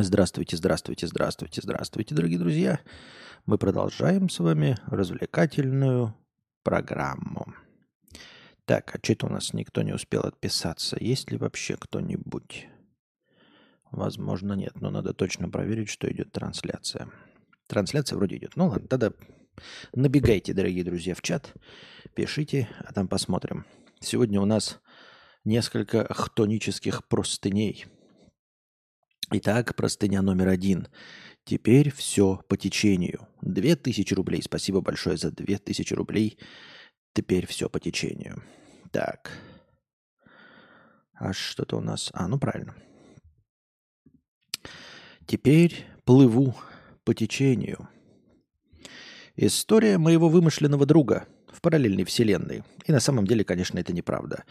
Здравствуйте, здравствуйте, здравствуйте, здравствуйте, дорогие друзья. Мы продолжаем с вами развлекательную программу. Так, а что-то у нас никто не успел отписаться. Есть ли вообще кто-нибудь? Возможно, нет, но надо точно проверить, что идет трансляция. Трансляция вроде идет. Ну ладно, тогда набегайте, дорогие друзья, в чат, пишите, а там посмотрим. Сегодня у нас несколько хтонических простыней – Итак, простыня номер один. Теперь все по течению. Две тысячи рублей. Спасибо большое за две тысячи рублей. Теперь все по течению. Так. А что-то у нас... А, ну правильно. Теперь плыву по течению. История моего вымышленного друга – в параллельной вселенной. И на самом деле, конечно, это неправда.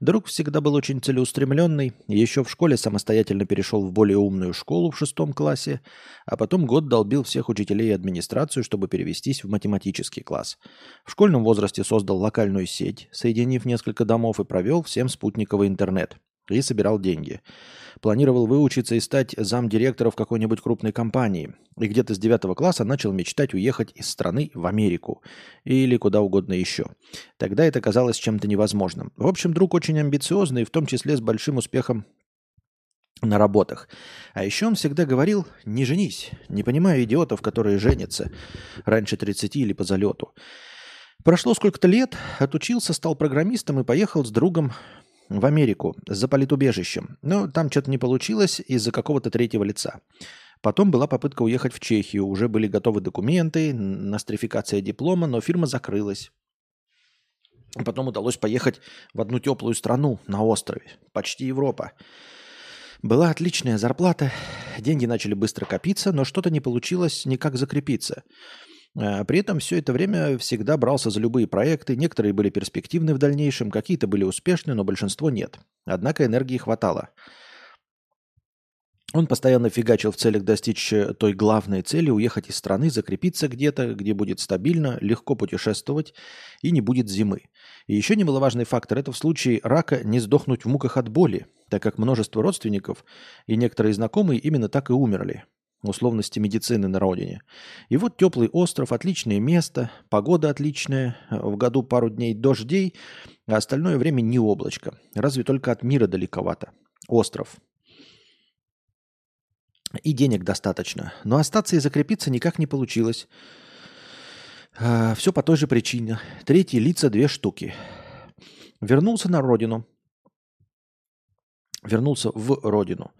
Друг всегда был очень целеустремленный, еще в школе самостоятельно перешел в более умную школу в шестом классе, а потом год долбил всех учителей и администрацию, чтобы перевестись в математический класс. В школьном возрасте создал локальную сеть, соединив несколько домов и провел всем спутниковый интернет – и собирал деньги. Планировал выучиться и стать замдиректора в какой-нибудь крупной компании. И где-то с девятого класса начал мечтать уехать из страны в Америку. Или куда угодно еще. Тогда это казалось чем-то невозможным. В общем, друг очень амбициозный, в том числе с большим успехом на работах. А еще он всегда говорил, не женись, не понимаю идиотов, которые женятся раньше 30 или по залету. Прошло сколько-то лет, отучился, стал программистом и поехал с другом в Америку за политубежищем. Но там что-то не получилось из-за какого-то третьего лица. Потом была попытка уехать в Чехию. Уже были готовы документы, нострификация диплома, но фирма закрылась. Потом удалось поехать в одну теплую страну на острове, почти Европа. Была отличная зарплата, деньги начали быстро копиться, но что-то не получилось никак закрепиться. А, при этом все это время всегда брался за любые проекты. Некоторые были перспективны в дальнейшем, какие-то были успешны, но большинство нет. Однако энергии хватало. Он постоянно фигачил в целях достичь э, той главной цели – уехать из страны, закрепиться где-то, где будет стабильно, легко путешествовать и не будет зимы. И еще немаловажный фактор – это в случае рака не сдохнуть в муках от боли, так как множество родственников и некоторые знакомые именно так и умерли условности медицины на родине. И вот теплый остров, отличное место, погода отличная, в году пару дней дождей, а остальное время не облачко. Разве только от мира далековато. Остров. И денег достаточно. Но остаться и закрепиться никак не получилось. А, все по той же причине. Третьи лица две штуки. Вернулся на родину. Вернулся в родину.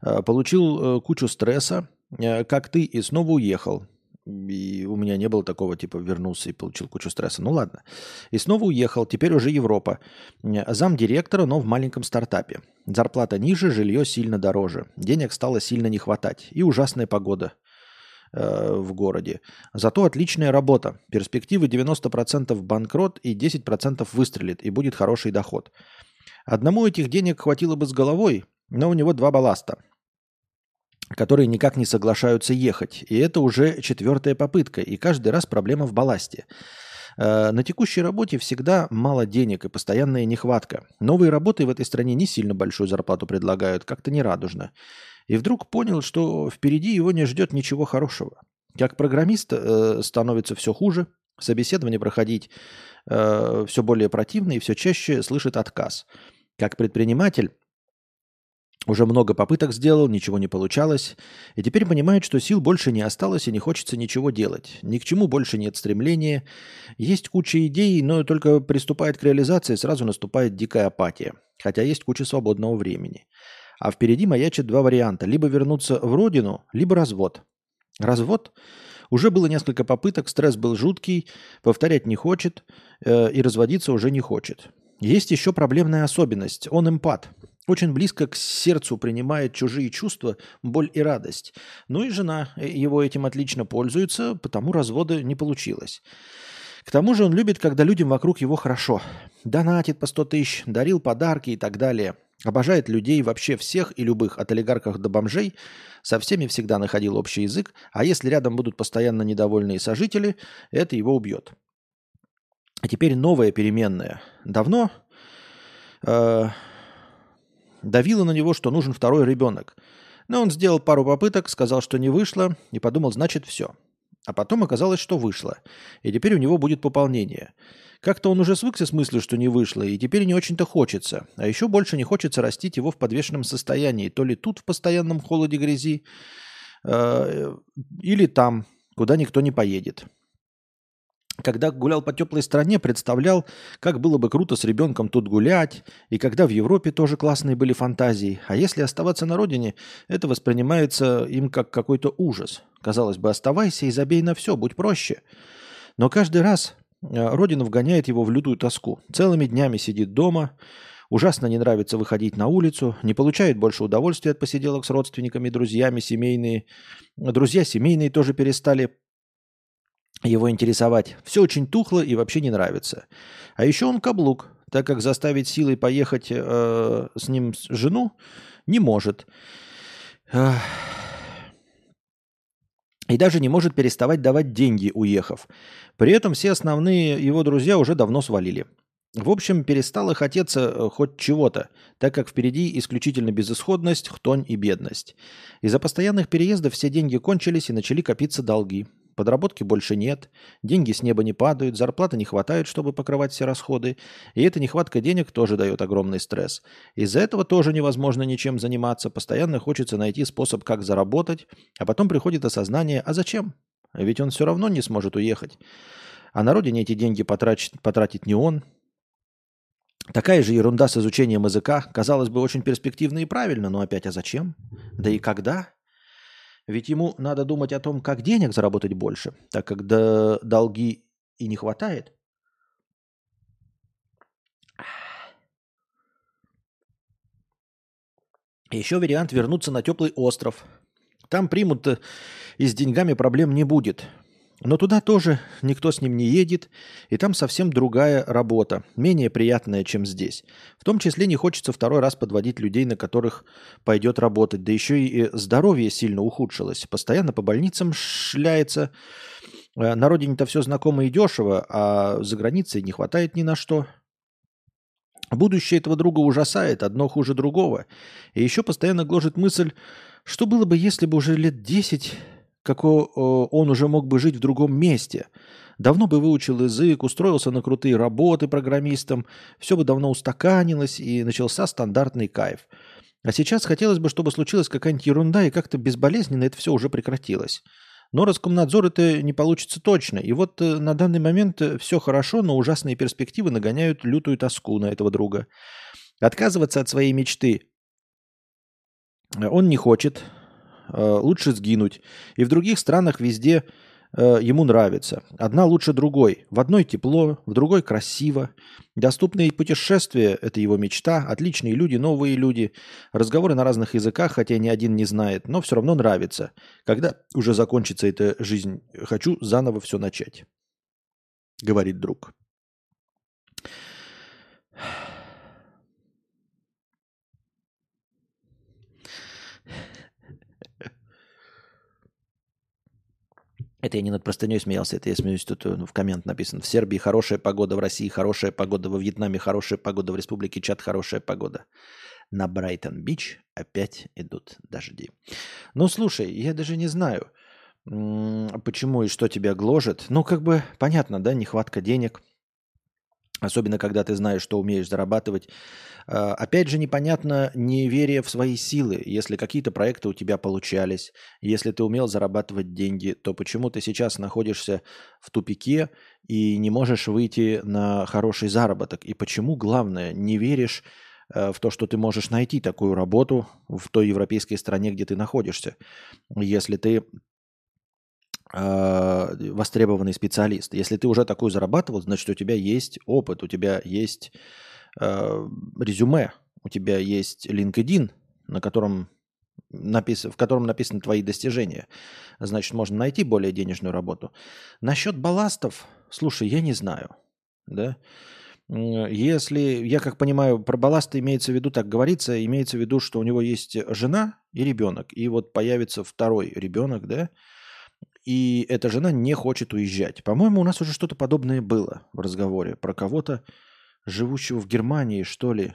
А, получил э, кучу стресса, как ты, и снова уехал. И у меня не было такого, типа, вернулся и получил кучу стресса. Ну ладно. И снова уехал, теперь уже Европа. Э, зам директора, но в маленьком стартапе. Зарплата ниже, жилье сильно дороже. Денег стало сильно не хватать. И ужасная погода э, в городе. Зато отличная работа. Перспективы 90% банкрот и 10% выстрелит, и будет хороший доход. Одному этих денег хватило бы с головой, но у него два балласта – которые никак не соглашаются ехать. И это уже четвертая попытка, и каждый раз проблема в балласте. Э, на текущей работе всегда мало денег и постоянная нехватка. Новые работы в этой стране не сильно большую зарплату предлагают, как-то нерадужно. И вдруг понял, что впереди его не ждет ничего хорошего. Как программист э, становится все хуже, собеседование проходить э, все более противно и все чаще слышит отказ. Как предприниматель уже много попыток сделал, ничего не получалось. И теперь понимает, что сил больше не осталось и не хочется ничего делать. Ни к чему больше нет стремления. Есть куча идей, но только приступает к реализации, сразу наступает дикая апатия. Хотя есть куча свободного времени. А впереди маячат два варианта. Либо вернуться в родину, либо развод. Развод? Уже было несколько попыток, стресс был жуткий, повторять не хочет э, и разводиться уже не хочет. Есть еще проблемная особенность. Он эмпат. Очень близко к сердцу принимает чужие чувства, боль и радость. Ну и жена э, его этим отлично пользуется, потому развода не получилось. К тому же он любит, когда людям вокруг его хорошо. Донатит по 100 тысяч, дарил подарки и так далее. Обожает людей вообще всех и любых, от олигархов до бомжей. Со всеми всегда находил общий язык. А если рядом будут постоянно недовольные сожители, это его убьет. А теперь новая переменная. Давно э, давило на него, что нужен второй ребенок. Но он сделал пару попыток, сказал, что не вышло, и подумал, значит, все. А потом оказалось, что вышло. И теперь у него будет пополнение. Как-то он уже свыкся с мыслью, что не вышло, и теперь не очень-то хочется. А еще больше не хочется растить его в подвешенном состоянии. То ли тут в постоянном холоде грязи, э, или там, куда никто не поедет. Когда гулял по теплой стране, представлял, как было бы круто с ребенком тут гулять, и когда в Европе тоже классные были фантазии. А если оставаться на родине, это воспринимается им как какой-то ужас. Казалось бы, оставайся и забей на все, будь проще. Но каждый раз э, родина вгоняет его в лютую тоску. Целыми днями сидит дома, ужасно не нравится выходить на улицу, не получает больше удовольствия от посиделок с родственниками, друзьями, семейные. Друзья семейные тоже перестали его интересовать. Все очень тухло и вообще не нравится. А еще он каблук, так как заставить силой поехать э, с ним жену не может. И даже не может переставать давать деньги, уехав. При этом все основные его друзья уже давно свалили. В общем, перестало хотеться э, хоть чего-то, так как впереди исключительно безысходность, хтонь и бедность. Из-за постоянных переездов все деньги кончились и начали копиться долги. Подработки больше нет, деньги с неба не падают, зарплаты не хватает, чтобы покрывать все расходы. И эта нехватка денег тоже дает огромный стресс. Из-за этого тоже невозможно ничем заниматься, постоянно хочется найти способ, как заработать, а потом приходит осознание, а зачем? Ведь он все равно не сможет уехать. А на родине эти деньги потратит, потратит не он. Такая же ерунда с изучением языка. Казалось бы, очень перспективно и правильно, но опять, а зачем? Да и когда? Ведь ему надо думать о том, как денег заработать больше, так как до долги и не хватает. Еще вариант вернуться на теплый остров. Там примут э, и с деньгами проблем не будет. Но туда тоже никто с ним не едет, и там совсем другая работа, менее приятная, чем здесь. В том числе не хочется второй раз подводить людей, на которых пойдет работать. Да еще и здоровье сильно ухудшилось. Постоянно по больницам шляется. Э, на родине-то все знакомо и дешево, а за границей не хватает ни на что. Будущее этого друга ужасает, одно хуже другого. И еще постоянно гложет мысль, что было бы, если бы уже лет десять как он уже мог бы жить в другом месте. Давно бы выучил язык, устроился на крутые работы программистом, все бы давно устаканилось и начался стандартный кайф. А сейчас хотелось бы, чтобы случилась какая-нибудь ерунда и как-то безболезненно это все уже прекратилось. Но Роскомнадзор это не получится точно. И вот э, на данный момент э, все хорошо, но ужасные перспективы нагоняют лютую тоску на этого друга. Отказываться от своей мечты он не хочет, лучше сгинуть. И в других странах везде э, ему нравится. Одна лучше другой. В одной тепло, в другой красиво. Доступные путешествия – это его мечта. Отличные люди, новые люди. Разговоры на разных языках, хотя ни один не знает, но все равно нравится. Когда уже закончится эта жизнь, хочу заново все начать, говорит друг. Это я не над простыней смеялся, это я смеюсь, тут ну, в коммент написано. В Сербии хорошая погода, в России хорошая погода, во Вьетнаме хорошая погода, в Республике Чад хорошая погода. На Брайтон-Бич опять идут дожди. Ну, слушай, я даже не знаю, почему и что тебя гложет. Ну, как бы понятно, да, нехватка денег – Особенно, когда ты знаешь, что умеешь зарабатывать. А, опять же, непонятно неверие в свои силы. Если какие-то проекты у тебя получались, если ты умел зарабатывать деньги, то почему ты сейчас находишься в тупике и не можешь выйти на хороший заработок? И почему, главное, не веришь э, в то, что ты можешь найти такую работу в той европейской стране, где ты находишься, если ты востребованный специалист. Если ты уже такой зарабатывал, значит, у тебя есть опыт, у тебя есть э, резюме, у тебя есть LinkedIn, на котором напис... в котором написаны твои достижения. Значит, можно найти более денежную работу. Насчет балластов, слушай, я не знаю. Да? Если, я как понимаю, про балласты имеется в виду, так говорится, имеется в виду, что у него есть жена и ребенок. И вот появится второй ребенок, да, и эта жена не хочет уезжать. По-моему, у нас уже что-то подобное было в разговоре про кого-то, живущего в Германии, что ли,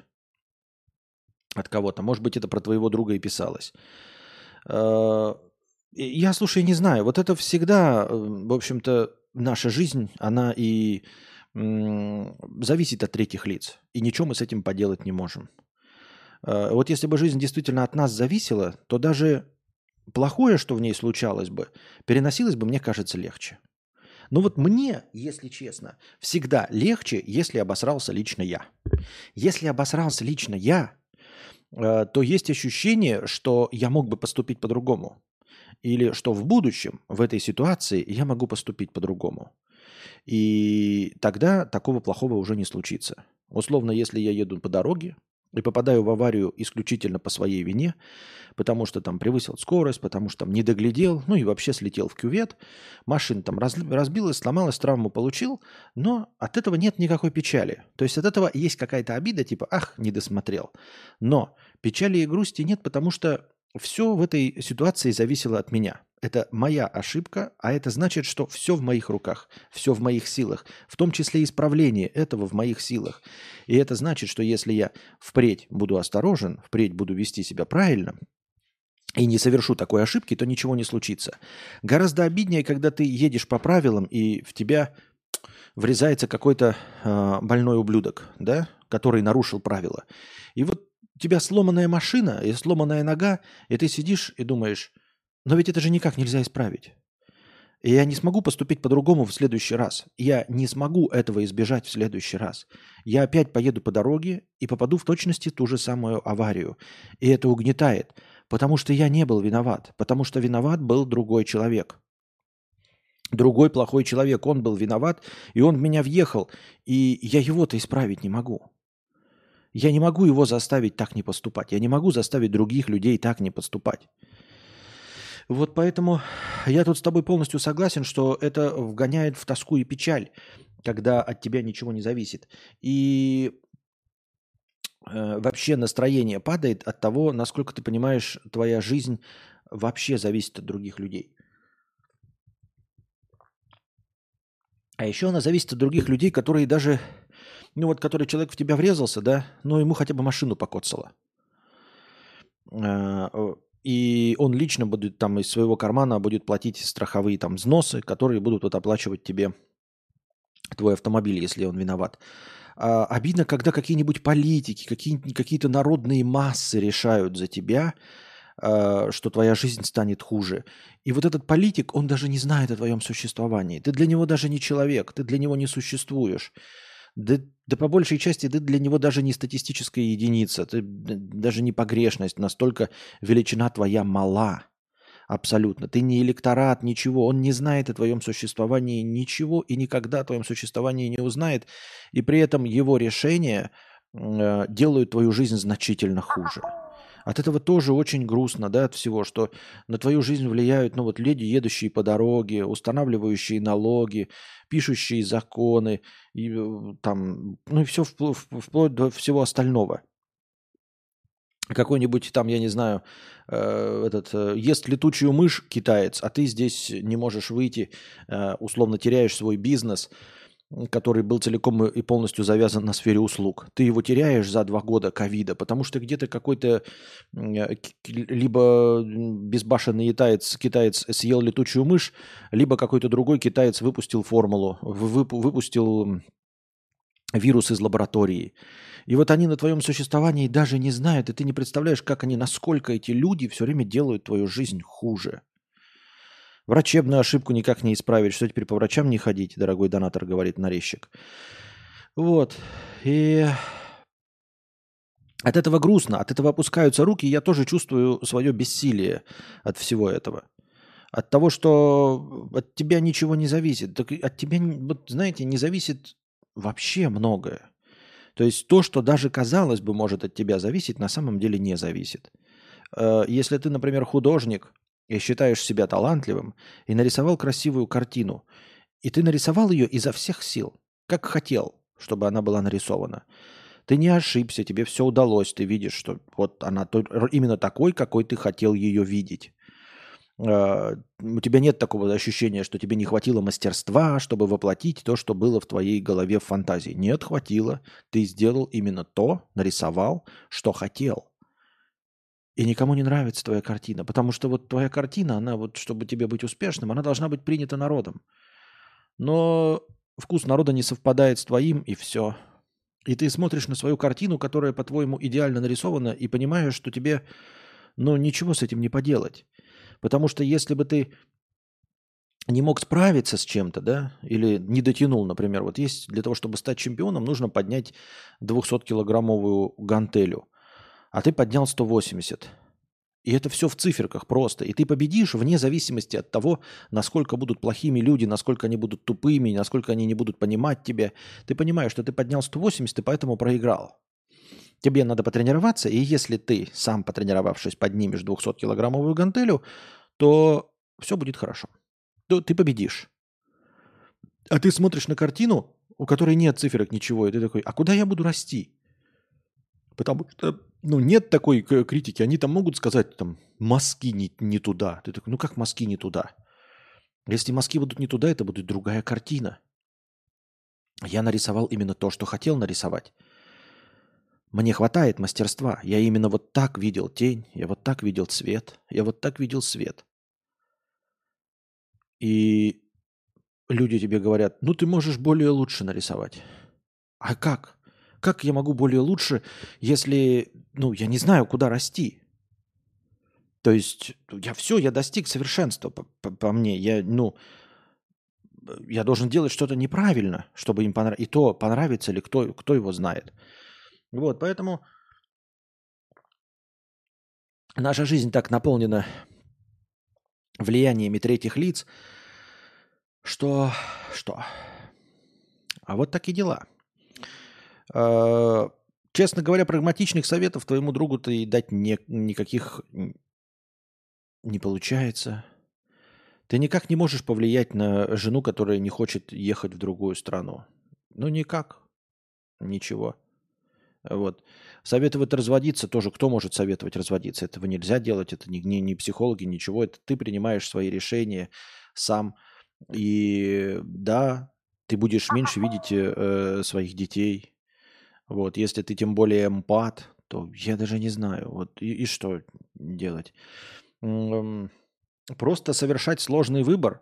от кого-то. Может быть, это про твоего друга и писалось. Э, я, слушай, не знаю. Вот это всегда, э, в общем-то, наша жизнь, она и зависит от третьих лиц. И ничего мы с этим поделать не можем. Э, вот если бы жизнь действительно от нас зависела, то даже плохое, что в ней случалось бы, переносилось бы, мне кажется, легче. Но вот мне, если честно, всегда легче, если обосрался лично я. Если обосрался лично я, э, то есть ощущение, что я мог бы поступить по-другому. Или что в будущем, в этой ситуации, я могу поступить по-другому. И тогда такого плохого уже не случится. Условно, если я еду по дороге, и попадаю в аварию исключительно по своей вине, потому что там превысил скорость, потому что там не доглядел, ну и вообще слетел в кювет, машина там разбилась, сломалась, травму получил, но от этого нет никакой печали. То есть от этого есть какая-то обида, типа, ах, не досмотрел. Но печали и грусти нет, потому что все в этой ситуации зависело от меня. Это моя ошибка, а это значит, что все в моих руках, все в моих силах, в том числе исправление этого в моих силах. И это значит, что если я впредь буду осторожен, впредь буду вести себя правильно, и не совершу такой ошибки, то ничего не случится. Гораздо обиднее, когда ты едешь по правилам, и в тебя врезается какой-то э, больной ублюдок, да, который нарушил правила. И вот у тебя сломанная машина и сломанная нога, и ты сидишь и думаешь, но ведь это же никак нельзя исправить. И я не смогу поступить по-другому в следующий раз. Я не смогу этого избежать в следующий раз. Я опять поеду по дороге и попаду в точности ту же самую аварию. И это угнетает, потому что я не был виноват, потому что виноват был другой человек. Другой плохой человек, он был виноват, и он в меня въехал, и я его-то исправить не могу. Я не могу его заставить так не поступать. Я не могу заставить других людей так не поступать. Вот поэтому я тут с тобой полностью согласен, что это вгоняет в тоску и печаль, когда от тебя ничего не зависит. И э, вообще настроение падает от того, насколько ты понимаешь, твоя жизнь вообще зависит от других людей. А еще она зависит от других людей, которые даже, ну вот, который человек в тебя врезался, да, но ему хотя бы машину покоцало. Э, и он лично будет там из своего кармана будет платить страховые там взносы, которые будут вот оплачивать тебе твой автомобиль, если он виноват. А, обидно, когда какие-нибудь политики, какие, какие-то народные массы решают за тебя, а, что твоя жизнь станет хуже. И вот этот политик, он даже не знает о твоем существовании. Ты для него даже не человек, ты для него не существуешь. Да, да по большей части ты для него даже не статистическая единица, ты даже не погрешность, настолько величина твоя мала. Абсолютно. Ты не электорат, ничего. Он не знает о твоем существовании ничего и никогда о твоем существовании не узнает. И при этом его решения э, делают твою жизнь значительно хуже. От этого тоже очень грустно, да, от всего, что на твою жизнь влияют, ну вот люди, едущие по дороге, устанавливающие налоги, пишущие законы, и э, там, ну и все вплоть, вплоть до всего остального. Какой-нибудь там, я не знаю, э, этот э, ест летучую мышь китаец, а ты здесь не можешь выйти, э, условно теряешь свой бизнес, который был целиком и полностью завязан на сфере услуг. Ты его теряешь за два года ковида, потому что где-то какой-то э, либо безбашенный китаец, китаец съел летучую мышь, либо какой-то другой китаец выпустил формулу, выпустил вирус из лаборатории. И вот они на твоем существовании даже не знают, и ты не представляешь, как они, насколько эти люди все время делают твою жизнь хуже. Врачебную ошибку никак не исправить. Что теперь по врачам не ходить, дорогой донатор, говорит нарезчик. Вот. И от этого грустно, от этого опускаются руки, и я тоже чувствую свое бессилие от всего этого. От того, что от тебя ничего не зависит. Так от тебя, вот, знаете, не зависит вообще многое. То есть то, что даже казалось бы может от тебя зависеть, на самом деле не зависит. Э, если ты, например, художник, и считаешь себя талантливым, и нарисовал красивую картину, и ты нарисовал ее изо всех сил, как хотел, чтобы она была нарисована. Ты не ошибся, тебе все удалось, ты видишь, что вот она именно такой, какой ты хотел ее видеть. А, у тебя нет такого ощущения, что тебе не хватило мастерства, чтобы воплотить то, что было в твоей голове в фантазии. Нет, хватило. Ты сделал именно то, нарисовал, что хотел. И никому не нравится твоя картина, потому что вот твоя картина, она вот, чтобы тебе быть успешным, она должна быть принята народом. Но вкус народа не совпадает с твоим, и все. И ты смотришь на свою картину, которая, по-твоему, идеально нарисована, и понимаешь, что тебе, ну, ничего с этим не поделать. Потому что если бы ты не мог справиться с чем-то, да, или не дотянул, например, вот есть для того, чтобы стать чемпионом, нужно поднять 200-килограммовую гантелю, а ты поднял 180. И это все в циферках просто. И ты победишь вне зависимости от того, насколько будут плохими люди, насколько они будут тупыми, насколько они не будут понимать тебя. Ты понимаешь, что ты поднял 180, и поэтому проиграл. Тебе надо потренироваться, и если ты сам, потренировавшись, поднимешь 200-килограммовую гантелю, то все будет хорошо то ты победишь. А ты смотришь на картину, у которой нет циферок ничего, и ты такой, а куда я буду расти? Потому что ну, нет такой критики. Они там могут сказать, там, мазки не, не туда. Ты такой, ну как мазки не туда? Если мазки будут не туда, это будет другая картина. Я нарисовал именно то, что хотел нарисовать. Мне хватает мастерства. Я именно вот так видел тень, я вот так видел цвет, я вот так видел свет. И люди тебе говорят, ну ты можешь более лучше нарисовать. А как? Как я могу более лучше, если, ну, я не знаю, куда расти? То есть я все, я достиг совершенства по, по, по мне. Я, ну, я должен делать что-то неправильно, чтобы им понравилось. И то, понравится ли, кто, кто его знает. Вот, поэтому наша жизнь так наполнена влияниями третьих лиц, что... Что? А вот такие дела. А, честно говоря, прагматичных советов твоему другу-то и дать не, никаких не получается. Ты никак не можешь повлиять на жену, которая не хочет ехать в другую страну. Ну, никак. Ничего. Вот. Советовать разводиться тоже. Кто может советовать разводиться? Этого нельзя делать. Это не, не, не психологи, ничего. Это ты принимаешь свои решения сам. И да, ты будешь меньше видеть э, своих детей. Вот. Если ты тем более эмпат, то я даже не знаю. Вот и, и что делать? Просто совершать сложный выбор,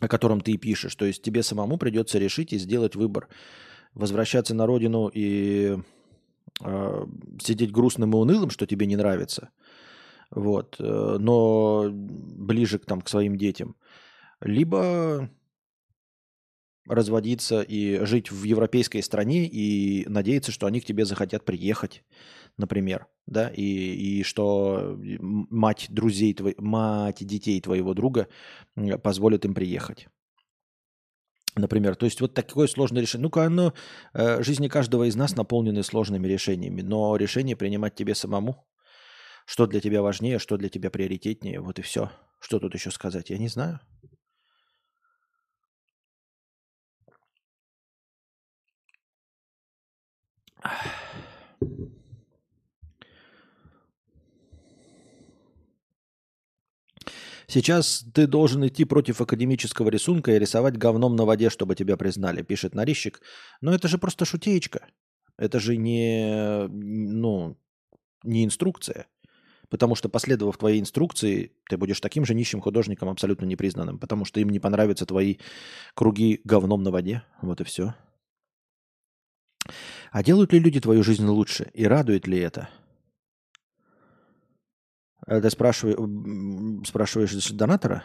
о котором ты и пишешь. То есть тебе самому придется решить и сделать выбор. Возвращаться на родину и э, сидеть грустным и унылым, что тебе не нравится, вот, э, но ближе к, там, к своим детям, либо разводиться и жить в европейской стране и надеяться, что они к тебе захотят приехать, например, да, и, и что мать друзей, твой, мать детей твоего друга позволит им приехать например. То есть вот такое сложное решение. Ну-ка, оно, э, жизни каждого из нас наполнены сложными решениями, но решение принимать тебе самому. Что для тебя важнее, что для тебя приоритетнее, вот и все. Что тут еще сказать, я не знаю. Сейчас ты должен идти против академического рисунка и рисовать говном на воде, чтобы тебя признали, пишет Нарищик. Но это же просто шутеечка. Это же не, ну, не инструкция. Потому что, последовав твоей инструкции, ты будешь таким же нищим художником, абсолютно непризнанным. Потому что им не понравятся твои круги говном на воде. Вот и все. А делают ли люди твою жизнь лучше? И радует ли это? Э, ты спрашиваешь, спрашиваешь донатора?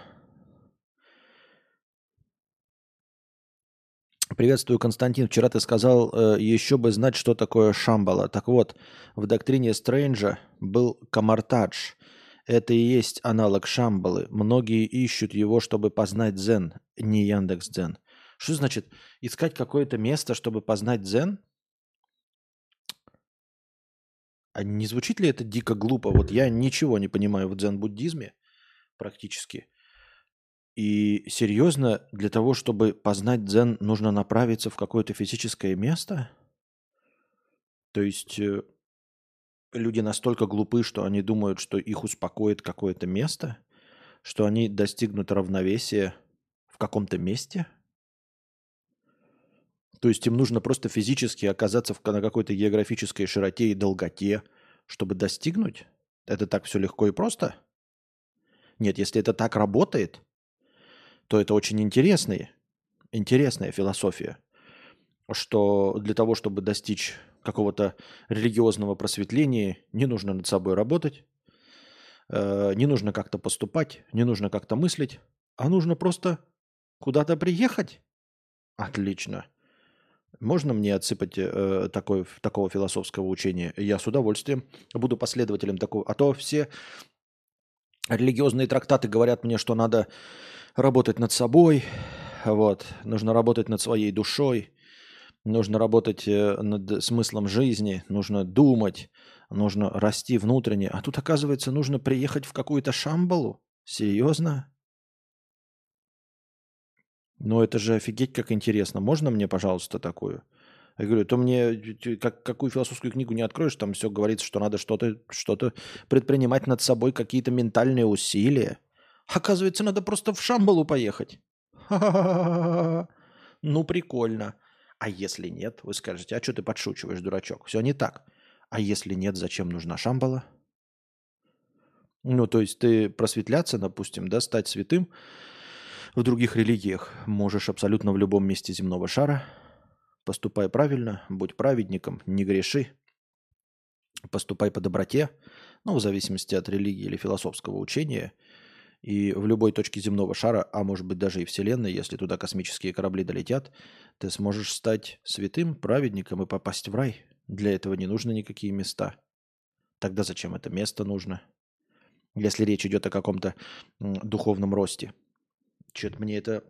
Приветствую, Константин. Вчера ты сказал, э, еще бы знать, что такое Шамбала. Так вот, в доктрине Стрэнджа был Камартадж. Это и есть аналог Шамбалы. Многие ищут его, чтобы познать дзен, не Яндекс Дзен. Что значит искать какое-то место, чтобы познать дзен? А не звучит ли это дико глупо? Вот я ничего не понимаю в дзен-буддизме практически. И серьезно, для того, чтобы познать дзен, нужно направиться в какое-то физическое место? То есть э, люди настолько глупы, что они думают, что их успокоит какое-то место, что они достигнут равновесия в каком-то месте? То есть им нужно просто физически оказаться на какой-то географической широте и долготе, чтобы достигнуть Это так все легко и просто? Нет, если это так работает, то это очень интересная, интересная философия, что для того, чтобы достичь какого-то религиозного просветления, не нужно над собой работать, э, не нужно как-то поступать, не нужно как-то мыслить, а нужно просто куда-то приехать. Отлично. Можно мне отсыпать э, такой, такого философского учения? Я с удовольствием буду последователем такого. А то все религиозные трактаты говорят мне, что надо работать над собой, вот, нужно работать над своей душой, нужно работать э, над смыслом жизни, нужно думать, нужно расти внутренне. А тут, оказывается, нужно приехать в какую-то шамбалу? Серьезно? Ну, это же офигеть как интересно. Можно мне, пожалуйста, такую? Я говорю, то мне как, какую философскую книгу не откроешь, там все говорится, что надо что-то что предпринимать над собой, какие-то ментальные усилия. Оказывается, надо просто в Шамбалу поехать. Ну, прикольно. А если нет, вы скажете, а что ты подшучиваешь, дурачок? Все не так. А если нет, зачем нужна Шамбала? Ну, то есть ты просветляться, допустим, да, стать святым в других религиях можешь абсолютно в любом месте земного шара – Поступай правильно, будь праведником, не греши. Поступай по доброте, ну, в зависимости от религии или философского учения. И в любой точке земного шара, а может быть даже и Вселенной, если туда космические корабли долетят, ты сможешь стать святым, праведником и попасть в рай. Для этого не нужны никакие места. Тогда зачем это место нужно? Если речь идет о каком-то духовном росте. Что-то мне это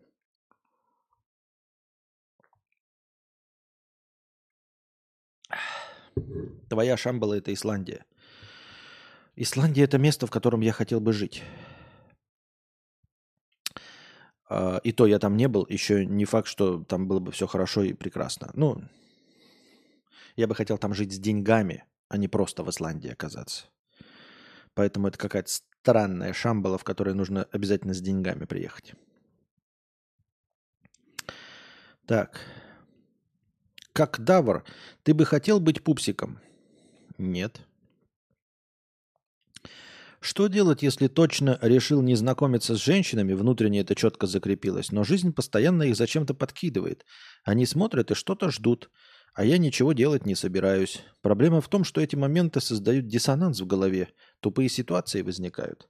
Твоя Шамбала – это Исландия. Исландия – это место, в котором я хотел бы жить. А, и то я там не был. Еще не факт, что там было бы все хорошо и прекрасно. Ну, я бы хотел там жить с деньгами, а не просто в Исландии оказаться. Поэтому это какая-то странная шамбала, в которой нужно обязательно с деньгами приехать. Так. Как Давр, ты бы хотел быть пупсиком? Нет. Что делать, если точно решил не знакомиться с женщинами, внутренне это четко закрепилось, но жизнь постоянно их зачем-то подкидывает. Они смотрят и что-то ждут, а я ничего делать не собираюсь. Проблема в том, что эти моменты создают диссонанс в голове, тупые ситуации возникают.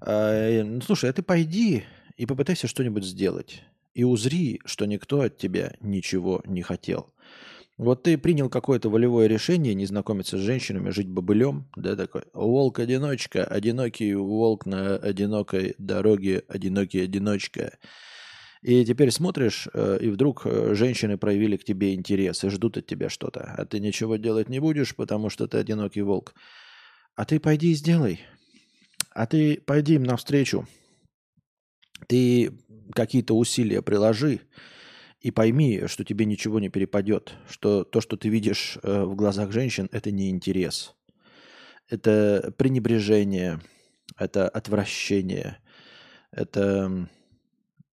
А, ну, слушай, а ты пойди и попытайся что-нибудь сделать и узри, что никто от тебя ничего не хотел. Вот ты принял какое-то волевое решение не знакомиться с женщинами, жить бобылем, да, такой волк-одиночка, одинокий волк на одинокой дороге, одинокий одиночка. И теперь смотришь, э, и вдруг э, женщины проявили к тебе интерес и ждут от тебя что-то, а ты ничего делать не будешь, потому что ты одинокий волк. А ты пойди и сделай. А ты пойди им навстречу. Ты какие-то усилия приложи и пойми, что тебе ничего не перепадет, что то, что ты видишь э, в глазах женщин, это не интерес, это пренебрежение, это отвращение, это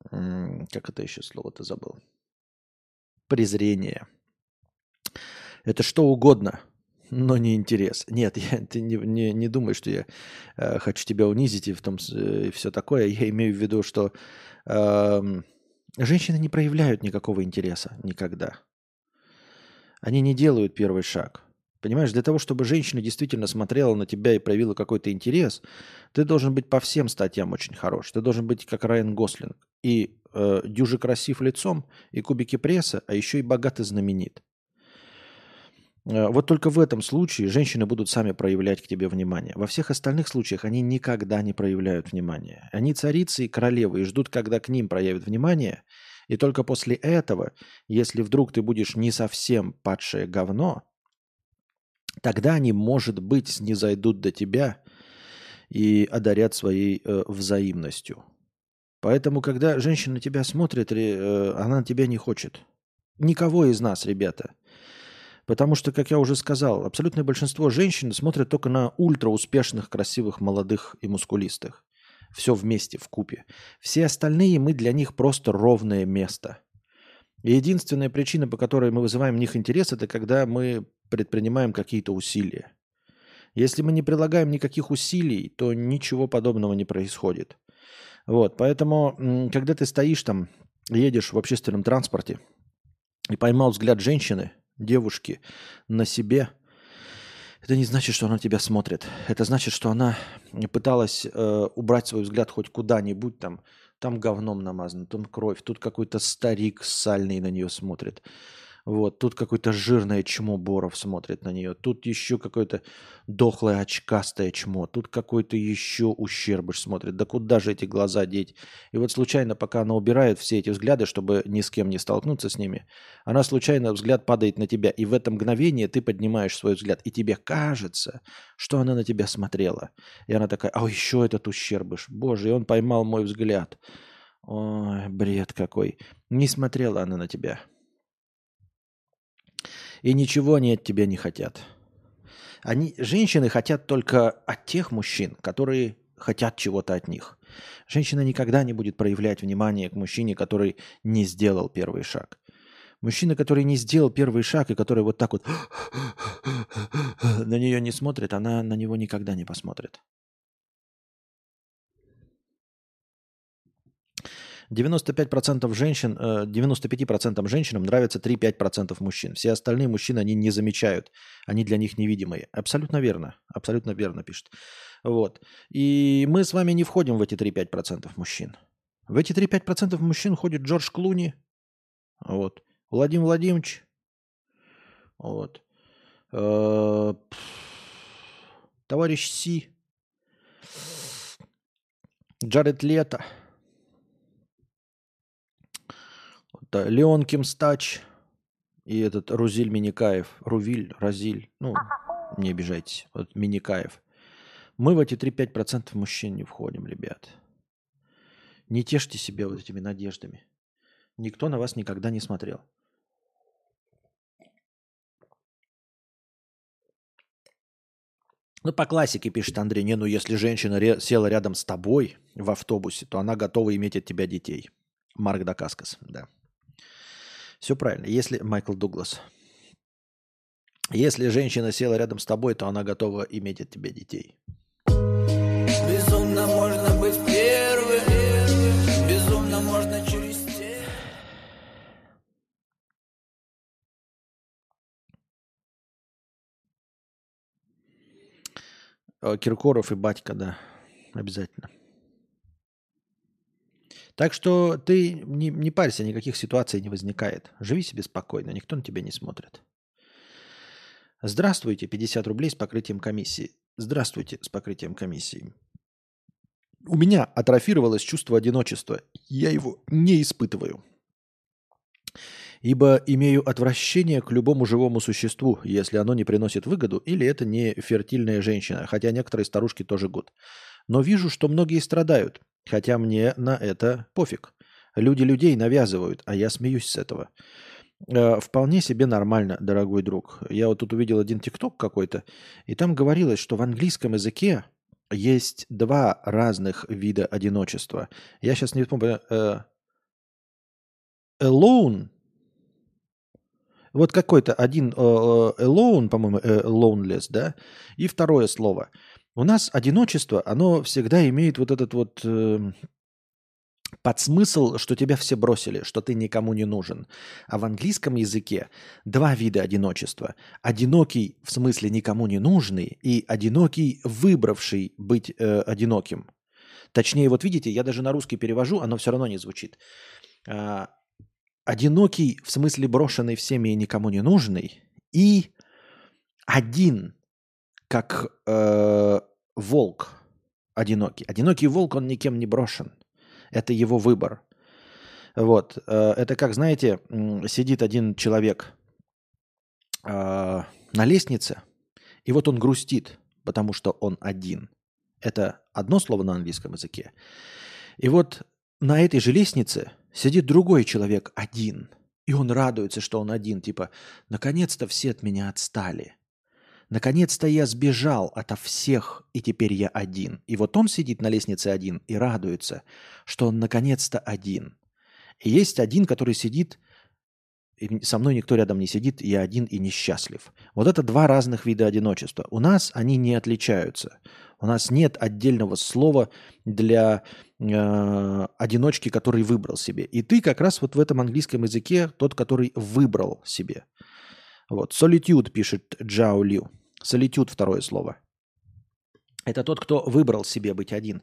как это еще слово-то забыл, презрение. Это что угодно, но не интерес. Нет, я, ты не, не, не думай, что я э, хочу тебя унизить и в том э, все такое. Я имею в виду, что э, женщины не проявляют никакого интереса никогда. Они не делают первый шаг. Понимаешь, для того, чтобы женщина действительно смотрела на тебя и проявила какой-то интерес, ты должен быть по всем статьям очень хорош. Ты должен быть как Райан Гослинг. И э, дюже красив лицом, и кубики пресса, а еще и богат и знаменит. Э, вот только в этом случае женщины будут сами проявлять к тебе внимание. Во всех остальных случаях они никогда не проявляют внимание. Они царицы и королевы и ждут, когда к ним проявят внимание. И только после этого, если вдруг ты будешь не совсем падшее говно, тогда они, может быть, не зайдут до тебя и одарят своей э, взаимностью. Поэтому, когда женщина на тебя смотрит, э, она на тебя не хочет. Никого из нас, ребята – Потому что, как я уже сказал, абсолютное большинство женщин смотрят только на ультра-успешных, красивых, молодых и мускулистых. Все вместе, в купе. Все остальные мы для них просто ровное место. И единственная причина, по которой мы вызываем в них интерес, это когда мы предпринимаем какие-то усилия. Если мы не прилагаем никаких усилий, то ничего подобного не происходит. Вот, поэтому, когда ты стоишь там, едешь в общественном транспорте и поймал взгляд женщины, девушки на себе, это не значит, что она тебя смотрит. Это значит, что она пыталась э, убрать свой взгляд хоть куда-нибудь там. Там говном намазано, там кровь, тут какой-то старик сальный на нее смотрит. Вот, тут какое-то жирное чмо Боров смотрит на нее. Тут еще какое-то дохлое очкастое чмо. Тут какой-то еще ущербыш смотрит. Да куда же эти глаза деть? И вот случайно, пока она убирает все эти взгляды, чтобы ни с кем не столкнуться с ними, она случайно взгляд падает на тебя. И в это мгновение ты поднимаешь свой взгляд. И тебе кажется, что она на тебя смотрела. И она такая, а еще этот ущербыш. Боже, и он поймал мой взгляд. Ой, бред какой. Не смотрела она на тебя и ничего они от тебя не хотят. Они, женщины хотят только от тех мужчин, которые хотят чего-то от них. Женщина никогда не будет проявлять внимание к мужчине, который не сделал первый шаг. Мужчина, который не сделал первый шаг и который вот так вот на нее не смотрит, она на него никогда не посмотрит. 95% женщин, 95% э, женщинам нравится 3-5% мужчин. Все остальные мужчины они не замечают. Они для них невидимые. Абсолютно верно. Абсолютно верно пишет. Вот. И мы с вами не входим в эти 3-5% мужчин. В эти 3-5% мужчин ходит Джордж Клуни. Вот. Владимир Владимирович. Вот. Э, товарищ Си. Джаред Лето. Это Леон Кимстач и этот Рузиль Миникаев. Рувиль, Разиль, ну, не обижайтесь, вот Миникаев. Мы в эти 3-5% мужчин не входим, ребят. Не тешьте себя вот этими надеждами. Никто на вас никогда не смотрел. Ну, по классике пишет Андрей, не, ну если женщина ре- села рядом с тобой в автобусе, то она готова иметь от тебя детей. Марк Дакаскас, да. Все правильно. Если Майкл Дуглас. Если женщина села рядом с тобой, то она готова иметь от тебя детей. Безумно можно быть первым, безумно можно через Киркоров и батька, да, обязательно. Так что ты не, не парься, никаких ситуаций не возникает. Живи себе спокойно, никто на тебя не смотрит. Здравствуйте, 50 рублей с покрытием комиссии. Здравствуйте, с покрытием комиссии. У меня атрофировалось чувство одиночества. Я его не испытываю. Ибо имею отвращение к любому живому существу, если оно не приносит выгоду, или это не фертильная женщина, хотя некоторые старушки тоже год. Но вижу, что многие страдают, Хотя мне на это пофиг. Люди людей навязывают, а я смеюсь с этого. Э, вполне себе нормально, дорогой друг. Я вот тут увидел один тикток какой-то, и там говорилось, что в английском языке есть два разных вида одиночества. Я сейчас не помню. Э, alone. Вот какой-то один э, alone, по-моему, loneless, да, и второе слово – у нас одиночество, оно всегда имеет вот этот вот э, подсмысл, что тебя все бросили, что ты никому не нужен. А в английском языке два вида одиночества. Одинокий в смысле никому не нужный и одинокий, выбравший быть э, одиноким. Точнее, вот видите, я даже на русский перевожу, оно все равно не звучит. А, одинокий в смысле брошенный всеми и никому не нужный и один как э, волк одинокий. Одинокий волк, он никем не брошен. Это его выбор. Вот. Э, это как, знаете, сидит один человек э, на лестнице, и вот он грустит, потому что он один. Это одно слово на английском языке. И вот на этой же лестнице сидит другой человек один. И он радуется, что он один. Типа, наконец-то все от меня отстали. Наконец-то я сбежал ото всех, и теперь я один. И вот он сидит на лестнице один и радуется, что он наконец-то один. И есть один, который сидит и со мной никто рядом не сидит, я один и несчастлив. Вот это два разных вида одиночества. У нас они не отличаются. У нас нет отдельного слова для э, одиночки, который выбрал себе. И ты как раз вот в этом английском языке тот, который выбрал себе. Вот. Solitude пишет Джао Лю. Solitude второе слово. Это тот, кто выбрал себе быть один.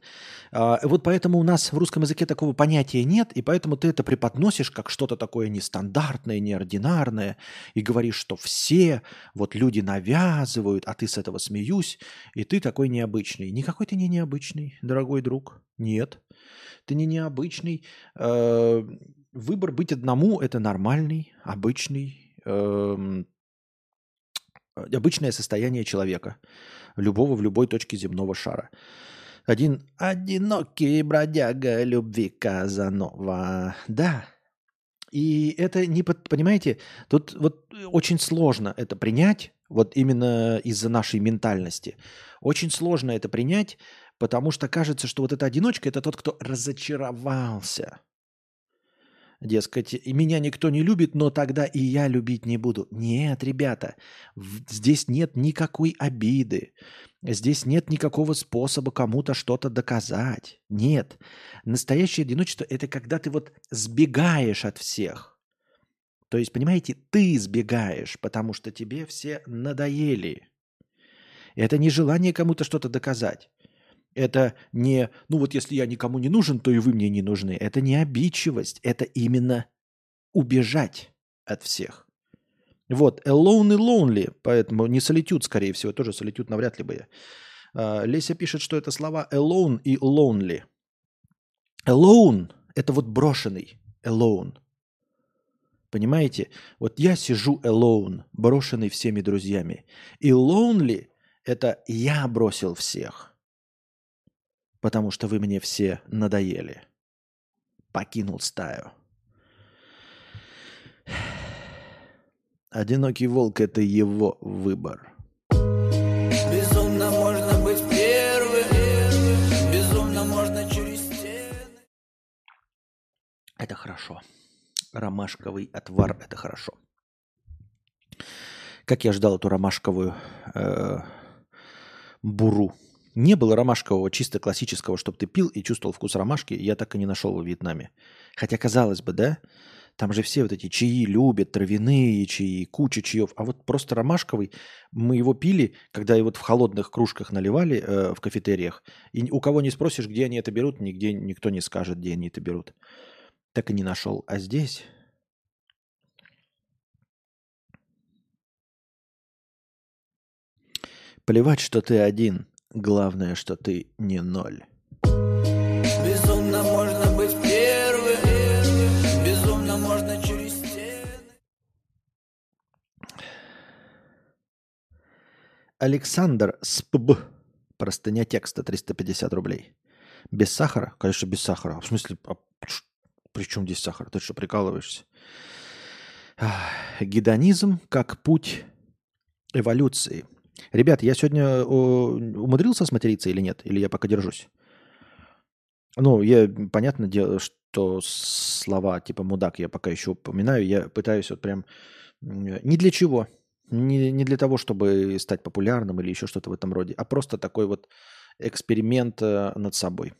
А, вот поэтому у нас в русском языке такого понятия нет, и поэтому ты это преподносишь как что-то такое нестандартное, неординарное, и говоришь, что все вот люди навязывают, а ты с этого смеюсь, и ты такой необычный. Никакой ты не необычный, дорогой друг. Нет, ты не необычный. Э, выбор быть одному – это нормальный, обычный, эм, обычное состояние человека – любого в любой точке земного шара. Один одинокий бродяга любви Казанова. Да. И это не, понимаете, тут вот очень сложно это принять, вот именно из-за нашей ментальности. Очень сложно это принять, потому что кажется, что вот эта одиночка – это тот, кто разочаровался – Дескать, и меня никто не любит, но тогда и я любить не буду. Нет, ребята, здесь нет никакой обиды. Здесь нет никакого способа кому-то что-то доказать. Нет. Настоящее одиночество – это когда ты вот сбегаешь от всех. То есть, понимаете, ты сбегаешь, потому что тебе все надоели. Это не желание кому-то что-то доказать. Это не, ну вот если я никому не нужен, то и вы мне не нужны. Это не обидчивость, это именно убежать от всех. Вот, alone и lonely, поэтому не solitude, скорее всего, тоже solitude навряд ли бы я. А, Леся пишет, что это слова alone и lonely. Alone – это вот брошенный, alone. Понимаете? Вот я сижу alone, брошенный всеми друзьями. И lonely – это я бросил всех потому что вы мне все надоели. Покинул стаю. Одинокий волк – это его выбор. Безумно можно быть первым, безумно можно через стены. Это хорошо. Ромашковый отвар – это хорошо. Как я ждал эту ромашковую э, буру. Не было ромашкового, чисто классического, чтобы ты пил и чувствовал вкус ромашки, я так и не нашел во Вьетнаме. Хотя, казалось бы, да, там же все вот эти чаи любят, травяные чаи, куча чаев. А вот просто ромашковый, мы его пили, когда и вот в холодных кружках наливали э, в кафетериях. И у кого не спросишь, где они это берут, нигде никто не скажет, где они это берут. Так и не нашел. А здесь... Плевать, что ты один. Главное, что ты не ноль. Безумно можно быть первым, безумно можно через стены. Александр СПБ. Простыня текста 350 рублей. Без сахара? Конечно, без сахара. В смысле, а при чем здесь сахар? Ты что, прикалываешься? Гедонизм как путь эволюции – Ребят, я сегодня умудрился сматериться или нет? Или я пока держусь? Ну, я, понятное дело, что слова типа «мудак» я пока еще упоминаю. Я пытаюсь вот прям... Ни для чего. Не, не для того, чтобы стать популярным или еще что-то в этом роде, а просто такой вот эксперимент э, над собой.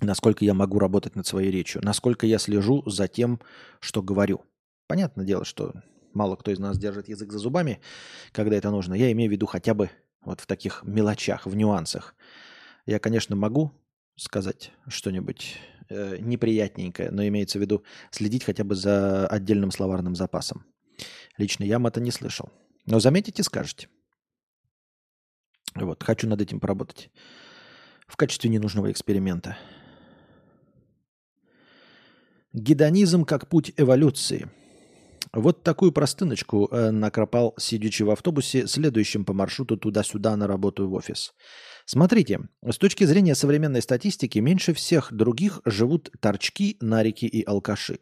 Насколько я могу работать над своей речью, насколько я слежу за тем, что говорю. Понятное дело, что Мало кто из нас держит язык за зубами, когда это нужно. Я имею в виду хотя бы вот в таких мелочах, в нюансах. Я, конечно, могу сказать что-нибудь э, неприятненькое, но имеется в виду следить хотя бы за отдельным словарным запасом. Лично я это не слышал. Но заметите, скажете. Вот, хочу над этим поработать. В качестве ненужного эксперимента. Гедонизм как путь эволюции – вот такую простыночку э, накропал, сидячи в автобусе, следующим по маршруту туда-сюда на работу в офис. Смотрите, с точки зрения современной статистики, меньше всех других живут торчки, нарики и алкаши.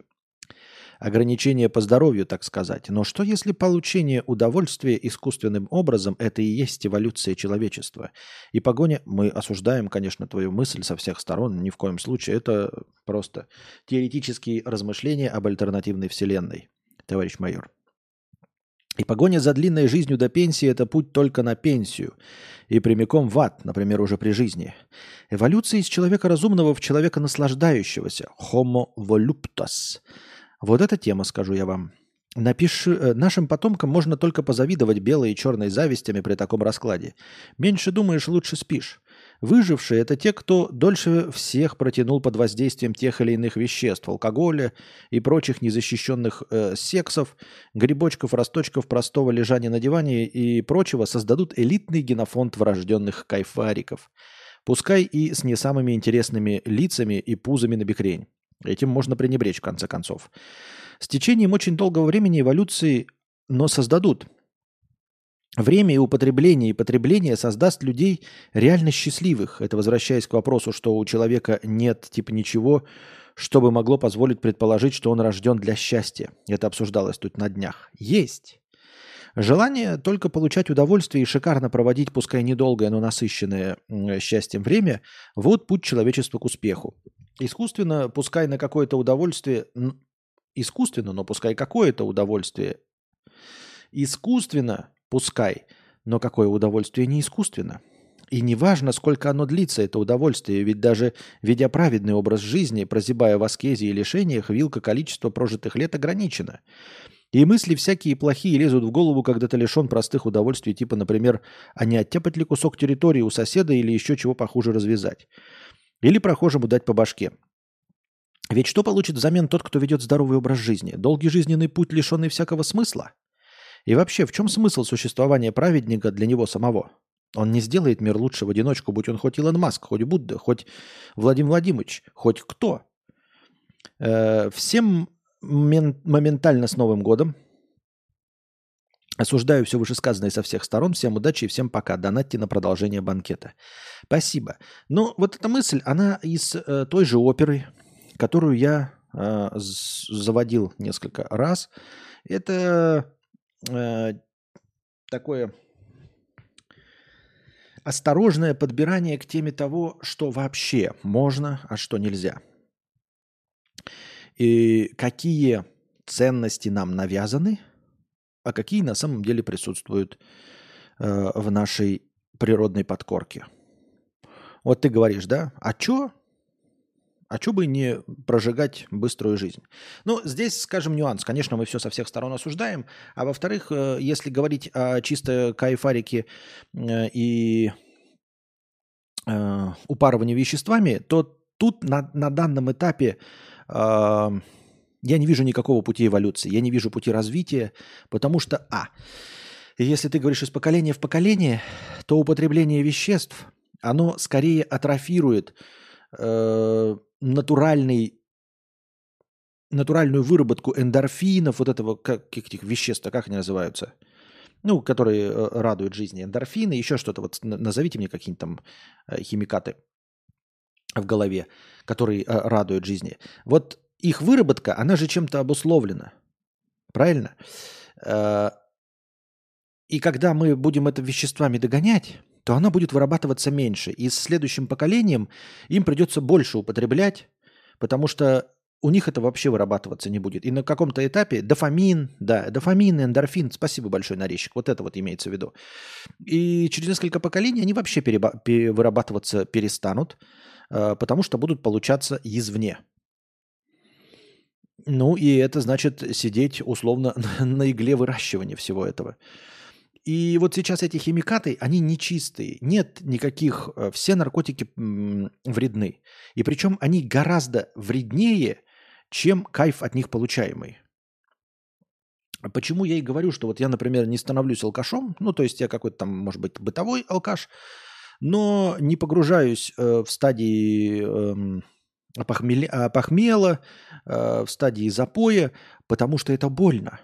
Ограничение по здоровью, так сказать. Но что если получение удовольствия искусственным образом – это и есть эволюция человечества? И погоня, мы осуждаем, конечно, твою мысль со всех сторон, ни в коем случае. Это просто теоретические размышления об альтернативной вселенной. Товарищ майор. И погоня за длинной жизнью до пенсии – это путь только на пенсию. И прямиком в ад, например, уже при жизни. Эволюция из человека разумного в человека наслаждающегося. Homo voluptas. Вот эта тема, скажу я вам. Напиши, э, нашим потомкам можно только позавидовать белой и черной завистями при таком раскладе. Меньше думаешь, лучше спишь. Выжившие – это те, кто дольше всех протянул под воздействием тех или иных веществ, алкоголя и прочих незащищенных э, сексов, грибочков, росточков, простого лежания на диване и прочего, создадут элитный генофонд врожденных кайфариков. Пускай и с не самыми интересными лицами и пузами на бекрень. Этим можно пренебречь, в конце концов. С течением очень долгого времени эволюции, но создадут – Время и употребление и потребление создаст людей реально счастливых. Это возвращаясь к вопросу, что у человека нет типа ничего, что бы могло позволить предположить, что он рожден для счастья. Это обсуждалось тут на днях. Есть. Желание только получать удовольствие и шикарно проводить, пускай недолгое, но насыщенное счастьем время – вот путь человечества к успеху. Искусственно, пускай на какое-то удовольствие, искусственно, но пускай какое-то удовольствие, искусственно Пускай. Но какое удовольствие не искусственно. И не важно, сколько оно длится, это удовольствие, ведь даже ведя праведный образ жизни, прозябая в аскезе и лишениях, вилка количества прожитых лет ограничена. И мысли всякие плохие лезут в голову, когда ты лишен простых удовольствий, типа, например, а не оттяпать ли кусок территории у соседа или еще чего похуже развязать. Или прохожему дать по башке. Ведь что получит взамен тот, кто ведет здоровый образ жизни? Долгий жизненный путь, лишенный всякого смысла? И вообще, в чем смысл существования праведника для него самого? Он не сделает мир лучше в одиночку, будь он хоть Илон Маск, хоть Будда, хоть Владимир Владимирович, хоть кто. Э, всем моментально с Новым годом. Осуждаю все вышесказанное со всех сторон. Всем удачи и всем пока. Донатьте на продолжение банкета. Спасибо. Ну, вот эта мысль, она из э, той же оперы, которую я э, заводил несколько раз. Это э, такое осторожное подбирание к теме того, что вообще можно, а что нельзя. И какие ценности нам навязаны, а какие на самом деле присутствуют э, в нашей природной подкорке. Вот ты говоришь, да, а что а что бы не прожигать быструю жизнь? Ну, здесь, скажем, нюанс. Конечно, мы все со всех сторон осуждаем. А во-вторых, э, если говорить о чисто кайфарике э, и э, упарывании веществами, то тут на, на данном этапе я не вижу никакого пути эволюции, я не вижу пути развития, потому что, а, если ты говоришь из поколения в поколение, то употребление веществ, оно скорее атрофирует натуральный, натуральную выработку эндорфинов, вот этого, как, этих веществ, как они называются, ну, которые э, радуют жизни, эндорфины, еще что-то, вот назовите мне какие-нибудь там э, химикаты в голове, которые э, радуют жизни. Вот их выработка, она же чем-то обусловлена, правильно? И когда мы будем это веществами догонять, то она будет вырабатываться меньше. И с следующим поколением им придется больше употреблять, потому что у них это вообще вырабатываться не будет. И на каком-то этапе дофамин, да, дофамин, эндорфин, спасибо большое, нарезчик, вот это вот имеется в виду. И через несколько поколений они вообще переба- вырабатываться перестанут, э, потому что будут получаться извне. Ну и это значит сидеть условно на игле выращивания всего этого. И вот сейчас эти химикаты, они нечистые. Нет никаких... Э, все наркотики вредны. И причем они гораздо вреднее, чем кайф от них получаемый. Почему я и говорю, что вот я, например, не становлюсь алкашом, ну, то есть я какой-то там, может быть, бытовой алкаш, но не погружаюсь э, в стадии э, похмела, похмела э, в стадии запоя, потому что это больно.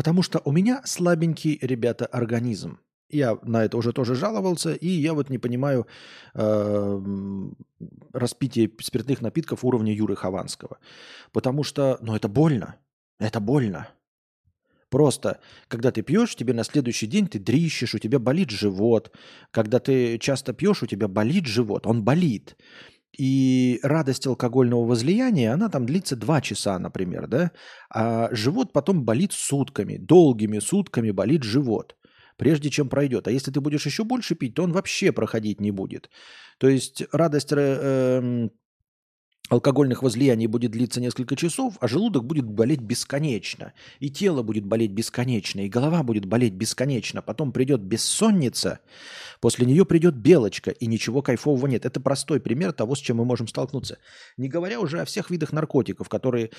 Потому что у меня слабенький, ребята, организм. Я на это уже тоже жаловался, и я вот не понимаю э, распитие спиртных напитков уровня Юры Хованского. Потому что, ну, это больно. Это больно. Просто, когда ты пьешь, тебе на следующий день ты дрищешь, у тебя болит живот. Когда ты часто пьешь, у тебя болит живот. Он болит. И радость алкогольного возлияния, она там длится 2 часа, например, да? А живот потом болит сутками, долгими сутками болит живот, прежде чем пройдет. А если ты будешь еще больше пить, то он вообще проходить не будет. То есть радость э, алкогольных возлияний будет длиться несколько часов, а желудок будет болеть бесконечно. И тело будет болеть бесконечно, и голова будет болеть бесконечно. Потом придет бессонница, после нее придет белочка, и ничего кайфового нет. Это простой пример того, с чем мы можем столкнуться. Не говоря уже о всех видах наркотиков, которые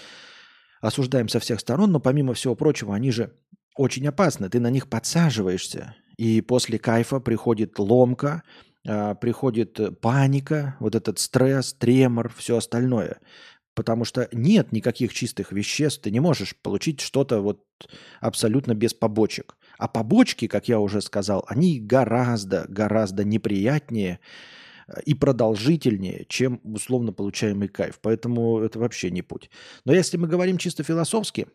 осуждаем со всех сторон, но помимо всего прочего, они же очень опасны. Ты на них подсаживаешься, и после кайфа приходит ломка, приходит э, паника, вот этот стресс, тремор, все остальное. Потому что нет никаких чистых веществ, ты не можешь получить что-то вот абсолютно без побочек. А побочки, как я уже сказал, они гораздо, гораздо неприятнее э, и продолжительнее, чем условно получаемый кайф. Поэтому это вообще не путь. Но если мы говорим чисто философски,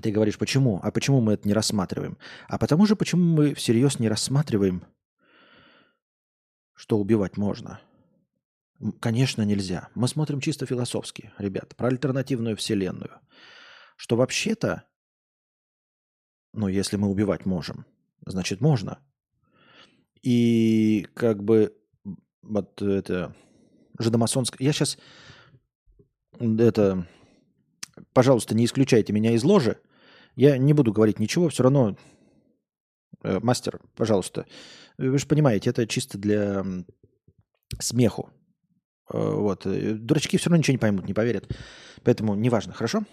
ты говоришь, почему? А почему мы это не рассматриваем? А потому же, почему мы всерьез не рассматриваем что убивать можно. Конечно, нельзя. Мы смотрим чисто философски, ребят, про альтернативную вселенную. Что вообще-то, ну, если мы убивать можем, значит, можно. И как бы вот это жидомасонское... Я сейчас это... Пожалуйста, не исключайте меня из ложи. Я не буду говорить ничего, все равно Э, мастер, пожалуйста, вы же понимаете, это чисто для смеху. Э, вот. Э, дурачки все равно ничего не поймут, не поверят. Поэтому неважно, хорошо?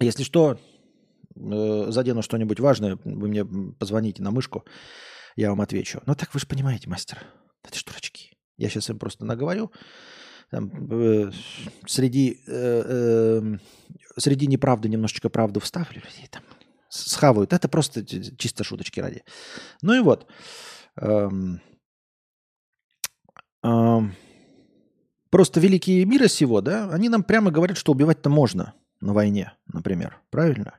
Если что, задену что-нибудь важное, вы мне позвоните на мышку, я вам отвечу. Но так вы же понимаете, мастер, это же дурачки. Я сейчас им просто наговорю. Там, э, среди, э, э, среди неправды немножечко правду вставлю. И там схавают. Это просто чисто шуточки ради. Ну и вот. Эм, эм, просто великие мира сего, да, они нам прямо говорят, что убивать-то можно на войне, например. Правильно?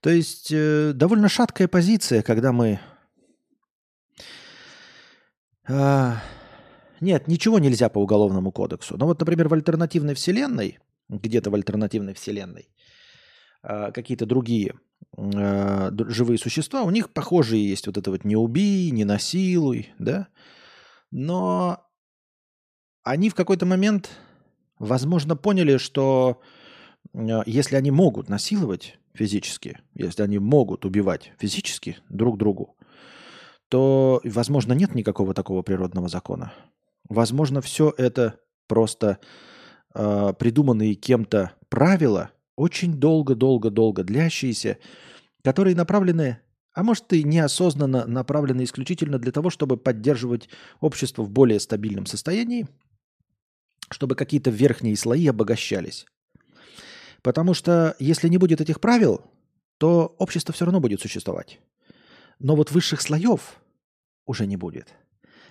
То есть э, довольно шаткая позиция, когда мы... Э, нет, ничего нельзя по уголовному кодексу. Но вот, например, в альтернативной вселенной, где-то в альтернативной вселенной, э, какие-то другие э, живые существа, у них похожие есть вот это вот «не убий», «не насилуй», да? Но они в какой-то момент, возможно, поняли, что э, если они могут насиловать физически, если они могут убивать физически друг другу, то, возможно, нет никакого такого природного закона. Возможно, все это просто э, придуманные кем-то правила – очень долго-долго-долго длящиеся, которые направлены, а может и неосознанно направлены исключительно для того, чтобы поддерживать общество в более стабильном состоянии, чтобы какие-то верхние слои обогащались. Потому что если не будет этих правил, то общество все равно будет существовать. Но вот высших слоев уже не будет.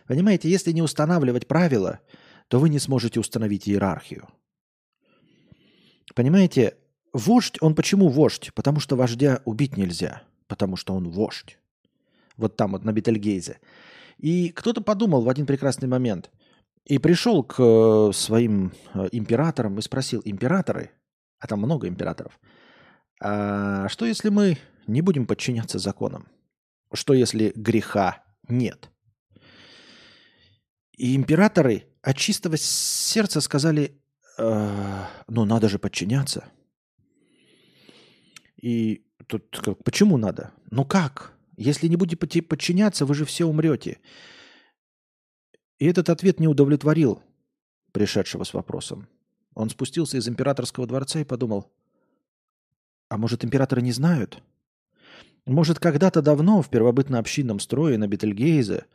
Понимаете, если не устанавливать правила, то вы не сможете установить иерархию. Понимаете, Вождь, он почему вождь? Потому что вождя убить нельзя, потому что он вождь. Вот там вот на Бетельгейзе. И кто-то подумал в один прекрасный момент и пришел к э, своим э, императорам и спросил, императоры, а там много императоров, а что если мы не будем подчиняться законам? Что если греха нет? И императоры от чистого сердца сказали, э, ну надо же подчиняться – и тут почему надо? Ну как? Если не будете подчиняться, вы же все умрете. И этот ответ не удовлетворил пришедшего с вопросом. Он спустился из императорского дворца и подумал, а может императоры не знают? Может когда-то давно в первобытно-общинном строе на Бетельгейзе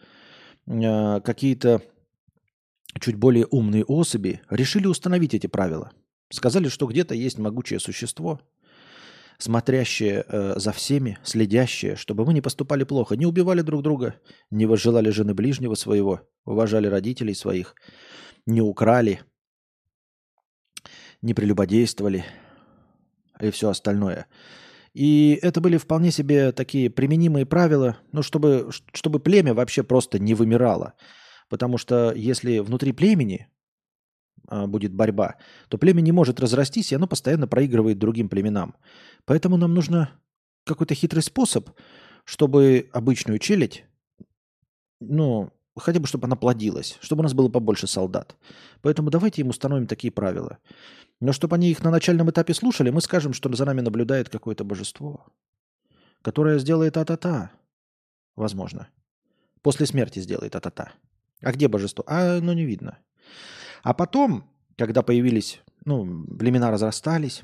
э, какие-то чуть более умные особи решили установить эти правила. Сказали, что где-то есть могучее существо – смотрящие э, за всеми, следящие, чтобы мы не поступали плохо, не убивали друг друга, не возжелали жены ближнего своего, уважали родителей своих, не украли, не прелюбодействовали и все остальное. И это были вполне себе такие применимые правила, ну, чтобы, чтобы племя вообще просто не вымирало. Потому что если внутри племени будет борьба, то племя не может разрастись, и оно постоянно проигрывает другим племенам. Поэтому нам нужно какой-то хитрый способ, чтобы обычную челядь, ну, хотя бы чтобы она плодилась, чтобы у нас было побольше солдат. Поэтому давайте им установим такие правила. Но чтобы они их на начальном этапе слушали, мы скажем, что за нами наблюдает какое-то божество, которое сделает а-та-та. Возможно. После смерти сделает а-та-та. А где божество? А, ну не видно. А потом, когда появились, ну, племена разрастались,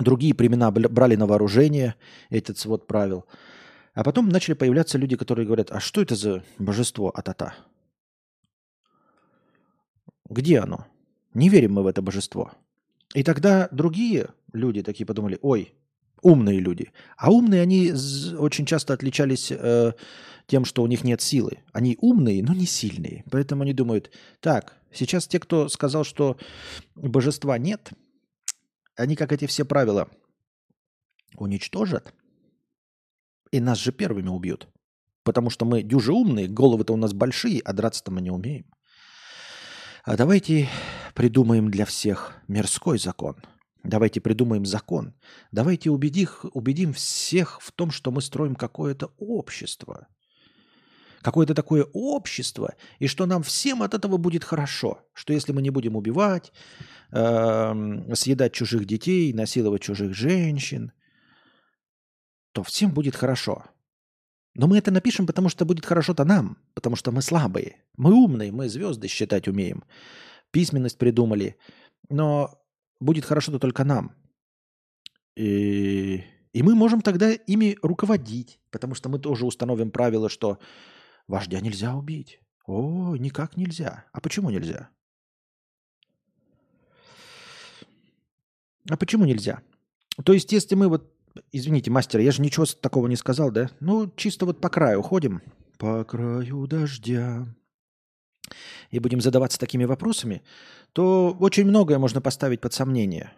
другие племена брали на вооружение этот свод правил – а потом начали появляться люди, которые говорят, а что это за божество Атата? Где оно? Не верим мы в это божество. И тогда другие люди такие подумали, ой, умные люди. А умные они очень часто отличались э, тем, что у них нет силы. Они умные, но не сильные. Поэтому они думают, так, сейчас те, кто сказал, что божества нет, они как эти все правила уничтожат, и нас же первыми убьют. Потому что мы дюже умные, головы-то у нас большие, а драться-то мы не умеем. А давайте придумаем для всех мирской закон. Давайте придумаем закон. Давайте убедим, убедим всех в том, что мы строим какое-то общество. Какое-то такое общество, и что нам всем от этого будет хорошо. Что если мы не будем убивать, э, съедать чужих детей, насиловать чужих женщин, то всем будет хорошо. Но мы это напишем, потому что будет хорошо-то нам, потому что мы слабые. Мы умные, мы звезды считать умеем. Письменность придумали. Но будет хорошо-то только нам. И, и мы можем тогда ими руководить, потому что мы тоже установим правило, что вождя нельзя убить. О, никак нельзя. А почему нельзя? А почему нельзя? То есть, если мы вот Извините, мастер, я же ничего такого не сказал, да? Ну, чисто вот по краю ходим. По краю дождя. И будем задаваться такими вопросами, то очень многое можно поставить под сомнение.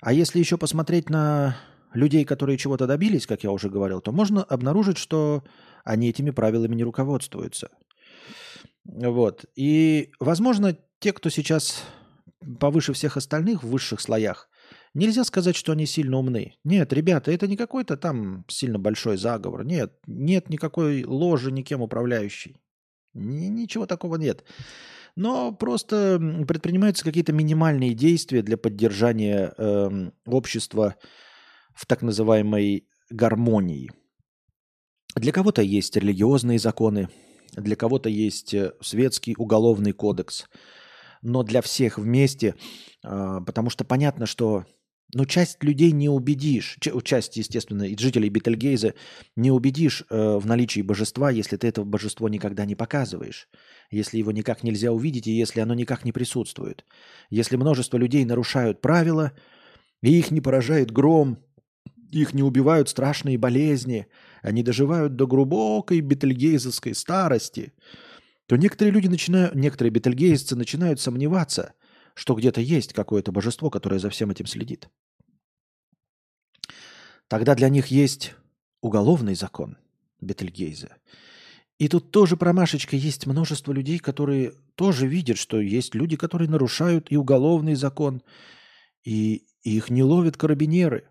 А если еще посмотреть на людей, которые чего-то добились, как я уже говорил, то можно обнаружить, что они этими правилами не руководствуются. Вот. И, возможно, те, кто сейчас повыше всех остальных в высших слоях, Нельзя сказать, что они сильно умны. Нет, ребята, это не какой-то там сильно большой заговор. Нет, нет никакой ложи никем управляющей. Ни, ничего такого нет. Но просто предпринимаются какие-то минимальные действия для поддержания э, общества в так называемой гармонии. Для кого-то есть религиозные законы, для кого-то есть э, светский уголовный кодекс, но для всех вместе, э, потому что понятно, что но часть людей не убедишь, часть, естественно, и жителей Бетельгейза не убедишь э, в наличии божества, если ты это божество никогда не показываешь, если его никак нельзя увидеть и если оно никак не присутствует. Если множество людей нарушают правила, и их не поражает гром, их не убивают страшные болезни, они доживают до глубокой бетельгейзовской старости, то некоторые люди начинают, некоторые бетельгейзцы начинают сомневаться – что где-то есть какое-то божество, которое за всем этим следит. Тогда для них есть уголовный закон Бетельгейза. И тут тоже промашечка есть множество людей, которые тоже видят, что есть люди, которые нарушают и уголовный закон, и, их не ловят карабинеры,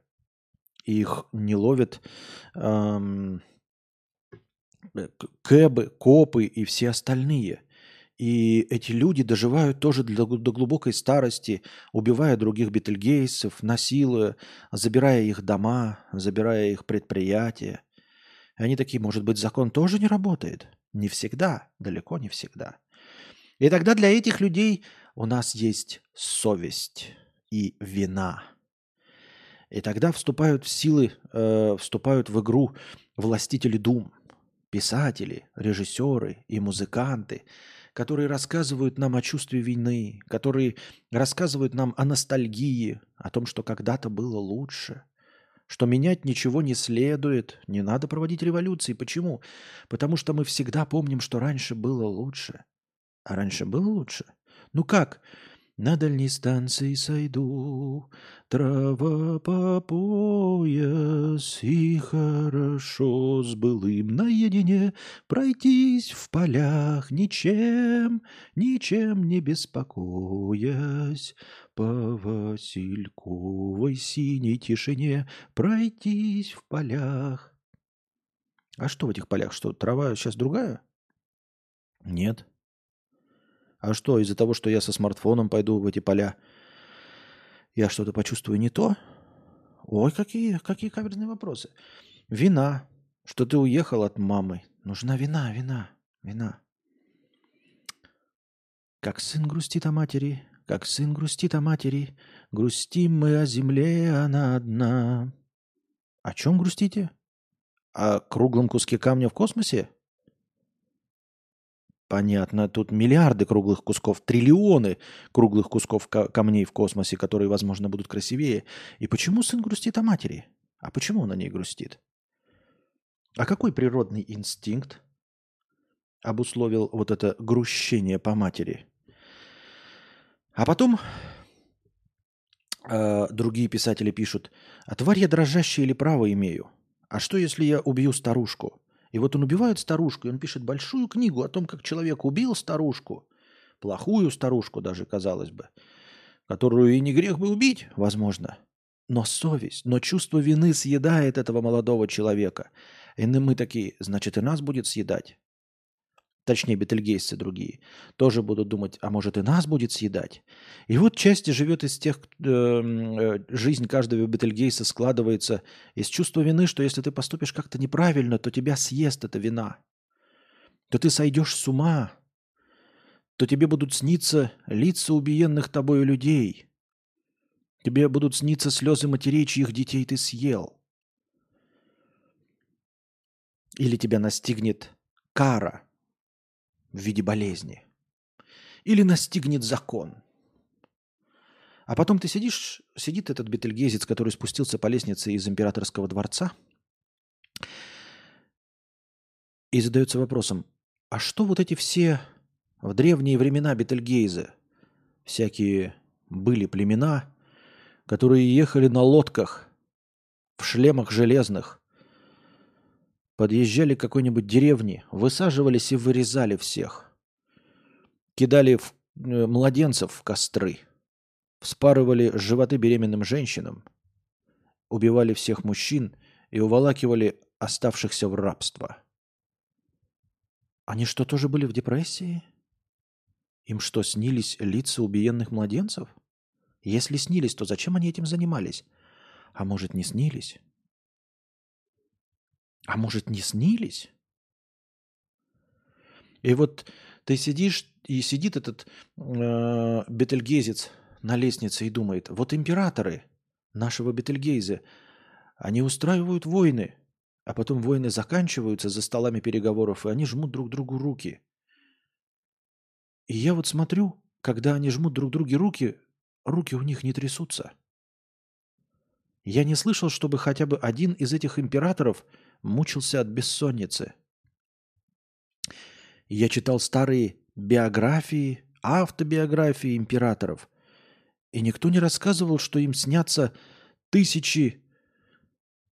их не ловят эм, кэбы, копы и все остальные. И эти люди доживают тоже до, до глубокой старости, убивая других бетельгейсов, насилуя, забирая их дома, забирая их предприятия. И они такие, может быть, закон тоже не работает? Не всегда, далеко не всегда. И тогда для этих людей у нас есть совесть и вина. И тогда вступают в силы, э, вступают в игру властители дум, писатели, режиссеры и музыканты – которые рассказывают нам о чувстве вины, которые рассказывают нам о ностальгии, о том, что когда-то было лучше, что менять ничего не следует, не надо проводить революции. Почему? Потому что мы всегда помним, что раньше было лучше. А раньше было лучше? Ну как? На дальней станции сойду, трава по пояс, И хорошо с былым наедине Пройтись в полях, ничем, ничем не беспокоясь, По Васильковой синей тишине Пройтись в полях. А что в этих полях? Что, трава сейчас другая? Нет. А что, из-за того, что я со смартфоном пойду в эти поля, я что-то почувствую не то? Ой, какие, какие каверзные вопросы. Вина. Что ты уехал от мамы. Нужна вина, вина, вина. Как сын грустит о матери, как сын грустит о матери, грустим мы о земле, она одна. О чем грустите? О круглом куске камня в космосе? Понятно. Тут миллиарды круглых кусков, триллионы круглых кусков камней в космосе, которые, возможно, будут красивее. И почему сын грустит о матери? А почему он о ней грустит? А какой природный инстинкт обусловил вот это грущение по матери? А потом э, другие писатели пишут, а тварь я дрожащая или право имею? А что, если я убью старушку? И вот он убивает старушку, и он пишет большую книгу о том, как человек убил старушку, плохую старушку даже, казалось бы, которую и не грех бы убить, возможно. Но совесть, но чувство вины съедает этого молодого человека. И мы такие, значит, и нас будет съедать точнее бетельгейсцы другие, тоже будут думать, а может и нас будет съедать. И вот часть живет из тех, эм, э, жизнь каждого бетельгейса складывается из чувства вины, что если ты поступишь как-то неправильно, то тебя съест эта вина, то ты сойдешь с ума, то тебе будут сниться лица убиенных тобою людей, тебе будут сниться слезы матерей, чьих детей ты съел. Или тебя настигнет кара – в виде болезни. Или настигнет закон. А потом ты сидишь, сидит этот бетельгезец, который спустился по лестнице из императорского дворца, и задается вопросом, а что вот эти все в древние времена Бетельгейзы, всякие были племена, которые ехали на лодках, в шлемах железных, Подъезжали к какой-нибудь деревне, высаживались и вырезали всех. Кидали в, э, младенцев в костры. Вспарывали животы беременным женщинам. Убивали всех мужчин и уволакивали оставшихся в рабство. Они что, тоже были в депрессии? Им что, снились лица убиенных младенцев? Если снились, то зачем они этим занимались? А может, не снились? А может, не снились? И вот ты сидишь, и сидит этот э, Бетельгезец на лестнице и думает, вот императоры нашего Бетельгейза, они устраивают войны, а потом войны заканчиваются за столами переговоров, и они жмут друг другу руки. И я вот смотрю, когда они жмут друг другу руки, руки у них не трясутся. Я не слышал, чтобы хотя бы один из этих императоров – мучился от бессонницы. Я читал старые биографии, автобиографии императоров, и никто не рассказывал, что им снятся тысячи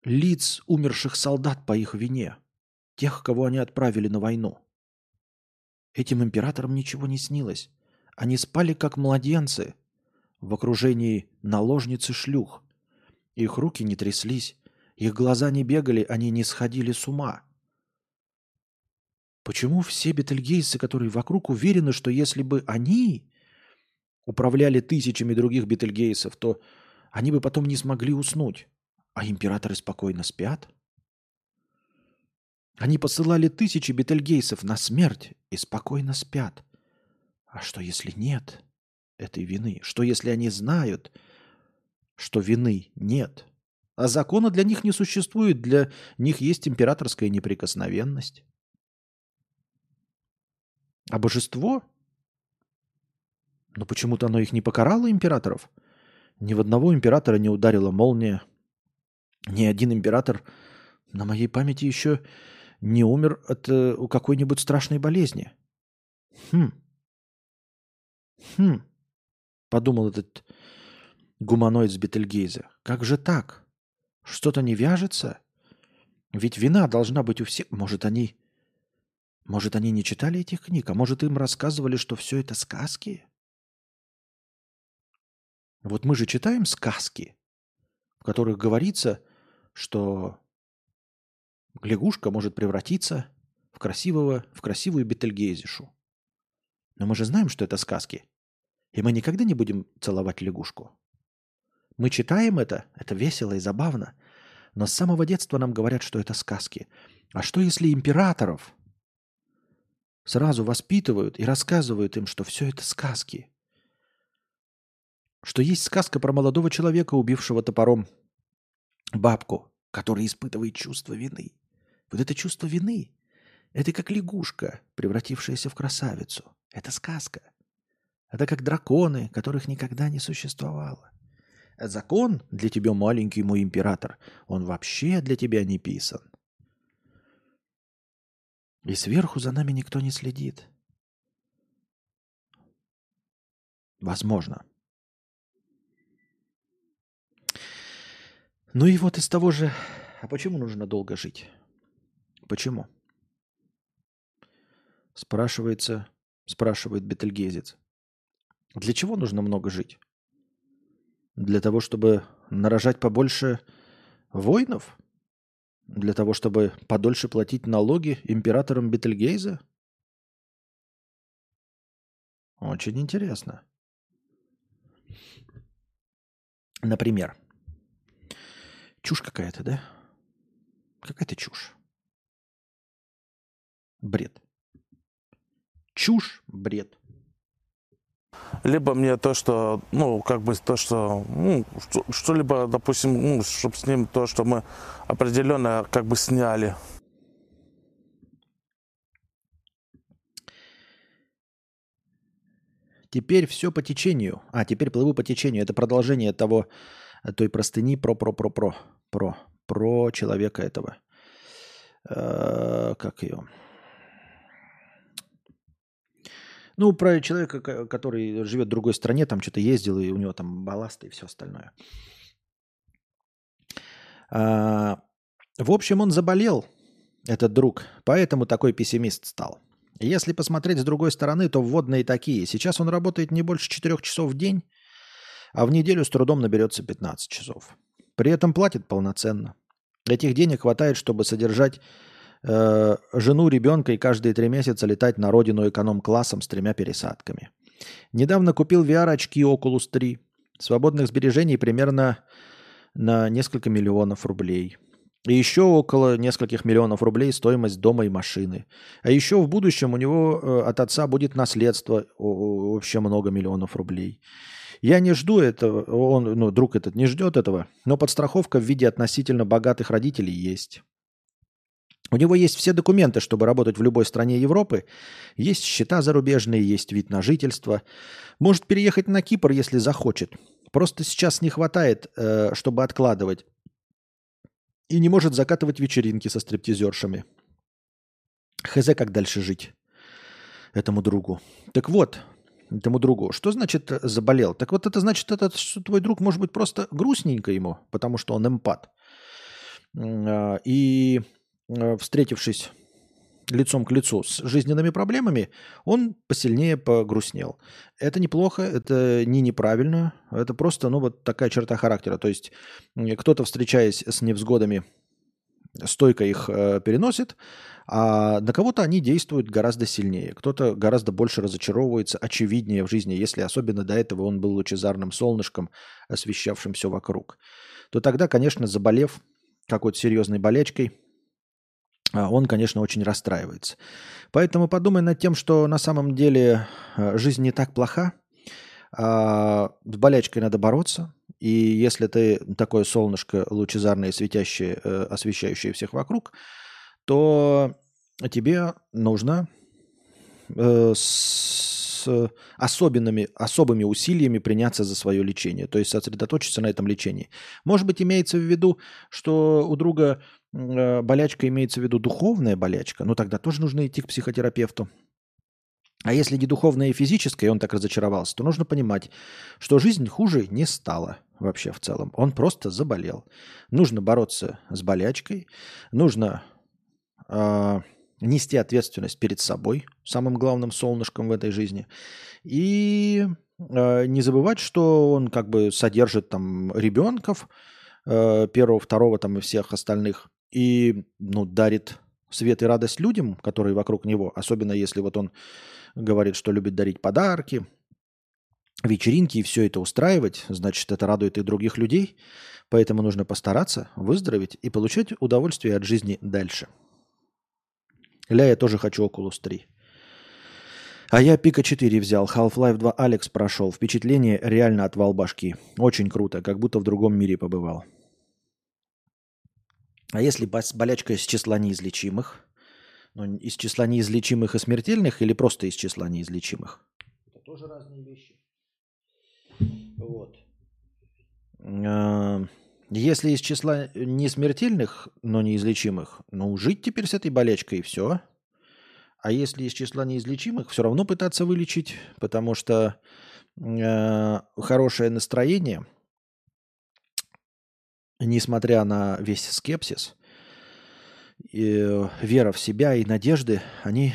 лиц умерших солдат по их вине, тех, кого они отправили на войну. Этим императорам ничего не снилось. Они спали как младенцы в окружении наложницы шлюх. Их руки не тряслись, их глаза не бегали, они не сходили с ума. Почему все бетельгейсы, которые вокруг, уверены, что если бы они управляли тысячами других бетельгейсов, то они бы потом не смогли уснуть, а императоры спокойно спят? Они посылали тысячи бетельгейсов на смерть и спокойно спят. А что если нет этой вины? Что если они знают, что вины нет? А закона для них не существует, для них есть императорская неприкосновенность. А божество? Но почему-то оно их не покарало, императоров. Ни в одного императора не ударила молния. Ни один император на моей памяти еще не умер от э, какой-нибудь страшной болезни. Хм. Хм. Подумал этот гуманоид с Бетельгейзе. Как же так? Что-то не вяжется? Ведь вина должна быть у всех. Может, они... Может, они не читали этих книг? А может, им рассказывали, что все это сказки? Вот мы же читаем сказки, в которых говорится, что лягушка может превратиться в красивого, в красивую Бетельгейзишу. Но мы же знаем, что это сказки. И мы никогда не будем целовать лягушку. Мы читаем это, это весело и забавно. Но с самого детства нам говорят, что это сказки. А что если императоров сразу воспитывают и рассказывают им, что все это сказки? Что есть сказка про молодого человека, убившего топором бабку, который испытывает чувство вины. Вот это чувство вины, это как лягушка, превратившаяся в красавицу. Это сказка. Это как драконы, которых никогда не существовало. Закон для тебя, маленький мой император, он вообще для тебя не писан. И сверху за нами никто не следит. Возможно. Ну и вот из того же... А почему нужно долго жить? Почему? Спрашивается, спрашивает Бетельгезец. Для чего нужно много жить? Для того, чтобы нарожать побольше воинов? Для того, чтобы подольше платить налоги императорам Бетельгейза? Очень интересно. Например, чушь какая-то, да? Какая-то чушь. Бред. Чушь, бред либо мне то, что, ну, как бы то, что, ну, что-либо, допустим, ну, чтобы с ним то, что мы определенно как бы сняли. Теперь все по течению. А, теперь плыву по течению. Это продолжение того, той простыни про-про-про-про. Про. Про человека этого. Э, как ее? Ну, про человека, который живет в другой стране, там что-то ездил, и у него там балласты и все остальное. А, в общем, он заболел, этот друг, поэтому такой пессимист стал. Если посмотреть с другой стороны, то вводные такие. Сейчас он работает не больше 4 часов в день, а в неделю с трудом наберется 15 часов. При этом платит полноценно. Этих денег хватает, чтобы содержать э, жену, ребенка и каждые три месяца летать на родину эконом-классом с тремя пересадками. Недавно купил VR-очки Oculus 3. Свободных сбережений примерно на несколько миллионов рублей. И еще около нескольких миллионов рублей стоимость дома и машины. А еще в будущем у него э, от отца будет наследство вообще много миллионов рублей. Я не жду этого, он, ну, друг этот не ждет этого, но подстраховка в виде относительно богатых родителей есть. У него есть все документы, чтобы работать в любой стране Европы. Есть счета зарубежные, есть вид на жительство. Может переехать на Кипр, если захочет. Просто сейчас не хватает, э, чтобы откладывать. И не может закатывать вечеринки со стриптизершами. Хз, как дальше жить этому другу. Так вот, этому другу. Что значит э, заболел? Так вот это значит, это, что твой друг может быть просто грустненько ему, потому что он эмпат. А, и Э, встретившись лицом к лицу с жизненными проблемами, он посильнее погрустнел. Это неплохо, это не неправильно, это просто, ну, вот такая черта характера. То есть кто-то, встречаясь с невзгодами, стойко их э, переносит, а на кого-то они действуют гораздо сильнее. Кто-то гораздо больше разочаровывается, очевиднее в жизни, если особенно до этого он был лучезарным солнышком, освещавшим все вокруг. То тогда, конечно, заболев какой-то серьезной болячкой – он, конечно, очень расстраивается. Поэтому подумай над тем, что на самом деле э, жизнь не так плоха, а с болячкой надо бороться. И если ты такое солнышко лучезарное, светящее, э, освещающее всех вокруг, то тебе нужно э, с особенными, особыми усилиями приняться за свое лечение, то есть сосредоточиться на этом лечении. Может быть, имеется в виду, что у друга болячка имеется в виду духовная болячка, ну тогда тоже нужно идти к психотерапевту. А если не духовное и физическое, и он так разочаровался, то нужно понимать, что жизнь хуже не стала вообще в целом. Он просто заболел. Нужно бороться с болячкой, нужно э, нести ответственность перед собой, самым главным солнышком в этой жизни, и э, не забывать, что он как бы содержит там ребенков, э, первого, второго там и всех остальных, и ну, дарит свет и радость людям, которые вокруг него, особенно если вот он говорит, что любит дарить подарки, вечеринки и все это устраивать, значит, это радует и других людей. Поэтому нужно постараться выздороветь и получать удовольствие от жизни дальше. Ля, я тоже хочу Oculus 3. А я Пика 4 взял, Half-Life 2 Алекс прошел. Впечатление реально отвал башки. Очень круто, как будто в другом мире побывал. А если болячка из числа неизлечимых? Ну, из числа неизлечимых и смертельных или просто из числа неизлечимых? Это тоже разные вещи. Вот. Если из числа несмертельных, но неизлечимых, ну, жить теперь с этой болячкой и все. А если из числа неизлечимых, все равно пытаться вылечить, потому что э, хорошее настроение, несмотря на весь скепсис, и вера в себя и надежды, они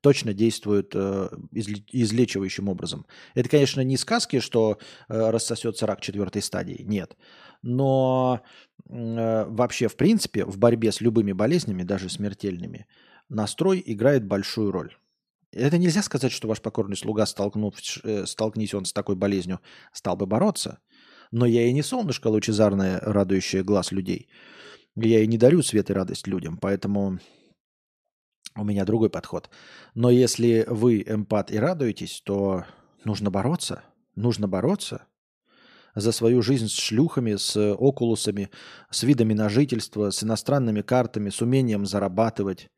точно действуют э, излечивающим образом. Это, конечно, не сказки, что э, рассосется рак четвертой стадии, нет. Но э, вообще, в принципе, в борьбе с любыми болезнями, даже смертельными, настрой играет большую роль. Это нельзя сказать, что ваш покорный слуга, столкнув, э, столкнись он с такой болезнью, стал бы бороться. Но я и не солнышко лучезарное, радующее глаз людей – я и не дарю свет и радость людям, поэтому у меня другой подход. Но если вы эмпат и радуетесь, то нужно бороться. Нужно бороться за свою жизнь с шлюхами, с окулусами, с видами на жительство, с иностранными картами, с умением зарабатывать.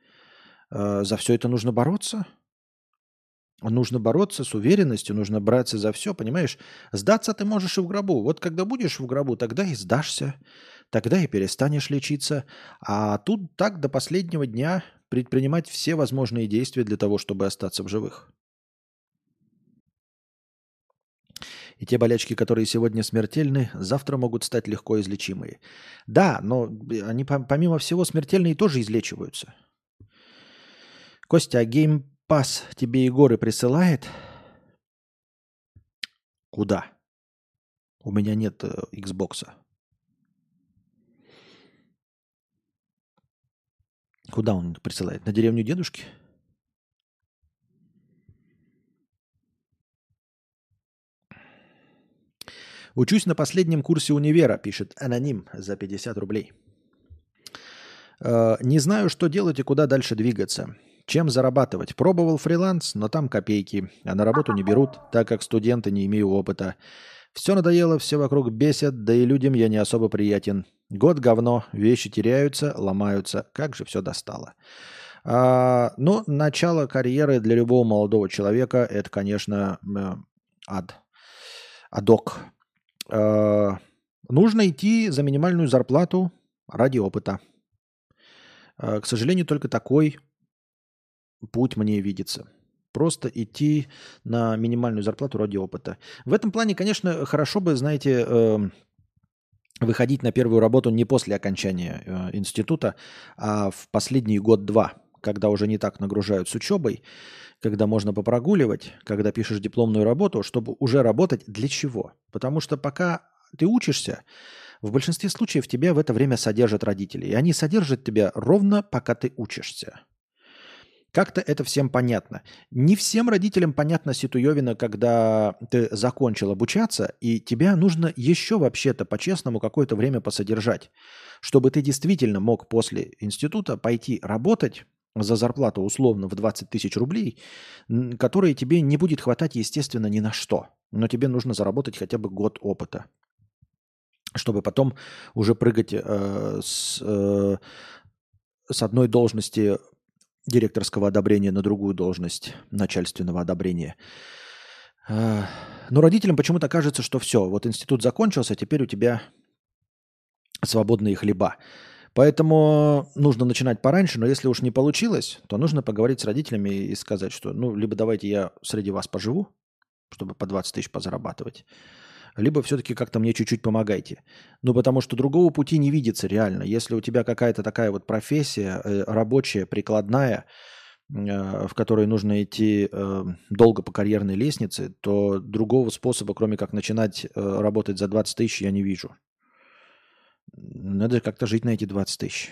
Э, за все это нужно бороться. Нужно бороться с уверенностью, нужно браться за все, понимаешь? Сдаться ты можешь и в гробу. Вот когда будешь в гробу, тогда и сдашься тогда и перестанешь лечиться. А тут так до последнего дня предпринимать все возможные действия для того, чтобы остаться в живых. И те болячки, которые сегодня смертельны, завтра могут стать легко излечимые. Да, но они помимо всего смертельные тоже излечиваются. Костя, а Game Pass тебе Егоры присылает? Куда? У меня нет э, Xbox. Куда он присылает? На деревню дедушки? Учусь на последнем курсе универа, пишет аноним за 50 рублей. Э, не знаю, что делать и куда дальше двигаться. Чем зарабатывать? Пробовал фриланс, но там копейки, а на работу не берут, так как студенты не имею опыта. Все надоело, все вокруг бесят, да и людям я не особо приятен. Год говно, вещи теряются, ломаются. Как же все достало. А, ну, начало карьеры для любого молодого человека – это, конечно, ад. Адок. А, нужно идти за минимальную зарплату ради опыта. А, к сожалению, только такой путь мне видится. Просто идти на минимальную зарплату ради опыта. В этом плане, конечно, хорошо бы, знаете, эм, выходить на первую работу не после окончания э, института, а в последний год-два, когда уже не так нагружают с учебой, когда можно попрогуливать, когда пишешь дипломную работу, чтобы уже работать для чего? Потому что пока ты учишься, в большинстве случаев тебя в это время содержат родители. И они содержат тебя ровно пока ты учишься. Как-то это всем понятно. Не всем родителям понятна ситуевина, когда ты закончил обучаться, и тебя нужно еще вообще-то по-честному какое-то время посодержать, чтобы ты действительно мог после института пойти работать за зарплату условно в 20 тысяч рублей, которые тебе не будет хватать, естественно, ни на что. Но тебе нужно заработать хотя бы год опыта, чтобы потом уже прыгать э, с, э, с одной должности директорского одобрения на другую должность начальственного одобрения. А, но родителям почему-то кажется, что все, вот институт закончился, теперь у тебя свободные хлеба. Поэтому нужно начинать пораньше, но если уж не получилось, то нужно поговорить с родителями и сказать, что ну, либо давайте я среди вас поживу, чтобы по 20 тысяч позарабатывать, либо все-таки как-то мне чуть-чуть помогайте. Ну, потому что другого пути не видится реально. Если у тебя какая-то такая вот профессия э, рабочая, прикладная, э, в которой нужно идти э, долго по карьерной лестнице, то другого способа, кроме как начинать работать за 20 тысяч, я не вижу. Надо как-то жить на эти 20 тысяч.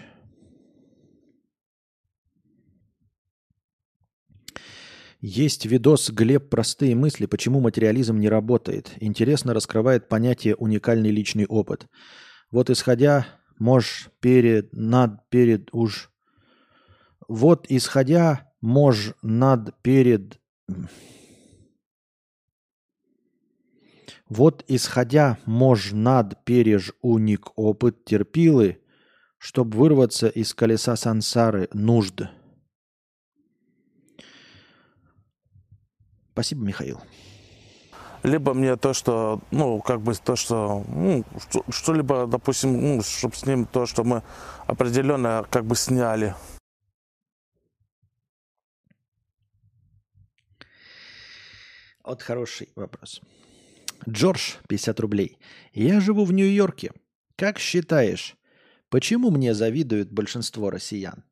Есть видос «Глеб. Простые мысли. Почему материализм не работает». Интересно раскрывает понятие «уникальный личный опыт». Вот исходя, мож перед, над, перед, уж... Вот исходя, мож над, перед... Вот исходя, мож над, переж, уник, опыт, терпилы, чтоб вырваться из колеса сансары, нужд – Спасибо, Михаил. Либо мне то, что, ну, как бы то, что, ну, что-либо, допустим, ну, чтобы с ним то, что мы определенно как бы сняли. Вот хороший вопрос. Джордж, 50 рублей. Я живу в Нью-Йорке. Как считаешь, почему мне завидуют большинство россиян?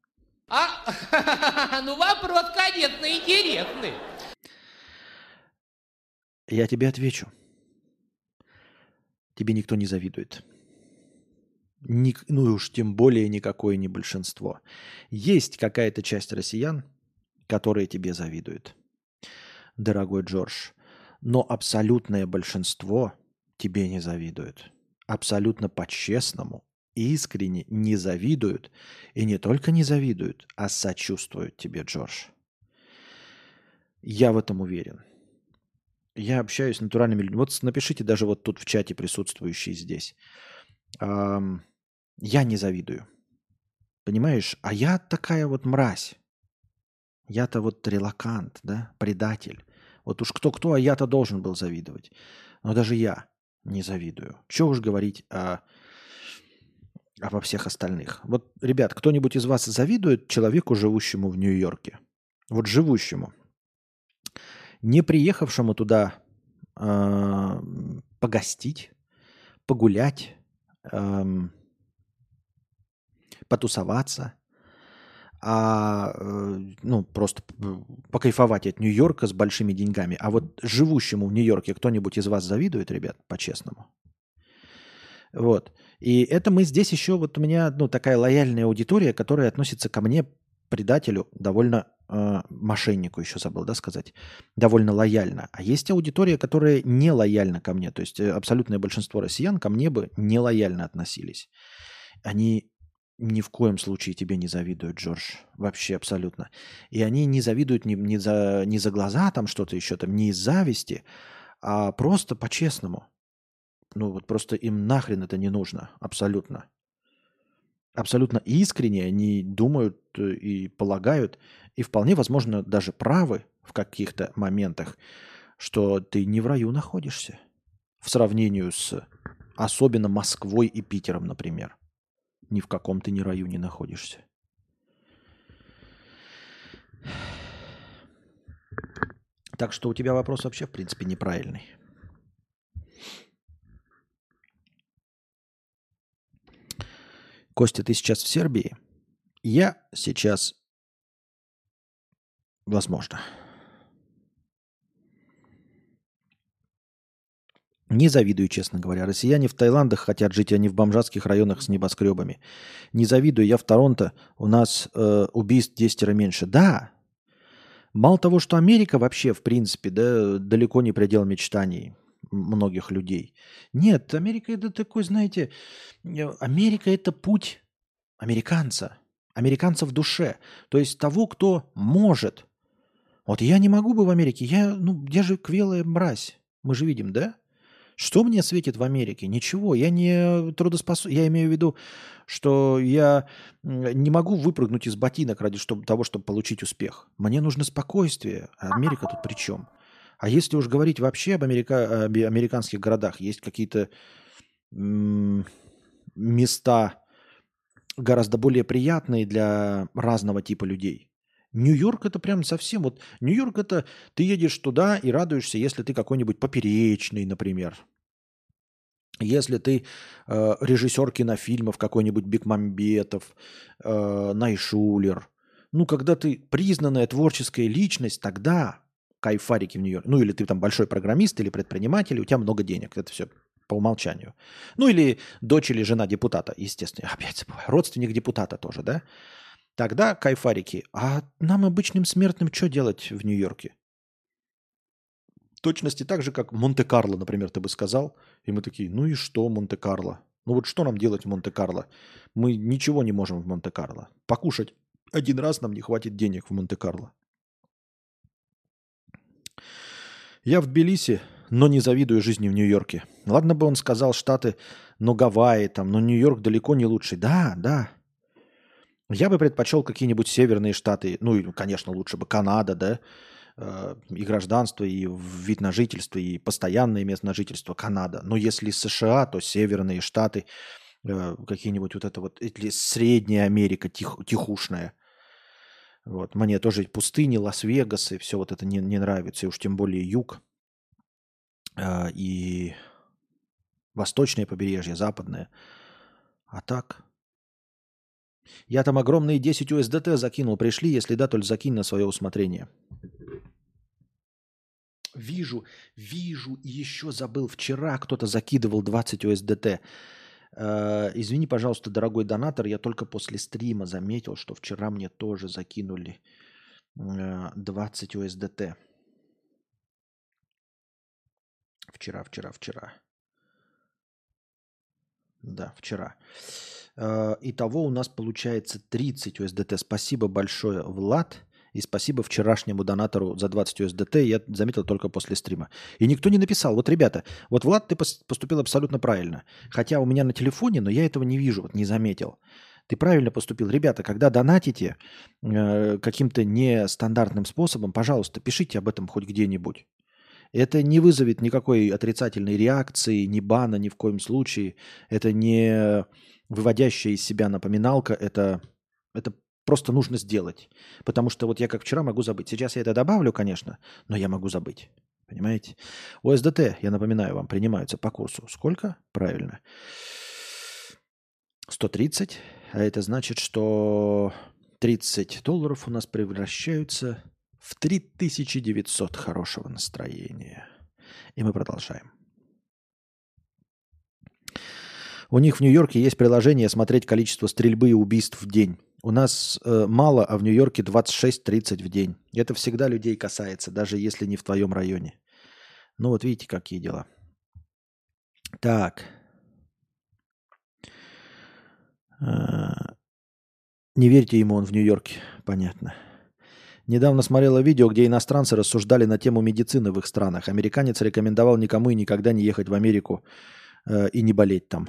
А, ну вопрос, конечно, интересный. Я тебе отвечу. Тебе никто не завидует. Ник, ну и уж тем более никакое не большинство. Есть какая-то часть россиян, которые тебе завидуют, дорогой Джордж. Но абсолютное большинство тебе не завидует. Абсолютно по-честному, искренне не завидуют. И не только не завидуют, а сочувствуют тебе, Джордж. Я в этом уверен. Я общаюсь с натуральными людьми. Вот напишите даже вот тут в чате присутствующие здесь. Я не завидую. Понимаешь? А я такая вот мразь. Я-то вот релакант, да, предатель. Вот уж кто-кто, а я-то должен был завидовать. Но даже я не завидую. Чего уж говорить о, обо всех остальных. Вот, ребят, кто-нибудь из вас завидует человеку, живущему в Нью-Йорке? Вот живущему не приехавшему туда э, погостить, погулять, э, потусоваться, а э, ну просто покайфовать от Нью-Йорка с большими деньгами. А вот живущему в Нью-Йорке кто-нибудь из вас завидует, ребят, по-честному? Вот. И это мы здесь еще, вот у меня ну, такая лояльная аудитория, которая относится ко мне, предателю, довольно э, мошеннику еще забыл, да, сказать, довольно лояльно. А есть аудитория, которая не лояльна ко мне. То есть э, абсолютное большинство россиян ко мне бы не лояльно относились. Они ни в коем случае тебе не завидуют, Джордж. Вообще абсолютно. И они не завидуют ни, ни, за, ни за глаза, там что-то еще, там, не из зависти, а просто по-честному. Ну вот просто им нахрен это не нужно. Абсолютно абсолютно искренне они думают э, и полагают, и вполне возможно даже правы в каких-то моментах, что ты не в раю находишься в сравнении с особенно Москвой и Питером, например. Ни в каком ты ни раю не находишься. Так что у тебя вопрос вообще, в принципе, неправильный. Костя, ты сейчас в Сербии? Я сейчас... Возможно. Не завидую, честно говоря. Россияне в Таиландах хотят жить, а не в бомжатских районах с небоскребами. Не завидую. Я в Торонто. У нас э, убийств 10 меньше. Да. Мало того, что Америка вообще, в принципе, да, далеко не предел мечтаний многих людей. Нет, Америка это такой, знаете, э, Америка это путь американца, американца в душе, то есть того, кто может. Вот я не могу бы в Америке, я, ну, я же квелая мразь, мы же видим, да? Что мне светит в Америке? Ничего. Я не трудоспособен. Я имею в виду, что я не могу выпрыгнуть из ботинок ради того, чтобы получить успех. Мне нужно спокойствие. А Америка тут при чем? А если уж говорить вообще об, америка... американских городах, есть какие-то места гораздо более приятные для разного типа людей. Нью-Йорк это прям совсем вот Нью-Йорк это ты едешь туда и радуешься, если ты какой-нибудь поперечный, например. Если ты э, режиссер кинофильмов какой-нибудь Бекмамбетов, э, Найшулер, ну, когда ты признанная творческая личность, тогда кайфарики в Нью-Йорке. Ну, или ты там большой программист или предприниматель, у тебя много денег. Это все по умолчанию. Ну, или дочь или жена депутата, естественно. Опять забываю. Родственник депутата тоже, да? Тогда кайфарики. А нам, обычным смертным, что делать в Нью-Йорке? Точности так же, как Монте-Карло, например, ты бы сказал. И мы такие, ну и что Монте-Карло? Ну вот что нам делать в Монте-Карло? Мы ничего не можем в Монте-Карло. Покушать один раз нам не хватит денег в Монте-Карло. Я в Тбилиси, но не завидую жизни в Нью-Йорке. Ладно бы он сказал Штаты, но Гавайи там, но Нью-Йорк далеко не лучший. Да, да. Я бы предпочел какие-нибудь северные штаты. Ну, и, конечно, лучше бы Канада, да. Э, и гражданство, и вид на жительство, и постоянное место на жительство Канада. Но если США, то северные штаты, э, какие-нибудь вот это вот, или Средняя Америка тих, тихушная. Вот. Мне тоже пустыни, Лас-Вегас и все вот это не, не нравится, и уж тем более юг. А, и восточное побережье, западное. А так... Я там огромные 10 USDT закинул. Пришли, если да, только закинь на свое усмотрение. Вижу, вижу, и еще забыл. Вчера кто-то закидывал 20 USDT. Э, извини, пожалуйста, дорогой донатор, я только после стрима заметил, что вчера мне тоже закинули 20 э, USDT. Вчера, вчера, вчера. Да, вчера. Э, итого у нас получается 30 USDT. Спасибо большое, Влад. И спасибо вчерашнему донатору за 20 USDT. Я заметил только после стрима. И никто не написал. Вот, ребята, вот, Влад, ты поступил абсолютно правильно. Хотя у меня на телефоне, но я этого не вижу, вот не заметил. Ты правильно поступил. Ребята, когда донатите э, каким-то нестандартным способом, пожалуйста, пишите об этом хоть где-нибудь. Это не вызовет никакой отрицательной реакции, ни бана ни в коем случае. Это не выводящая из себя напоминалка. Это, это Просто нужно сделать. Потому что вот я как вчера могу забыть. Сейчас я это добавлю, конечно, но я могу забыть. Понимаете? ОСДТ, я напоминаю вам, принимаются по курсу. Сколько? Правильно. 130. А это значит, что 30 долларов у нас превращаются в 3900 хорошего настроения. И мы продолжаем. У них в Нью-Йорке есть приложение смотреть количество стрельбы и убийств в день. У нас э, мало, а в Нью-Йорке 26-30 в день. Это всегда людей касается, даже если не в твоем районе. Ну вот видите, какие дела. Так. А, не верьте ему, он в Нью-Йорке. Понятно. Недавно смотрела видео, где иностранцы рассуждали на тему медицины в их странах. Американец рекомендовал никому и никогда не ехать в Америку Э, и не болеть там.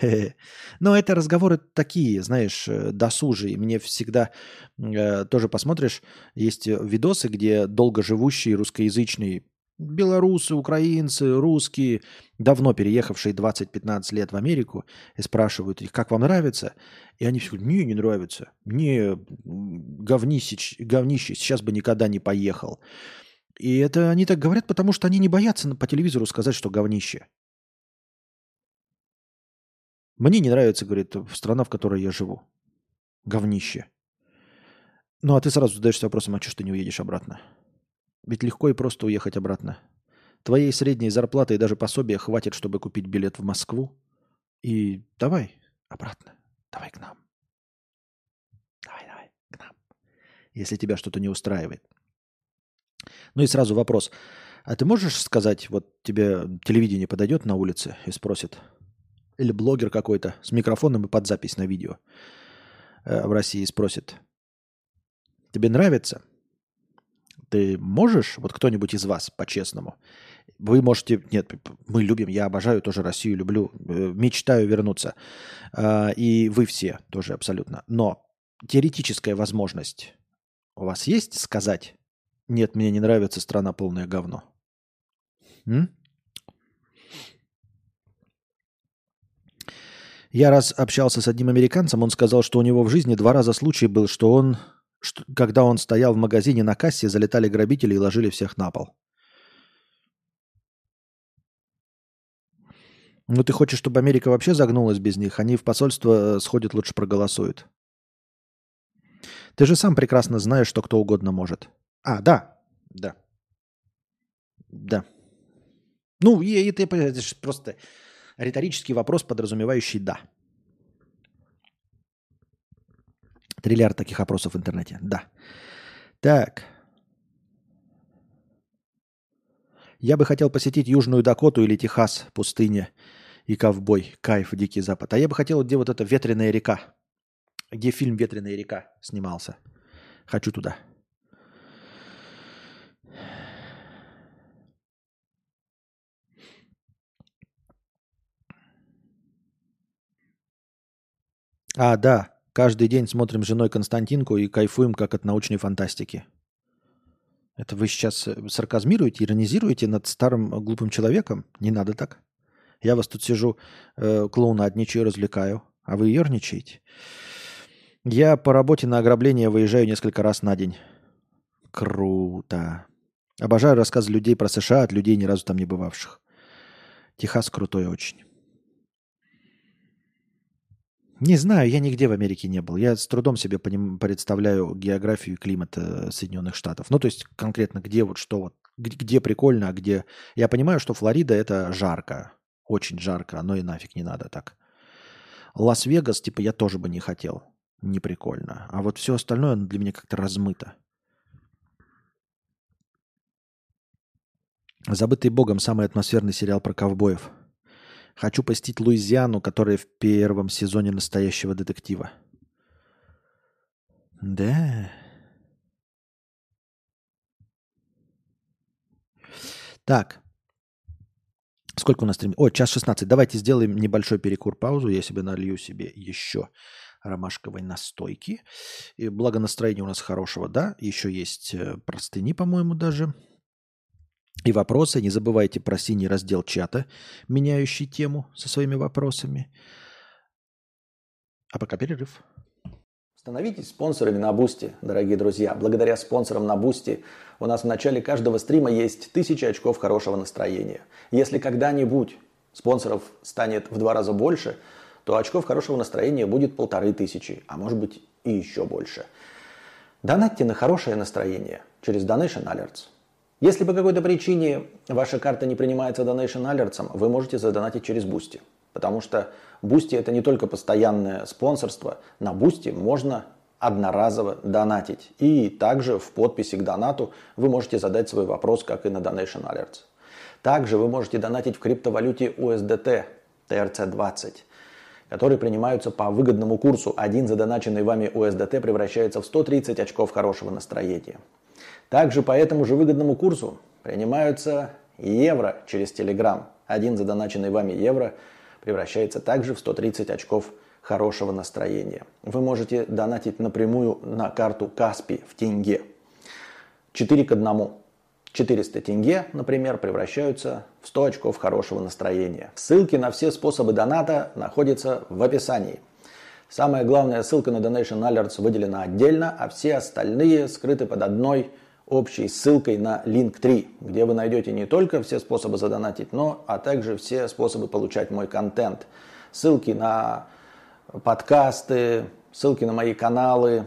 Но это разговоры такие, знаешь, э, досужие. Мне всегда э, тоже посмотришь, есть видосы, где долгоживущие русскоязычные белорусы, украинцы, русские, давно переехавшие 20-15 лет в Америку, и спрашивают их, как вам нравится? И они все говорят, не, не нравится. Не, говнище, говнище, сейчас бы никогда не поехал. И это они так говорят, потому что они не боятся по телевизору сказать, что говнище. Мне не нравится, говорит, страна, в которой я живу. Говнище. Ну, а ты сразу задаешься вопросом, а что ты не уедешь обратно? Ведь легко и просто уехать обратно. Твоей средней зарплаты и даже пособия хватит, чтобы купить билет в Москву. И давай обратно. Давай к нам. Давай, давай, к нам. Если тебя что-то не устраивает. Ну и сразу вопрос. А ты можешь сказать, вот тебе телевидение подойдет на улице и спросит, или блогер какой-то с микрофоном и под запись на видео э, в России спросит, тебе нравится? Ты можешь, вот кто-нибудь из вас, по-честному, вы можете, нет, мы любим, я обожаю тоже Россию, люблю, э, мечтаю вернуться. А, и вы все тоже абсолютно. Но теоретическая возможность у вас есть сказать, нет, мне не нравится страна полное говно? М? Я раз общался с одним американцем, он сказал, что у него в жизни два раза случай был, что он, что, когда он стоял в магазине на кассе, залетали грабители и ложили всех на пол. Ну, ты хочешь, чтобы Америка вообще загнулась без них? Они в посольство э, сходят, лучше проголосуют. Ты же сам прекрасно знаешь, что кто угодно может. А, да. Да. Да. Ну, и, и ты, просто риторический вопрос, подразумевающий «да». Триллиард таких опросов в интернете. Да. Так. Я бы хотел посетить Южную Дакоту или Техас, пустыня и ковбой, кайф, Дикий Запад. А я бы хотел, где вот эта ветреная река, где фильм «Ветреная река» снимался. Хочу туда. А, да, каждый день смотрим с женой Константинку и кайфуем, как от научной фантастики. Это вы сейчас э, сарказмируете, иронизируете над старым э, глупым человеком? Не надо так. Я вас тут сижу, э, клоунадничаю, развлекаю, а вы ерничаете. Я по работе на ограбление выезжаю несколько раз на день. Круто. Обожаю рассказы людей про США от людей, ни разу там не бывавших. Техас крутой очень. Не знаю, я нигде в Америке не был. Я с трудом себе представляю географию и климат э, Соединенных Штатов. Ну, то есть конкретно где вот что вот, где, прикольно, а где... Я понимаю, что Флорида это жарко, очень жарко, оно и нафиг не надо так. Лас-Вегас, типа, я тоже бы не хотел. Не прикольно. А вот все остальное для меня как-то размыто. Забытый богом самый атмосферный сериал про ковбоев. Хочу посетить Луизиану, которая в первом сезоне настоящего детектива. Да. Так. Сколько у нас стримит? О, час 16. Давайте сделаем небольшой перекур, паузу. Я себе налью себе еще ромашковой настойки. И благо настроение у нас хорошего, да. Еще есть э, простыни, по-моему, даже. И вопросы. Не забывайте про синий раздел чата, меняющий тему со своими вопросами. А пока перерыв. Становитесь спонсорами на Boosty, дорогие друзья. Благодаря спонсорам на Boosty у нас в начале каждого стрима есть тысячи очков хорошего настроения. Если когда-нибудь спонсоров станет в два раза больше, то очков хорошего настроения будет полторы тысячи, а может быть и еще больше. Донатьте на хорошее настроение через Donation Alerts. Если по какой-то причине ваша карта не принимается Donation Alerts, вы можете задонатить через Boosty. Потому что Boosty это не только постоянное спонсорство, на Boosty можно одноразово донатить. И также в подписи к донату вы можете задать свой вопрос, как и на Donation Alerts. Также вы можете донатить в криптовалюте USDT TRC20, которые принимаются по выгодному курсу. Один задоначенный вами USDT превращается в 130 очков хорошего настроения. Также по этому же выгодному курсу принимаются евро через Telegram. Один задоначенный вами евро превращается также в 130 очков хорошего настроения. Вы можете донатить напрямую на карту Каспи в тенге. 4 к 1. 400 тенге, например, превращаются в 100 очков хорошего настроения. Ссылки на все способы доната находятся в описании. Самая главная ссылка на Donation Alerts выделена отдельно, а все остальные скрыты под одной общей ссылкой на Link3, где вы найдете не только все способы задонатить, но а также все способы получать мой контент. Ссылки на подкасты, ссылки на мои каналы,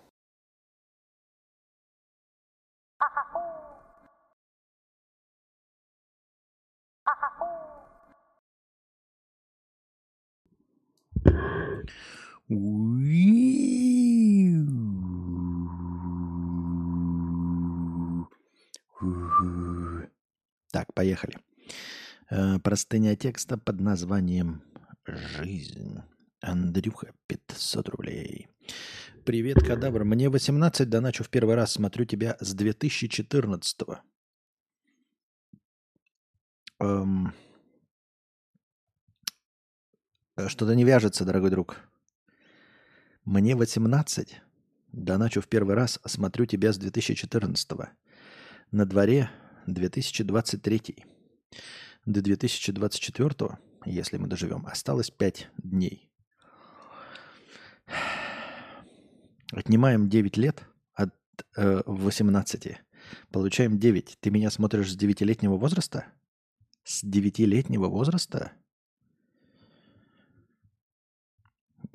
Так, поехали. Э, Простыня текста под названием «Жизнь». Андрюха, 500 рублей. Привет, кадавр. Мне 18, доначу в первый раз. Смотрю тебя с 2014-го. Эм, э, Что-то не вяжется, дорогой друг. Мне 18, доначу в первый раз. Смотрю тебя с 2014-го. На дворе 2023. До 2024, если мы доживем, осталось 5 дней. Отнимаем 9 лет от э, 18. Получаем 9. Ты меня смотришь с 9-летнего возраста? С 9-летнего возраста? М,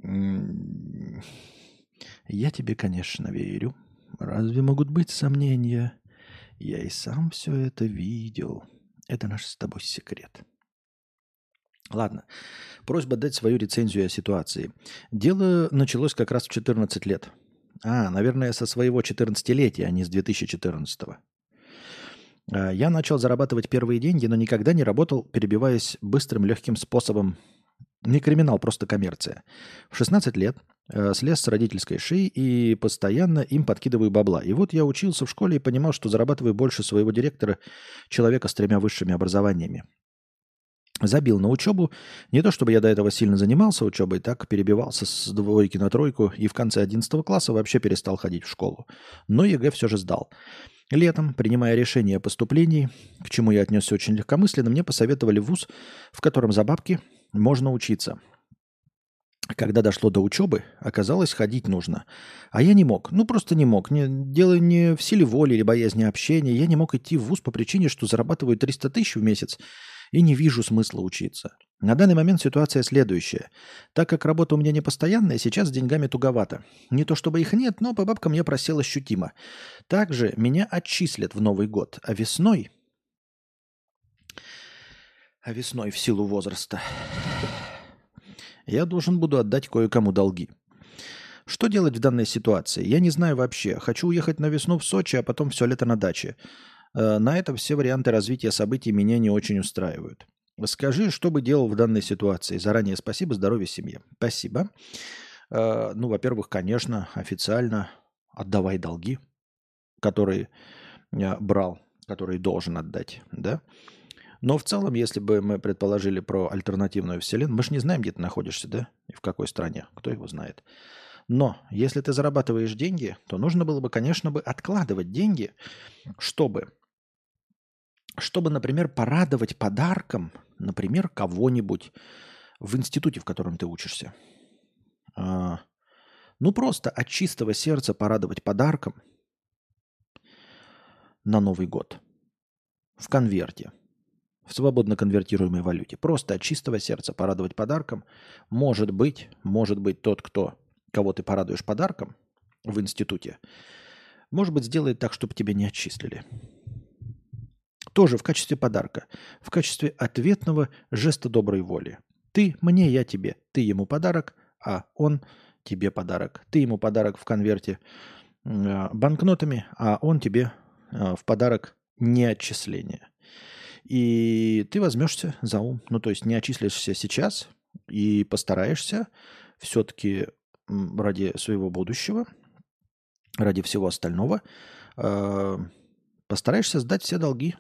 Я тебе, конечно, верю. Разве могут быть сомнения? Я и сам все это видел. Это наш с тобой секрет. Ладно. Просьба дать свою рецензию о ситуации. Дело началось как раз в 14 лет. А, наверное, со своего 14-летия, а не с 2014-го. А, Я начал зарабатывать первые деньги, но никогда не работал, перебиваясь быстрым, легким способом. Не криминал, просто коммерция. В 16 лет э, слез с родительской шеи и постоянно им подкидываю бабла. И вот я учился в школе и понимал, что зарабатываю больше своего директора, человека с тремя высшими образованиями. Забил на учебу. Не то чтобы я до этого сильно занимался учебой, так перебивался с двойки на тройку и в конце 11 класса вообще перестал ходить в школу. Но ЕГЭ все же сдал. Летом, принимая решение о поступлении, к чему я отнесся очень легкомысленно, мне посоветовали вуз, в котором за бабки можно учиться. Когда дошло до учебы, оказалось, ходить нужно. А я не мог. Ну, просто не мог. Не, дело не в силе воли или боязни общения. Я не мог идти в ВУЗ по причине, что зарабатываю 300 тысяч в месяц и не вижу смысла учиться. На данный момент ситуация следующая. Так как работа у меня не постоянная, сейчас с деньгами туговато. Не то чтобы их нет, но по бабкам я просел ощутимо. Также меня отчислят в Новый год, а весной... А весной в силу возраста я должен буду отдать кое-кому долги. Что делать в данной ситуации? Я не знаю вообще. Хочу уехать на весну в Сочи, а потом все лето на даче. Э, На этом все варианты развития событий меня не очень устраивают. Скажи, что бы делал в данной ситуации? Заранее спасибо, здоровья семье. Спасибо. Э, Ну, во-первых, конечно, официально отдавай долги, которые э, брал, которые должен отдать, да? Но в целом, если бы мы предположили про альтернативную вселенную, мы же не знаем, где ты находишься, да? И в какой стране, кто его знает. Но если ты зарабатываешь деньги, то нужно было бы, конечно, бы откладывать деньги, чтобы, чтобы, например, порадовать подарком, например, кого-нибудь в институте, в котором ты учишься. А, Ну, просто от чистого сердца порадовать подарком на Новый год в конверте, в свободно конвертируемой валюте. Просто от чистого сердца порадовать подарком. Может быть, может быть, тот, кто, кого ты порадуешь подарком в институте, может быть, сделает так, чтобы тебя не отчислили. Тоже в качестве подарка, в качестве ответного жеста доброй воли. Ты мне, я тебе. Ты ему подарок, а он тебе подарок. Ты ему подарок в конверте э, банкнотами, а он тебе э, в подарок не отчисление. И ты возьмешься за ум. Ну, то есть не отчислишься сейчас и постараешься все-таки ради своего будущего, ради всего остального, э, постараешься сдать все долги,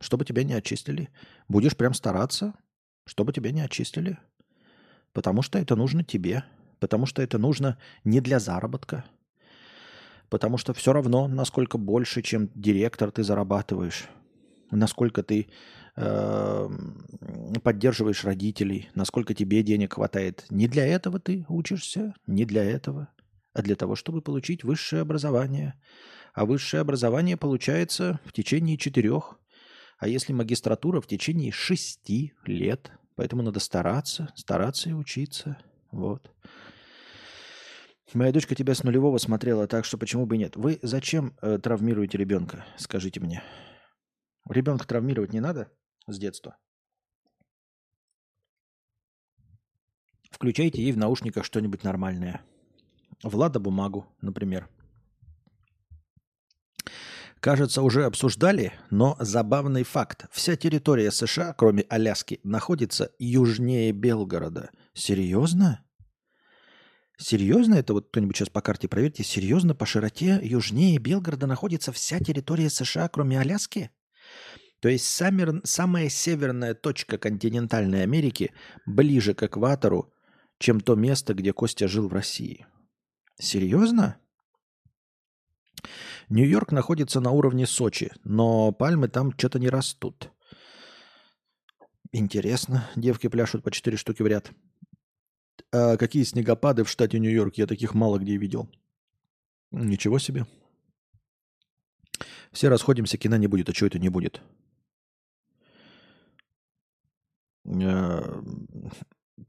чтобы тебя не отчислили. Будешь прям стараться, чтобы тебя не отчислили. Потому что это нужно тебе. Потому что это нужно не для заработка. Потому что все равно, насколько больше, чем директор ты зарабатываешь. Насколько ты э, поддерживаешь родителей, насколько тебе денег хватает. Не для этого ты учишься, не для этого, а для того, чтобы получить высшее образование. А высшее образование получается в течение четырех, а если магистратура в течение шести лет. Поэтому надо стараться, стараться и учиться. Вот. Моя дочка тебя с нулевого смотрела, так что почему бы и нет? Вы зачем э, травмируете ребенка? Скажите мне. Ребенка травмировать не надо с детства? Включайте ей в наушниках что-нибудь нормальное. Влада бумагу, например. Кажется, уже обсуждали, но забавный факт. Вся территория США, кроме Аляски, находится южнее Белгорода. Серьезно? Серьезно? Это вот кто-нибудь сейчас по карте проверьте. Серьезно? По широте южнее Белгорода находится вся территория США, кроме Аляски? То есть самер, самая северная точка континентальной Америки ближе к экватору, чем то место, где Костя жил в России. Серьезно? Нью-Йорк находится на уровне Сочи, но пальмы там что-то не растут. Интересно. Девки пляшут по 4 штуки в ряд. А какие снегопады в штате Нью-Йорк? Я таких мало где видел. Ничего себе. Все расходимся, кино не будет. А что это не будет? А,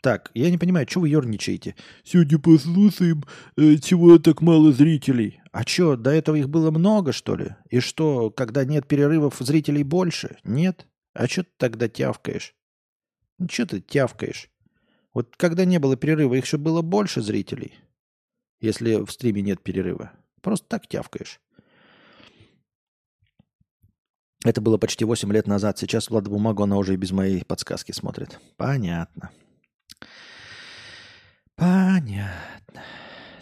так, я не понимаю, что вы ерничаете? Сегодня послушаем, э, чего так мало зрителей. А что, до этого их было много, что ли? И что, когда нет перерывов, зрителей больше? Нет? А что ты тогда тявкаешь? Ну, что ты тявкаешь? Вот когда не было перерыва, их еще было больше зрителей, если в стриме нет перерыва. Просто так тявкаешь. Это было почти 8 лет назад. Сейчас Влада Бумагу она уже и без моей подсказки смотрит. Понятно. Понятно.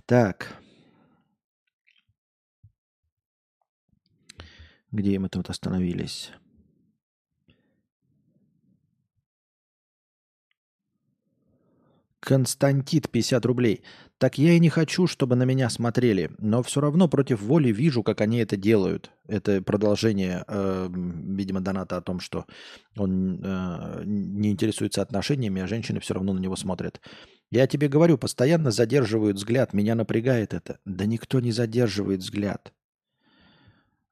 Так. Где мы тут остановились? Константит, 50 рублей. Так я и не хочу, чтобы на меня смотрели, но все равно против воли вижу, как они это делают. Это продолжение, э, видимо, доната о том, что он э, не интересуется отношениями, а женщины все равно на него смотрят. Я тебе говорю, постоянно задерживают взгляд, меня напрягает это. Да никто не задерживает взгляд.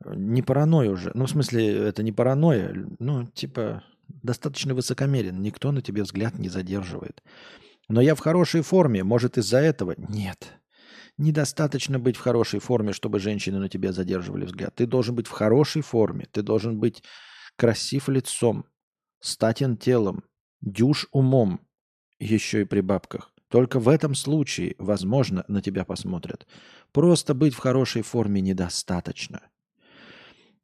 Не паранойя уже. Ну, в смысле, это не паранойя. Ну, типа, достаточно высокомерен. Никто на тебе взгляд не задерживает. Но я в хорошей форме, может из-за этого? Нет. Недостаточно быть в хорошей форме, чтобы женщины на тебя задерживали взгляд. Ты должен быть в хорошей форме, ты должен быть красив лицом, статен телом, дюж умом, еще и при бабках. Только в этом случае, возможно, на тебя посмотрят. Просто быть в хорошей форме недостаточно.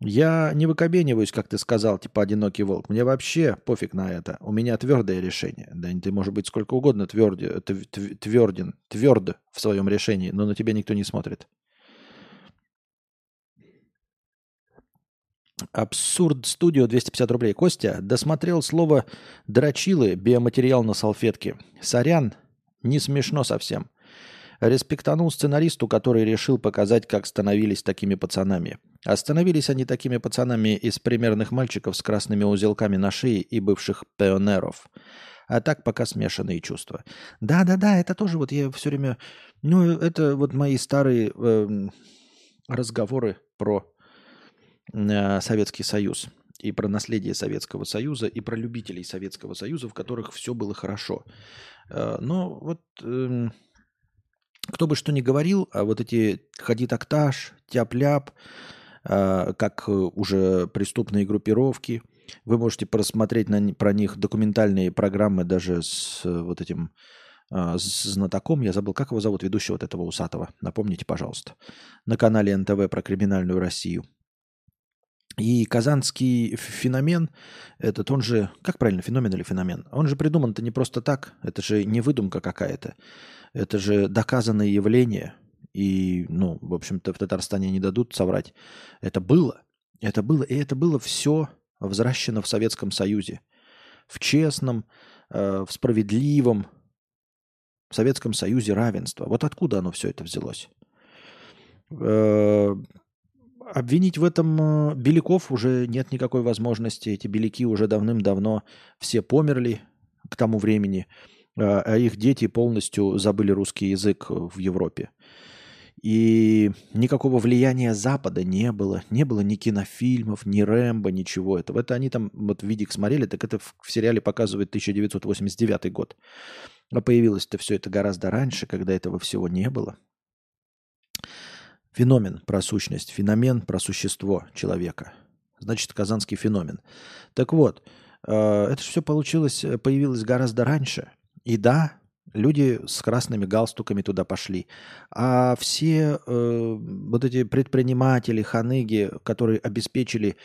Я не выкобениваюсь, как ты сказал, типа одинокий волк. Мне вообще пофиг на это. У меня твердое решение. Да ты можешь быть сколько угодно тверди, тверден, тверд в своем решении, но на тебя никто не смотрит. Абсурд Студио 250 рублей. Костя, досмотрел слово «дрочилы» биоматериал на салфетке. Сорян, не смешно совсем. Респектанул сценаристу, который решил показать, как становились такими пацанами. Остановились они такими пацанами из примерных мальчиков с красными узелками на шее и бывших пионеров. А так пока смешанные чувства. Да-да-да, это тоже вот я все время... Ну, это вот мои старые э, разговоры про э, Советский Союз и про наследие Советского Союза, и про любителей Советского Союза, в которых все было хорошо. Э, но вот... Э, кто бы что ни говорил, а вот эти ходи тактаж, тяп-ляп, а, как уже преступные группировки, вы можете просмотреть на, про них документальные программы даже с вот этим а, с знатоком. Я забыл, как его зовут, ведущего вот этого усатого. Напомните, пожалуйста. На канале НТВ про криминальную Россию. И казанский феномен, этот, он же, как правильно, феномен или феномен? Он же придуман-то не просто так, это же не выдумка какая-то. Это же доказанное явление. И, ну, в общем-то, в Татарстане не дадут соврать. Это было. Это было. И это было все взращено в Советском Союзе. В честном, э, в справедливом в Советском Союзе равенство. Вот откуда оно все это взялось? Э, обвинить в этом э, беляков уже нет никакой возможности. Эти беляки уже давным-давно все померли к тому времени, э, а их дети полностью забыли русский язык в Европе. И никакого влияния Запада не было. Не было ни кинофильмов, ни Рэмбо, ничего этого. Это они там вот видик смотрели, так это в, сериале показывает 1989 год. А появилось-то все это гораздо раньше, когда этого всего не было. Феномен про сущность, феномен про существо человека. Значит, казанский феномен. Так вот, э, это все получилось, э, появилось гораздо раньше. И да, люди с красными галстуками туда пошли. А все э, вот эти предприниматели, ханыги, которые обеспечили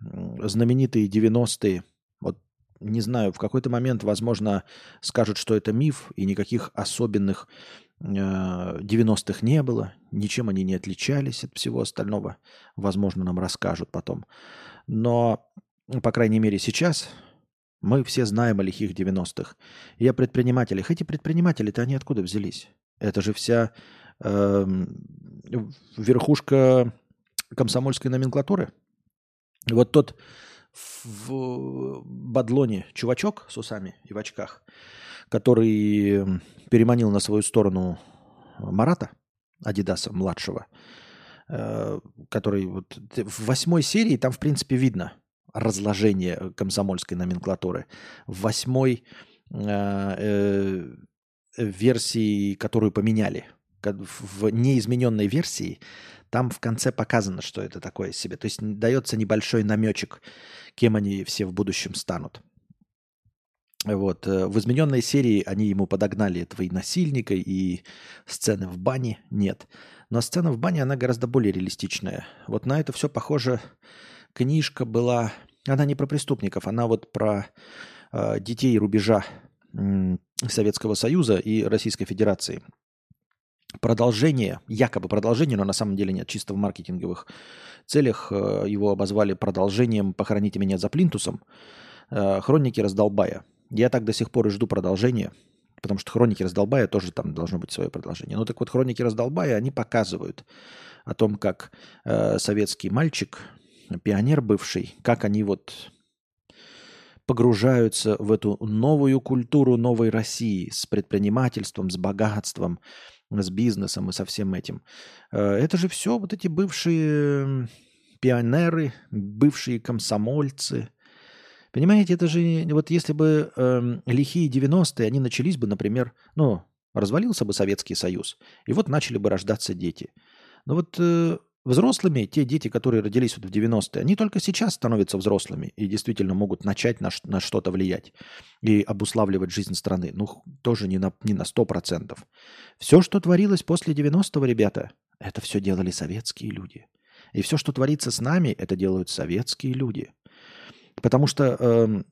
знаменитые 90-е, вот не знаю, в какой-то момент, возможно, скажут, что это миф, и никаких особенных 90-х э, не было, ничем они не отличались от всего остального. Возможно, нам расскажут потом. Но, по крайней мере, сейчас мы все знаем о лихих 90-х. И о предпринимателях. Эти предприниматели-то они откуда взялись? Это же вся э, верхушка комсомольской номенклатуры. Вот тот в бадлоне чувачок с усами и в очках, который переманил на свою сторону Марата, Адидаса младшего, э, который вот в восьмой серии там, в принципе, видно разложение комсомольской номенклатуры. В восьмой э, э, версии, которую поменяли, в неизмененной версии, там в конце показано, что это такое себе. То есть дается небольшой намечек, кем они все в будущем станут. Вот. Э, в измененной серии они ему подогнали этого и насильника, и сцены в бане нет. Но сцена в бане, она гораздо более реалистичная. Вот на это все похоже. Книжка была... Она не про преступников, она вот про э, детей рубежа э, Советского Союза и Российской Федерации. Продолжение, якобы продолжение, но на самом деле нет, чисто в маркетинговых целях э, его обозвали продолжением «Похороните меня за плинтусом». Э, Хроники раздолбая. Я так до сих пор и жду продолжения, потому что хроники раздолбая тоже там должно быть свое продолжение. Ну так вот, хроники раздолбая, они показывают о том, как э, советский мальчик, пионер бывший, как они вот погружаются в эту новую культуру новой России с предпринимательством, с богатством, с бизнесом и со всем этим. Э, это же все вот эти бывшие пионеры, бывшие комсомольцы, Понимаете, это же вот если бы э, лихие 90-е, они начались бы, например, ну, развалился бы Советский Союз, и вот начали бы рождаться дети. Но вот э, взрослыми, те дети, которые родились вот в 90-е, они только сейчас становятся взрослыми и действительно могут начать на, на что-то влиять и обуславливать жизнь страны. Ну, тоже не на, не на 100%. Все, что творилось после 90-го, ребята, это все делали советские люди. И все, что творится с нами, это делают советские люди – Потому что э,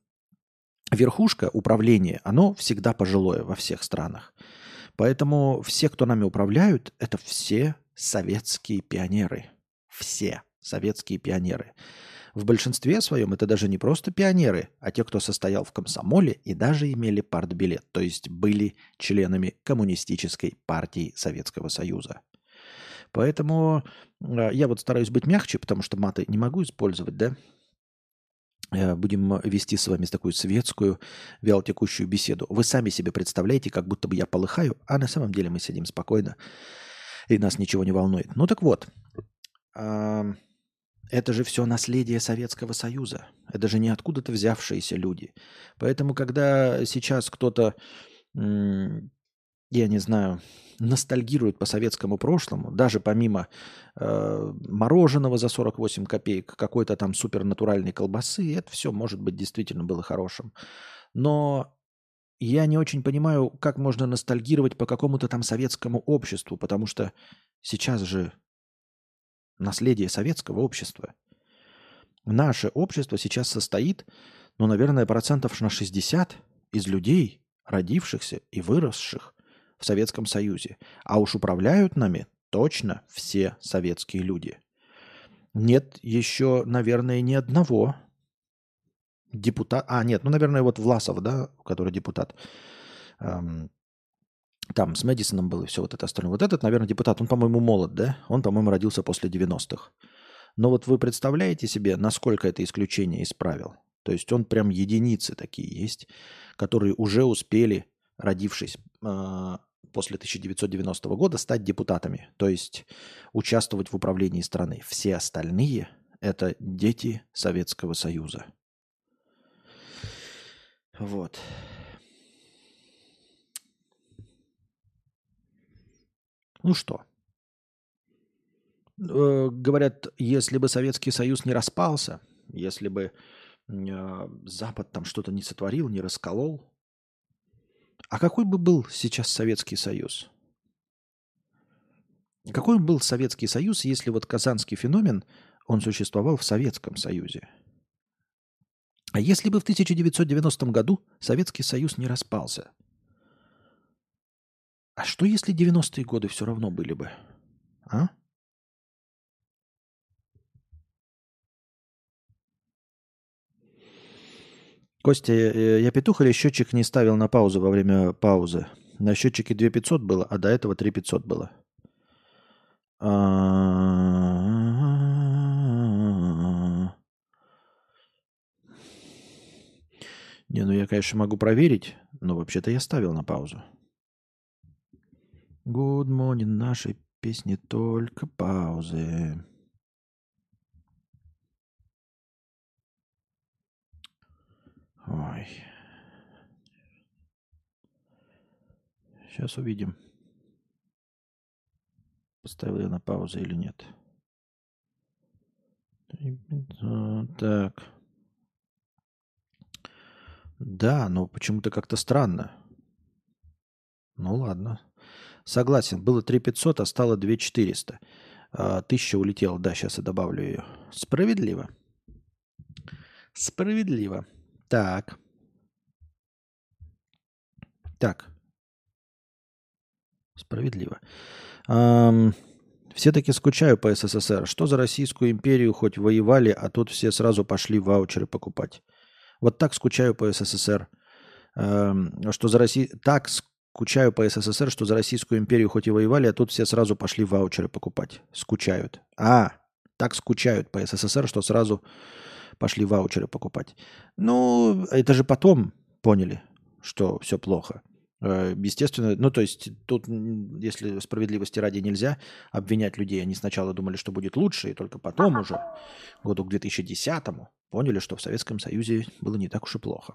верхушка управления, оно всегда пожилое во всех странах. Поэтому все, кто нами управляют, это все советские пионеры. Все советские пионеры. В большинстве своем это даже не просто пионеры, а те, кто состоял в комсомоле и даже имели партбилет, то есть были членами коммунистической партии Советского Союза. Поэтому э, я вот стараюсь быть мягче, потому что маты не могу использовать, да, будем вести с вами такую светскую, вялотекущую беседу. Вы сами себе представляете, как будто бы я полыхаю, а на самом деле мы сидим спокойно, и нас ничего не волнует. Ну так вот, это же все наследие Советского Союза. Это же не откуда-то взявшиеся люди. Поэтому, когда сейчас кто-то, я не знаю, ностальгируют по советскому прошлому, даже помимо э, мороженого за 48 копеек, какой-то там супернатуральной колбасы, это все, может быть, действительно было хорошим. Но я не очень понимаю, как можно ностальгировать по какому-то там советскому обществу, потому что сейчас же наследие советского общества. Наше общество сейчас состоит, ну, наверное, процентов на 60 из людей, родившихся и выросших в Советском Союзе. А уж управляют нами точно все советские люди. Нет еще, наверное, ни одного депутата. А, нет, ну, наверное, вот Власов, да, который депутат. Эм, там с Мэдисоном был и все вот это остальное. Вот этот, наверное, депутат, он, по-моему, молод, да? Он, по-моему, родился после 90-х. Но вот вы представляете себе, насколько это исключение из правил? То есть он прям единицы такие есть, которые уже успели, родившись э, после 1990 года, стать депутатами. То есть участвовать в управлении страны. Все остальные – это дети Советского Союза. Вот. Ну что? Э, говорят, если бы Советский Союз не распался, если бы э, Запад там что-то не сотворил, не расколол, а какой бы был сейчас Советский Союз? Какой был Советский Союз, если вот казанский феномен, он существовал в Советском Союзе? А если бы в 1990 году Советский Союз не распался? А что если 90-е годы все равно были бы? А? Костя, э, я петух или счетчик не ставил на паузу во время паузы? На счетчике 2500 было, а до этого 3500 было. Не, ну я, конечно, могу проверить, но вообще-то я ставил на паузу. Good morning, нашей песни только паузы. Ой. Сейчас увидим. Поставил я на паузу или нет. Так. Да, но почему-то как-то странно. Ну ладно. Согласен, было 3500, а стало 2400. А, тысяча улетела, да, сейчас я добавлю ее. Справедливо. Справедливо. Так. Так. Справедливо. Эм, все-таки скучаю по СССР. Что за Российскую империю хоть воевали, а тут все сразу пошли ваучеры покупать. Вот так скучаю по СССР. Эм, что за Россию... Так скучаю по СССР, что за Российскую империю хоть и воевали, а тут все сразу пошли ваучеры покупать. Скучают. А, так скучают по СССР, что сразу пошли ваучеры покупать. Ну, это же потом поняли, что все плохо. Э, естественно, ну то есть тут, если справедливости ради нельзя обвинять людей, они сначала думали, что будет лучше, и только потом уже, году к 2010 поняли, что в Советском Союзе было не так уж и плохо.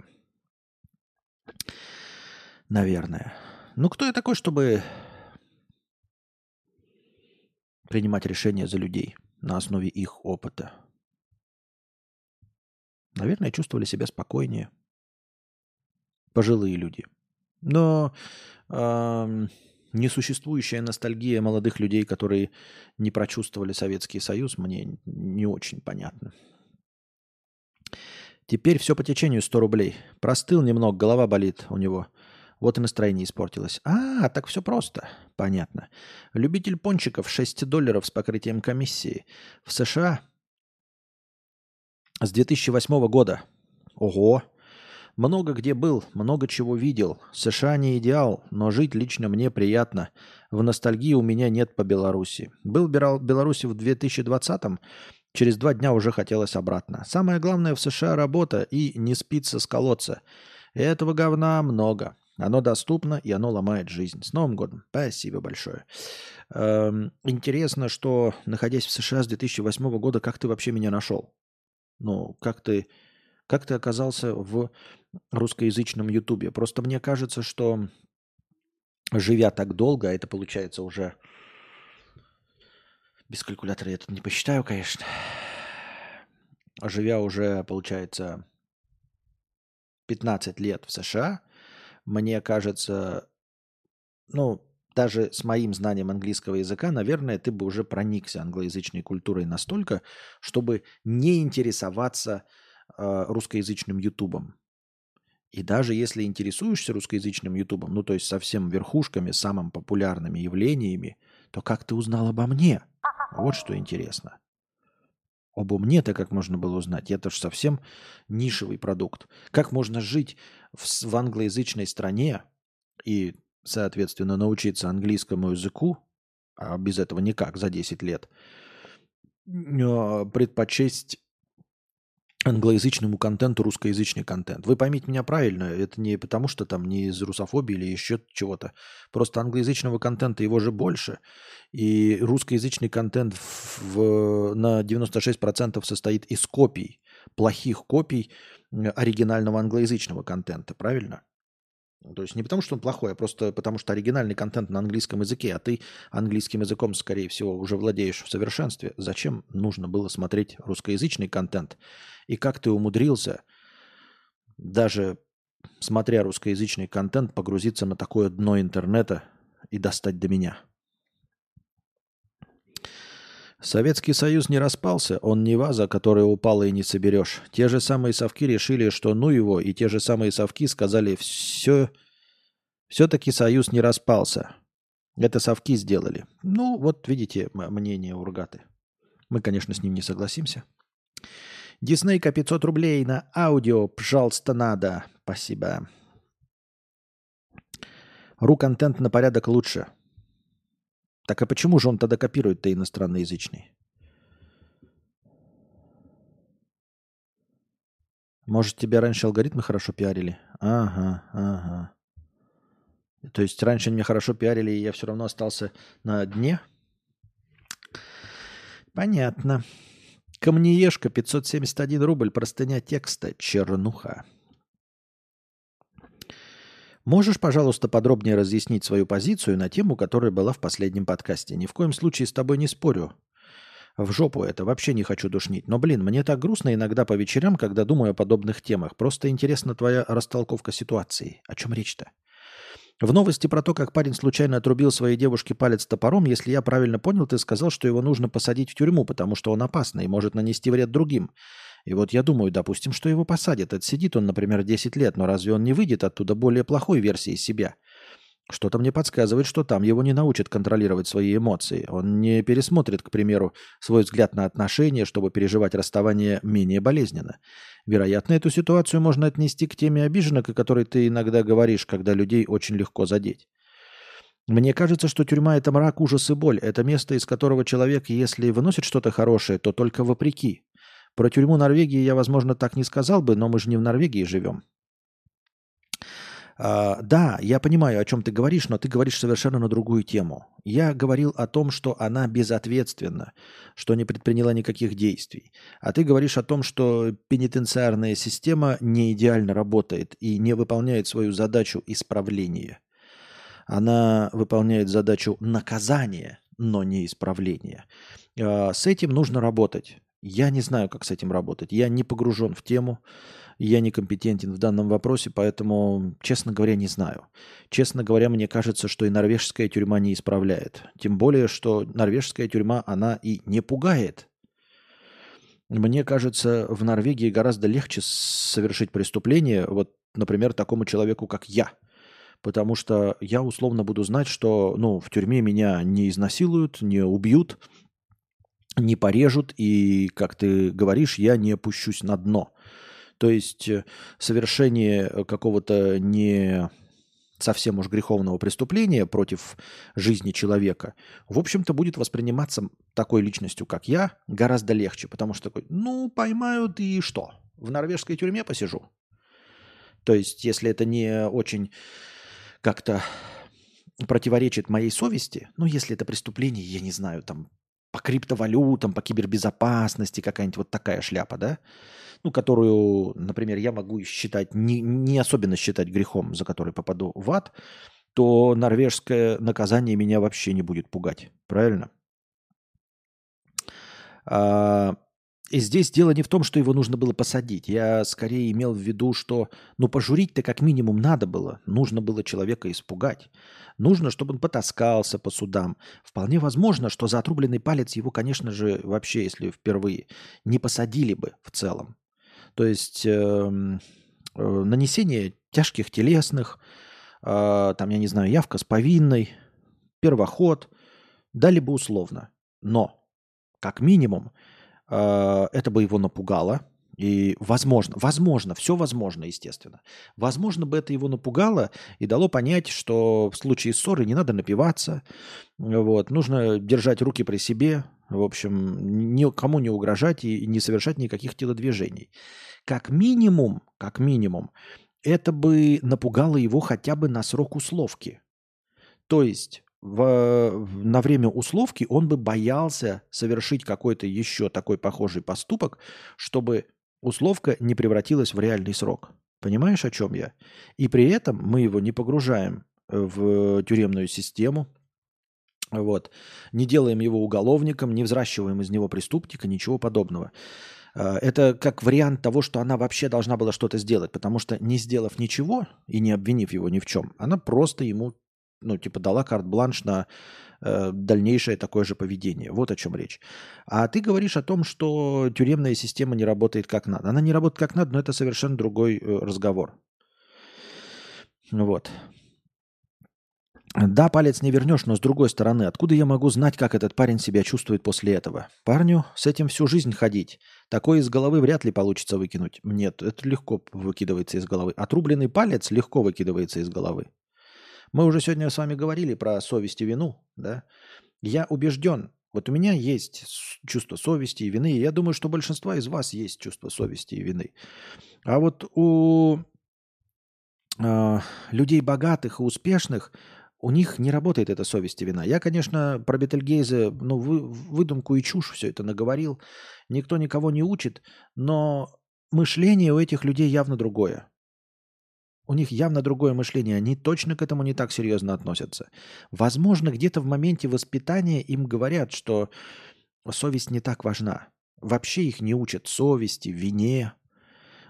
Наверное. Ну кто я такой, чтобы принимать решения за людей на основе их опыта? Наверное, чувствовали себя спокойнее. Пожилые люди. Но э, несуществующая ностальгия молодых людей, которые не прочувствовали Советский Союз, мне не очень понятно. Теперь все по течению 100 рублей. Простыл немного, голова болит у него. Вот и настроение испортилось. А, так все просто. Понятно. Любитель пончиков 6 долларов с покрытием комиссии. В США с 2008 года. Ого! Много где был, много чего видел. США не идеал, но жить лично мне приятно. В ностальгии у меня нет по Беларуси. Был в Беларуси в 2020-м, через два дня уже хотелось обратно. Самое главное в США работа и не спится с колодца. Этого говна много. Оно доступно и оно ломает жизнь. С Новым годом. Спасибо большое. Эм, интересно, что находясь в США с 2008 года, как ты вообще меня нашел? Ну, как ты, как ты оказался в русскоязычном Ютубе? Просто мне кажется, что живя так долго, а это получается уже без калькулятора я тут не посчитаю, конечно. Живя уже, получается, 15 лет в США, мне кажется, ну, даже с моим знанием английского языка, наверное, ты бы уже проникся англоязычной культурой настолько, чтобы не интересоваться э, русскоязычным ютубом. И даже если интересуешься русскоязычным ютубом, ну то есть совсем верхушками, самыми популярными явлениями, то как ты узнал обо мне? Вот что интересно. Обо мне-то как можно было узнать? Я тоже совсем нишевый продукт. Как можно жить в, в англоязычной стране и соответственно, научиться английскому языку, а без этого никак за 10 лет, э, предпочесть англоязычному контенту русскоязычный контент. Вы поймите меня правильно, это не потому, что там не из русофобии или еще чего-то. Просто англоязычного контента его же больше. И русскоязычный контент в, на 96% состоит из копий, плохих копий оригинального англоязычного контента, правильно? То есть не потому, что он плохой, а просто потому, что оригинальный контент на английском языке, а ты английским языком, скорее всего, уже владеешь в совершенстве. Зачем нужно было смотреть русскоязычный контент? И как ты умудрился, даже смотря русскоязычный контент, погрузиться на такое дно интернета и достать до меня? Советский Союз не распался, он не ваза, которая упала и не соберешь. Те же самые совки решили, что ну его, и те же самые совки сказали, все, все-таки Союз не распался. Это совки сделали. Ну, вот видите мнение Ургаты. Мы, конечно, с ним не согласимся. Диснейка 500 рублей на аудио, пожалуйста, надо. Спасибо. Ру-контент на порядок лучше. Так а почему же он тогда копирует-то иностранноязычный? Может, тебя раньше алгоритмы хорошо пиарили? Ага, ага. То есть раньше они меня хорошо пиарили, и я все равно остался на дне? Понятно. Камнеешка 571 рубль, простыня текста, чернуха. Можешь, пожалуйста, подробнее разъяснить свою позицию на тему, которая была в последнем подкасте? Ни в коем случае с тобой не спорю. В жопу это, вообще не хочу душнить. Но, блин, мне так грустно иногда по вечерам, когда думаю о подобных темах. Просто интересна твоя растолковка ситуации. О чем речь-то? В новости про то, как парень случайно отрубил своей девушке палец топором, если я правильно понял, ты сказал, что его нужно посадить в тюрьму, потому что он опасный и может нанести вред другим. И вот я думаю, допустим, что его посадят. Отсидит он, например, 10 лет, но разве он не выйдет оттуда более плохой версией себя? Что-то мне подсказывает, что там его не научат контролировать свои эмоции. Он не пересмотрит, к примеру, свой взгляд на отношения, чтобы переживать расставание менее болезненно. Вероятно, эту ситуацию можно отнести к теме обиженок, о которой ты иногда говоришь, когда людей очень легко задеть. Мне кажется, что тюрьма – это мрак, ужас и боль. Это место, из которого человек, если выносит что-то хорошее, то только вопреки. Про тюрьму Норвегии я, возможно, так не сказал бы, но мы же не в Норвегии живем. А, да, я понимаю, о чем ты говоришь, но ты говоришь совершенно на другую тему. Я говорил о том, что она безответственна, что не предприняла никаких действий. А ты говоришь о том, что пенитенциарная система не идеально работает и не выполняет свою задачу исправления. Она выполняет задачу наказания, но не исправления. А, с этим нужно работать. Я не знаю, как с этим работать. Я не погружен в тему, я не компетентен в данном вопросе, поэтому, честно говоря, не знаю. Честно говоря, мне кажется, что и норвежская тюрьма не исправляет. Тем более, что норвежская тюрьма, она и не пугает. Мне кажется, в Норвегии гораздо легче совершить преступление, вот, например, такому человеку, как я. Потому что я условно буду знать, что ну, в тюрьме меня не изнасилуют, не убьют, не порежут, и, как ты говоришь, я не опущусь на дно. То есть э, совершение э, какого-то не совсем уж греховного преступления против жизни человека, в общем-то, будет восприниматься такой личностью, как я, гораздо легче, потому что такой, ну, поймают и что? В норвежской тюрьме посижу. То есть, если это не очень как-то противоречит моей совести, ну, если это преступление, я не знаю, там, по криптовалютам, по кибербезопасности, какая-нибудь вот такая шляпа, да, ну, которую, например, я могу считать, не, не особенно считать грехом, за который попаду в ад, то норвежское наказание меня вообще не будет пугать. Правильно? А, здесь дело не в том, что его нужно было посадить. Я скорее имел в виду, что ну пожурить-то как минимум надо было. Нужно было человека испугать. Нужно, чтобы он потаскался по судам. Вполне возможно, что за отрубленный палец его, конечно же, вообще, если впервые, не посадили бы в целом. То есть э, э, нанесение тяжких телесных, э, там, я не знаю, явка с повинной, первоход, дали бы условно. Но, как минимум, это бы его напугало, И возможно, возможно, все возможно, естественно. Возможно бы это его напугало и дало понять, что в случае ссоры не надо напиваться, вот, нужно держать руки при себе, в общем, никому не угрожать и не совершать никаких телодвижений. Как минимум, как минимум, это бы напугало его хотя бы на срок условки. То есть в, на время условки он бы боялся совершить какой-то еще такой похожий поступок, чтобы условка не превратилась в реальный срок. Понимаешь, о чем я? И при этом мы его не погружаем в тюремную систему, вот, не делаем его уголовником, не взращиваем из него преступника, ничего подобного. А, это как вариант того, что она вообще должна была что-то сделать, потому что не сделав ничего и не обвинив его ни в чем, она просто ему, ну, типа, дала карт-бланш на э, дальнейшее такое же поведение. Вот о чем речь. А ты говоришь о том, что тюремная система не работает как надо. Она не работает как надо, но это совершенно другой э, разговор. Вот. Да, палец не вернешь, но с другой стороны, откуда я могу знать, как этот парень себя чувствует после этого? Парню с этим всю жизнь ходить. Такое из головы вряд ли получится выкинуть. Нет, это легко выкидывается из головы. Отрубленный палец легко выкидывается из головы. Мы уже сегодня с вами говорили про совесть и вину, да? Я убежден, вот у меня есть чувство совести и вины, и я думаю, что большинство из вас есть чувство совести и вины. А вот у э, людей богатых и успешных у них не работает эта совесть и вина. Я, конечно, про Бетельгейзе, ну, вы, выдумку и чушь все это наговорил. Никто никого не учит, но мышление у этих людей явно другое. У них явно другое мышление, они точно к этому не так серьезно относятся. Возможно, где-то в моменте воспитания им говорят, что совесть не так важна. Вообще их не учат совести, вине,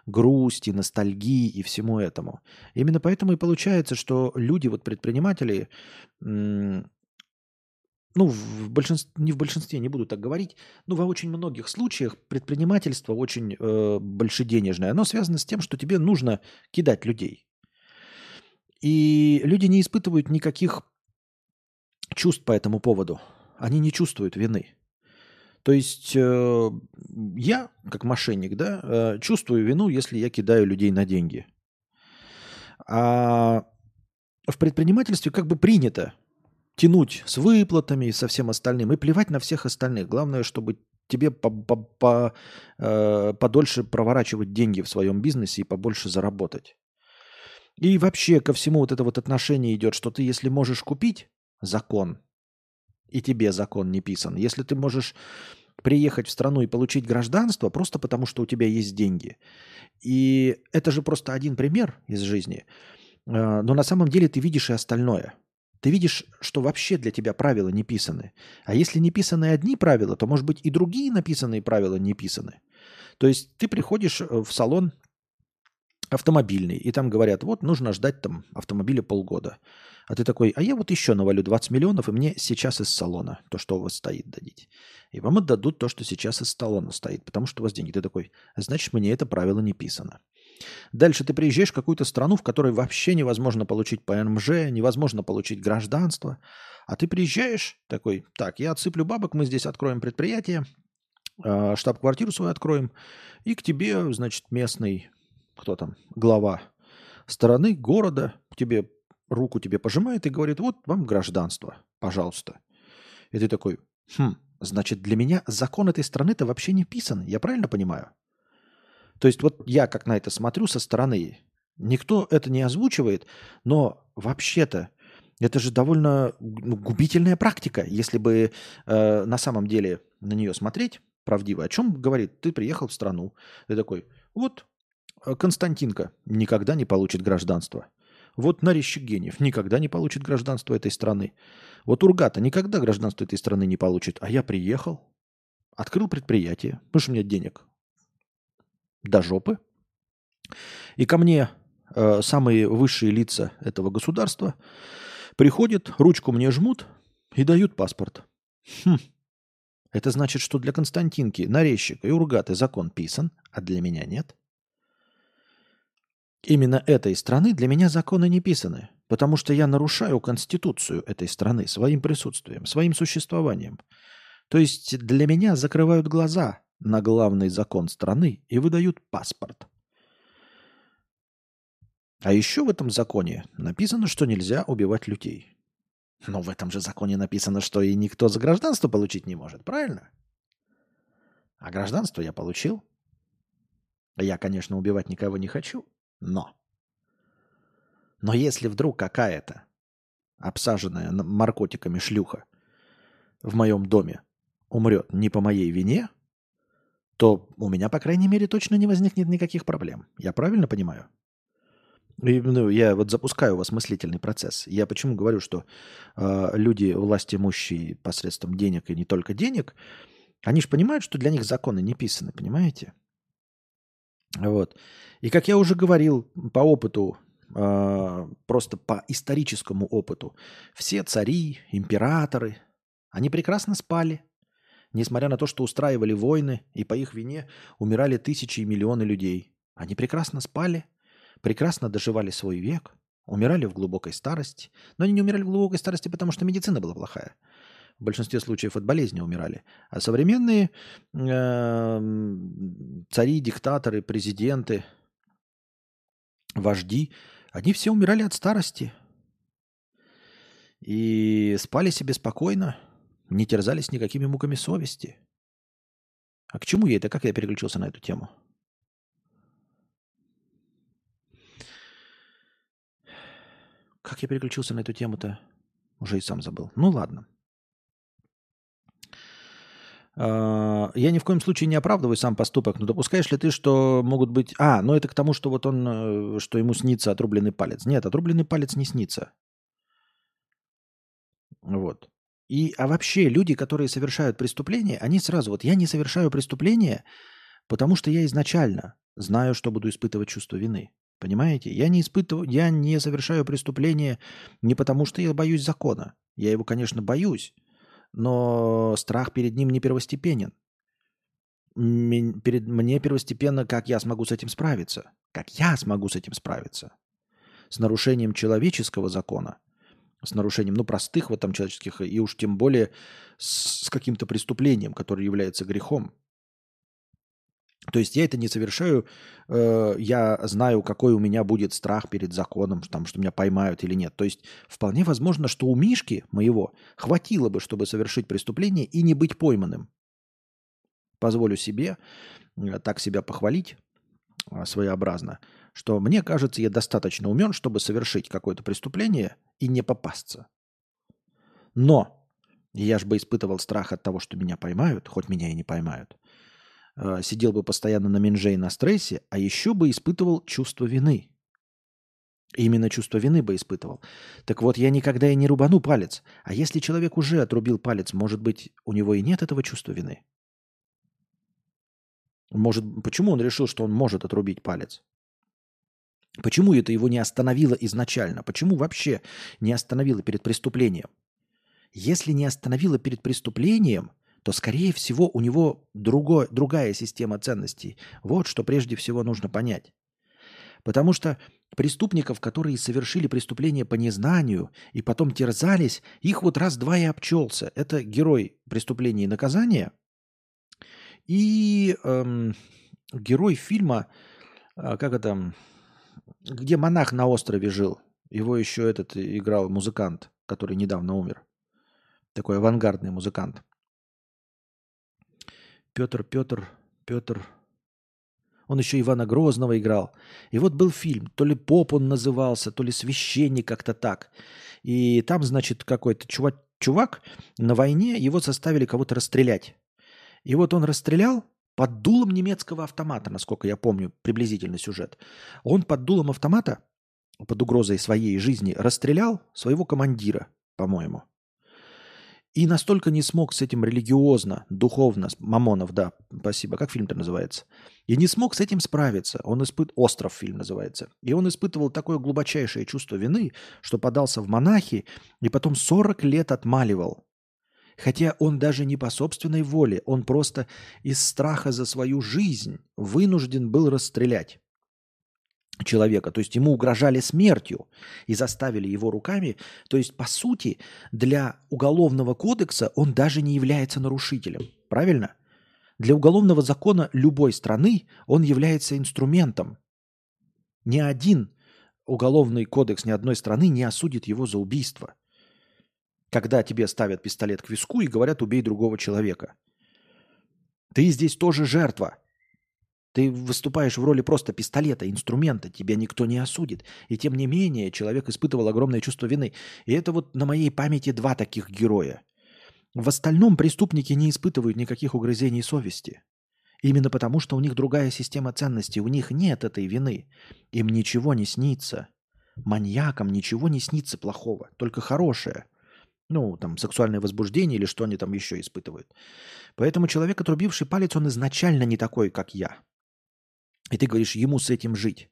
грусти, ностальгии и всему этому. Именно поэтому и получается, что люди, вот предприниматели, ну, в большинстве, не в большинстве, не буду так говорить, но во очень многих случаях предпринимательство очень э, большеденежное. Оно связано с тем, что тебе нужно кидать людей. И люди не испытывают никаких чувств по этому поводу. Они не чувствуют вины. То есть э, я, как мошенник, да, э, чувствую вину, если я кидаю людей на деньги. А в предпринимательстве как бы принято тянуть с выплатами и со всем остальным и плевать на всех остальных. Главное, чтобы тебе по, по, по, э, подольше проворачивать деньги в своем бизнесе и побольше заработать. И вообще ко всему вот это вот отношение идет, что ты, если можешь купить закон, и тебе закон не писан. Если ты можешь приехать в страну и получить гражданство просто потому, что у тебя есть деньги. И это же просто один пример из жизни. А, но на самом деле ты видишь и остальное. Ты видишь, что вообще для тебя правила не писаны. А если не писаны одни правила, то, может быть, и другие написанные правила не писаны. То есть ты приходишь э, в салон автомобильный, и там говорят, вот нужно ждать там автомобиля полгода. А ты такой, а я вот еще навалю 20 миллионов, и мне сейчас из салона то, что у вас стоит, дадите. И вам отдадут то, что сейчас из салона стоит, потому что у вас деньги. Ты такой, значит, мне это правило не писано. Дальше ты приезжаешь в какую-то страну, в которой вообще невозможно получить ПМЖ, невозможно получить гражданство. А ты приезжаешь такой, так, я отсыплю бабок, мы здесь откроем предприятие, а, штаб-квартиру свою откроем, и к тебе, значит, местный, кто там, глава стороны города, тебе руку тебе пожимает и говорит, вот вам гражданство, пожалуйста. И ты такой, хм, значит, для меня закон этой страны-то вообще не писан, я правильно понимаю? То есть вот я как на это смотрю со стороны, никто это не озвучивает, но вообще-то это же довольно ну, губительная практика, если бы э, на самом деле на нее смотреть правдиво. О чем говорит? Ты приехал в страну, ты такой, вот Константинка никогда не получит гражданство. Вот Нарищик Генев никогда не получит гражданство этой страны. Вот Ургата никогда гражданство этой страны не получит. А я приехал, открыл предприятие, потому что у меня денег до жопы. И ко мне э, самые высшие лица этого государства приходят, ручку мне жмут и дают паспорт. Хм. Это значит, что для Константинки, Нарещика и Ургаты закон писан, а для меня нет. Именно этой страны для меня законы не писаны, потому что я нарушаю конституцию этой страны своим присутствием, своим существованием. То есть для меня закрывают глаза на главный закон страны и выдают паспорт. А еще в этом законе написано, что нельзя убивать людей. Но в этом же законе написано, что и никто за гражданство получить не может, правильно? А гражданство я получил. Я, конечно, убивать никого не хочу, но... Но если вдруг какая-то обсаженная наркотиками шлюха в моем доме умрет не по моей вине, то у меня, по крайней мере, точно не возникнет никаких проблем. Я правильно понимаю? И, ну, я вот запускаю у вас мыслительный процесс. Я почему говорю, что э, люди, власть имущие посредством денег и не только денег, они же понимают, что для них законы не писаны, понимаете? Вот. И как я уже говорил по опыту, э, просто по историческому опыту, все цари, императоры, они прекрасно спали, несмотря на то, что устраивали войны, и по их вине умирали тысячи и миллионы людей. Они прекрасно спали, прекрасно доживали свой век, умирали в глубокой старости. Но они не умирали в глубокой старости, потому что медицина была плохая. В большинстве случаев от болезни умирали. А современные э, цари, диктаторы, президенты, вожди, они все умирали от старости. И спали себе спокойно, не терзались никакими муками совести. А к чему я это? Как я переключился на эту тему? Как я переключился на эту тему-то? Уже и сам забыл. Ну ладно. А, я ни в коем случае не оправдываю сам поступок, но допускаешь ли ты, что могут быть... А, ну это к тому, что вот он, э, что ему снится отрубленный палец. Нет, отрубленный палец не снится. Вот. И, а вообще люди, которые совершают преступления, они сразу, вот я не совершаю преступления, потому что я изначально знаю, что буду испытывать чувство вины. Понимаете? Я не испытываю, я не совершаю преступления не потому, что я боюсь закона. Я его, конечно, боюсь, но страх перед ним не первостепенен. Перед, мне первостепенно, как я смогу с этим справиться. Как я смогу с этим справиться. С нарушением человеческого закона – с нарушением, ну, простых вот там человеческих, и уж тем более с, с каким-то преступлением, которое является грехом. То есть я это не совершаю, э, я знаю, какой у меня будет страх перед законом, там, что меня поймают или нет. То есть вполне возможно, что у Мишки моего хватило бы, чтобы совершить преступление и не быть пойманным. Позволю себе э, так себя похвалить э, своеобразно – что мне кажется, я достаточно умен, чтобы совершить какое-то преступление и не попасться. Но я же бы испытывал страх от того, что меня поймают, хоть меня и не поймают. Э, сидел бы постоянно на минже на стрессе, а еще бы испытывал чувство вины. Именно чувство вины бы испытывал. Так вот, я никогда и не рубану палец. А если человек уже отрубил палец, может быть, у него и нет этого чувства вины? Может, почему он решил, что он может отрубить палец? Почему это его не остановило изначально? Почему вообще не остановило перед преступлением? Если не остановило перед преступлением, то, скорее всего, у него другой, другая система ценностей. Вот что прежде всего нужно понять. Потому что преступников, которые совершили преступление по незнанию и потом терзались, их вот раз-два и обчелся. Это герой преступления и наказания и эм, герой фильма, э, как это, где монах на острове жил. Его еще этот играл музыкант, который недавно умер. Такой авангардный музыкант. Петр, Петр, Петр. Он еще Ивана Грозного играл. И вот был фильм, то ли поп он назывался, то ли священник, как-то так. И там, значит, какой-то чувак, чувак на войне, его заставили кого-то расстрелять. И вот он расстрелял, под дулом немецкого автомата, насколько я помню, приблизительно сюжет. Он под дулом автомата, под угрозой своей жизни, расстрелял своего командира, по-моему. И настолько не смог с этим религиозно, духовно, Мамонов, да, спасибо, как фильм-то называется, и не смог с этим справиться. Он испыт... «Остров» фильм называется. И он испытывал такое глубочайшее чувство вины, что подался в монахи и потом 40 лет отмаливал Хотя он даже не по собственной воле, он просто из страха за свою жизнь вынужден был расстрелять человека. То есть ему угрожали смертью и заставили его руками. То есть, по сути, для уголовного кодекса он даже не является нарушителем. Правильно? Для уголовного закона любой страны он является инструментом. Ни один уголовный кодекс ни одной страны не осудит его за убийство. Когда тебе ставят пистолет к виску и говорят «убей другого человека». Ты здесь тоже жертва. Ты выступаешь в роли просто пистолета, инструмента, тебя никто не осудит. И тем не менее, человек испытывал огромное чувство вины. И это вот на моей памяти два таких героя. В остальном преступники не испытывают никаких угрызений совести. Именно потому, что у них другая система ценностей, у них нет этой вины. Им ничего не снится. Маньякам ничего не снится плохого, только хорошее. Ну, там, сексуальное возбуждение или что они там еще испытывают. Поэтому человек, отрубивший палец, он изначально не такой, как я. И ты говоришь, ему с этим жить.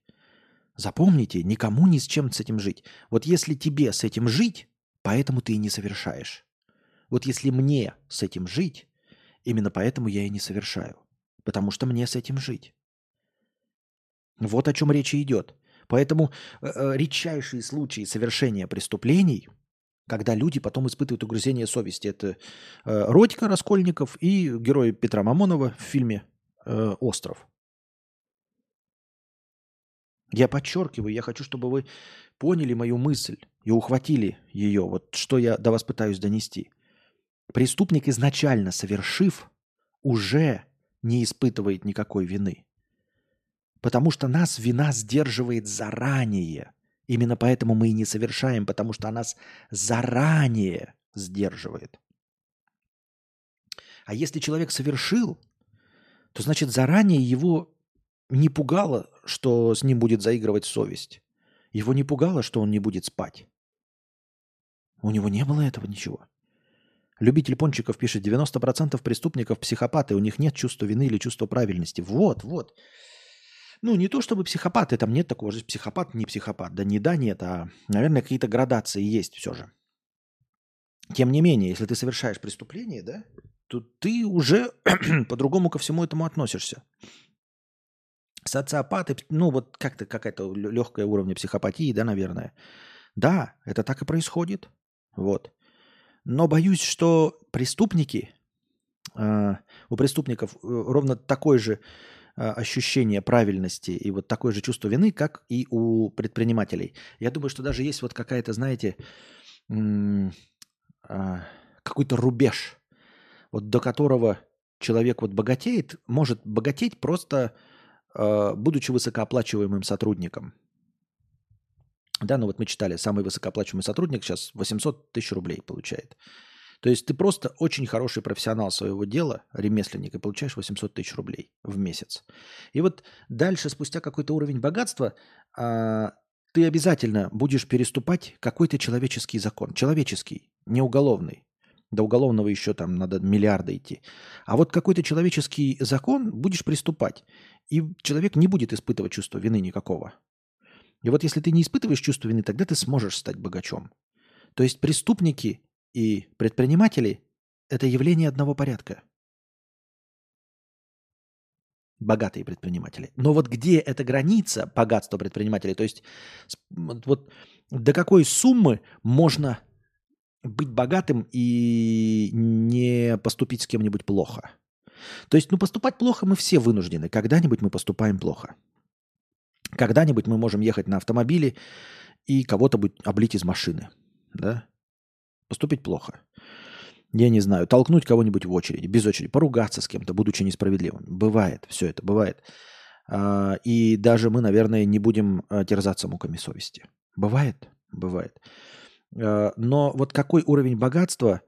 Запомните, никому ни с чем с этим жить. Вот если тебе с этим жить, поэтому ты и не совершаешь. Вот если мне с этим жить, именно поэтому я и не совершаю. Потому что мне с этим жить. Вот о чем речь идет. Поэтому э, э, редчайшие случаи совершения преступлений, когда люди потом испытывают угрызение совести, это э, Родька Раскольников и герой Петра Мамонова в фильме э, «Остров». Я подчеркиваю, я хочу, чтобы вы поняли мою мысль и ухватили ее, вот что я до вас пытаюсь донести. Преступник изначально совершив, уже не испытывает никакой вины. Потому что нас вина сдерживает заранее. Именно поэтому мы и не совершаем, потому что она нас заранее сдерживает. А если человек совершил, то значит заранее его не пугало, что с ним будет заигрывать совесть. Его не пугало, что он не будет спать. У него не было этого ничего. Любитель пончиков пишет, 90% преступников психопаты, у них нет чувства вины или чувства правильности. Вот, вот. Ну, не то чтобы психопаты, там нет такого же психопат, не психопат. Да не да, нет, а, наверное, какие-то градации есть все же. Тем не менее, если ты совершаешь преступление, да, то ты уже по-другому ко всему этому относишься. Социопаты, ну вот как-то какая-то легкая уровня психопатии, да, наверное. Да, это так и происходит. Вот. Но боюсь, что преступники, э, у преступников э, ровно такое же э, ощущение правильности и вот такое же чувство вины, как и у предпринимателей. Я думаю, что даже есть вот какая-то, знаете, э, какой-то рубеж, вот до которого человек вот богатеет, может богатеть просто будучи высокооплачиваемым сотрудником. Да, ну вот мы читали, самый высокооплачиваемый сотрудник сейчас 800 тысяч рублей получает. То есть ты просто очень хороший профессионал своего дела, ремесленник, и получаешь 800 тысяч рублей в месяц. И вот дальше, спустя какой-то уровень богатства, а, ты обязательно будешь переступать какой-то человеческий закон. Человеческий, не уголовный. До уголовного еще там надо миллиарды идти. А вот какой-то человеческий закон будешь приступать. И человек не будет испытывать чувство вины никакого. И вот если ты не испытываешь чувство вины, тогда ты сможешь стать богачом. То есть преступники и предприниматели – это явление одного порядка. Богатые предприниматели. Но вот где эта граница богатства предпринимателей? То есть вот до какой суммы можно быть богатым и не поступить с кем-нибудь плохо? То есть, ну, поступать плохо мы все вынуждены. Когда-нибудь мы поступаем плохо. Когда-нибудь мы можем ехать на автомобиле и кого-то облить из машины. Да? Поступить плохо. Я не знаю, толкнуть кого-нибудь в очереди, без очереди, поругаться с кем-то, будучи несправедливым. Бывает, все это бывает. А, и даже мы, наверное, не будем а, терзаться муками совести. Бывает, бывает. А, но вот какой уровень богатства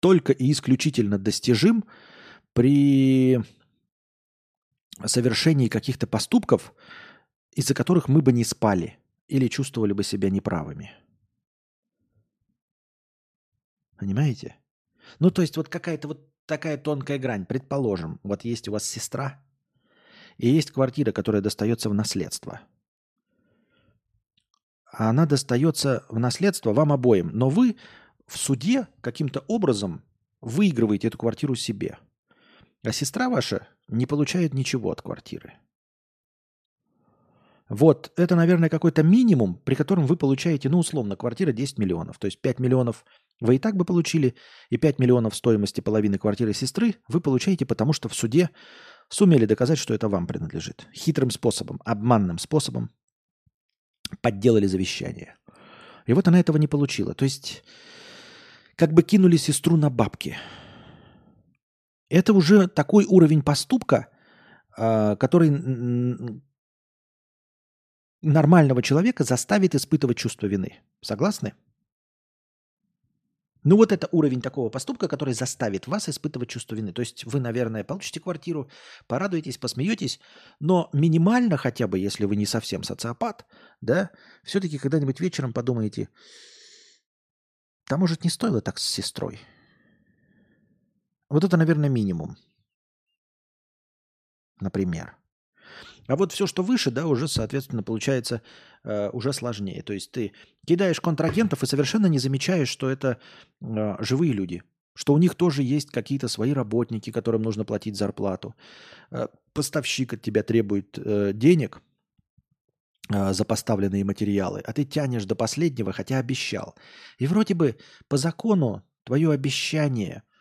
только и исключительно достижим при совершении каких-то поступков, из-за которых мы бы не спали или чувствовали бы себя неправыми. Понимаете? Ну, то есть вот какая-то вот такая тонкая грань. Предположим, вот есть у вас сестра, и есть квартира, которая достается в наследство. Она достается в наследство вам обоим, но вы в суде каким-то образом выигрываете эту квартиру себе. А сестра ваша не получает ничего от квартиры. Вот, это, наверное, какой-то минимум, при котором вы получаете, ну, условно, квартира 10 миллионов. То есть 5 миллионов вы и так бы получили, и 5 миллионов стоимости половины квартиры сестры вы получаете, потому что в суде сумели доказать, что это вам принадлежит. Хитрым способом, обманным способом подделали завещание. И вот она этого не получила. То есть как бы кинули сестру на бабки. Это уже такой уровень поступка, а, который нормального человека заставит испытывать чувство вины. Согласны? Ну вот это уровень такого поступка, который заставит вас испытывать чувство вины. То есть вы, наверное, получите квартиру, порадуетесь, посмеетесь, но минимально хотя бы, если вы не совсем социопат, да, все-таки когда-нибудь вечером подумаете, да может не стоило так с сестрой. Вот это, наверное, минимум. Например. А вот все, что выше, да, уже, соответственно, получается э, уже сложнее. То есть ты кидаешь контрагентов и совершенно не замечаешь, что это э, живые люди, что у них тоже есть какие-то свои работники, которым нужно платить зарплату. Э, поставщик от тебя требует э, денег э, за поставленные материалы, а ты тянешь до последнего, хотя обещал. И вроде бы по закону твое обещание –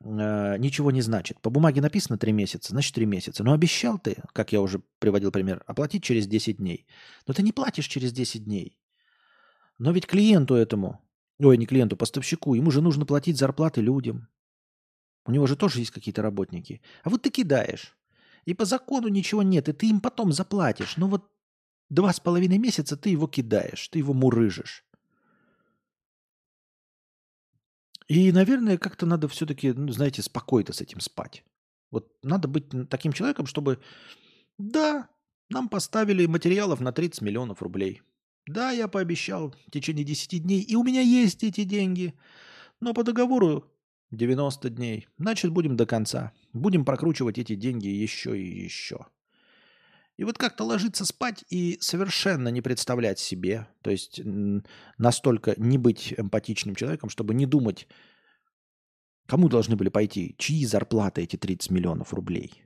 э, ничего не значит. По бумаге написано 3 месяца, значит 3 месяца. Но обещал ты, как я уже приводил пример, оплатить через 10 дней. Но ты не платишь через 10 дней. Но ведь клиенту этому, ой, не клиенту, поставщику, ему же нужно платить зарплаты людям. У него же тоже есть какие-то работники. А вот ты кидаешь. И по закону ничего нет, и ты им потом заплатишь. Но вот два с половиной месяца ты его кидаешь, ты его мурыжишь. И, наверное, как-то надо все-таки, ну, знаете, спокойно с этим спать. Вот надо быть таким человеком, чтобы, да, нам поставили материалов на 30 миллионов рублей. Да, я пообещал в течение 10 дней, и у меня есть эти деньги. Но по договору 90 дней. Значит, будем до конца. Будем прокручивать эти деньги еще и еще. И вот как-то ложиться спать и совершенно не представлять себе, то есть настолько не быть эмпатичным человеком, чтобы не думать, кому должны были пойти, чьи зарплаты эти 30 миллионов рублей.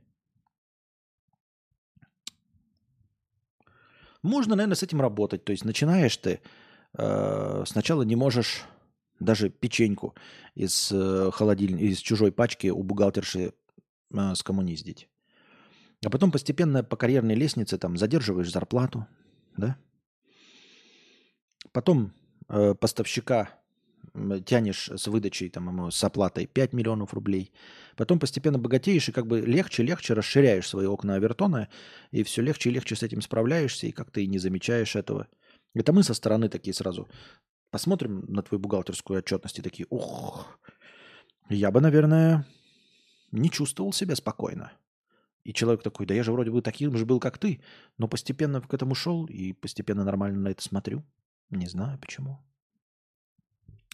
Можно, наверное, с этим работать. То есть начинаешь ты, э, сначала не можешь даже печеньку из э, холодильника, из чужой пачки у бухгалтерши э, скоммуниздить. А потом постепенно по карьерной лестнице там задерживаешь зарплату, да? Потом э, поставщика тянешь с выдачей, там, ему, с оплатой 5 миллионов рублей. Потом постепенно богатеешь и как бы легче-легче расширяешь свои окна Авертона, и все легче и легче с этим справляешься, и как-то и не замечаешь этого. Это мы со стороны такие сразу посмотрим на твою бухгалтерскую отчетность и такие, ух, я бы, наверное, не чувствовал себя спокойно. И человек такой, да я же вроде бы таким же был, как ты, но постепенно к этому шел и постепенно нормально на это смотрю. Не знаю почему.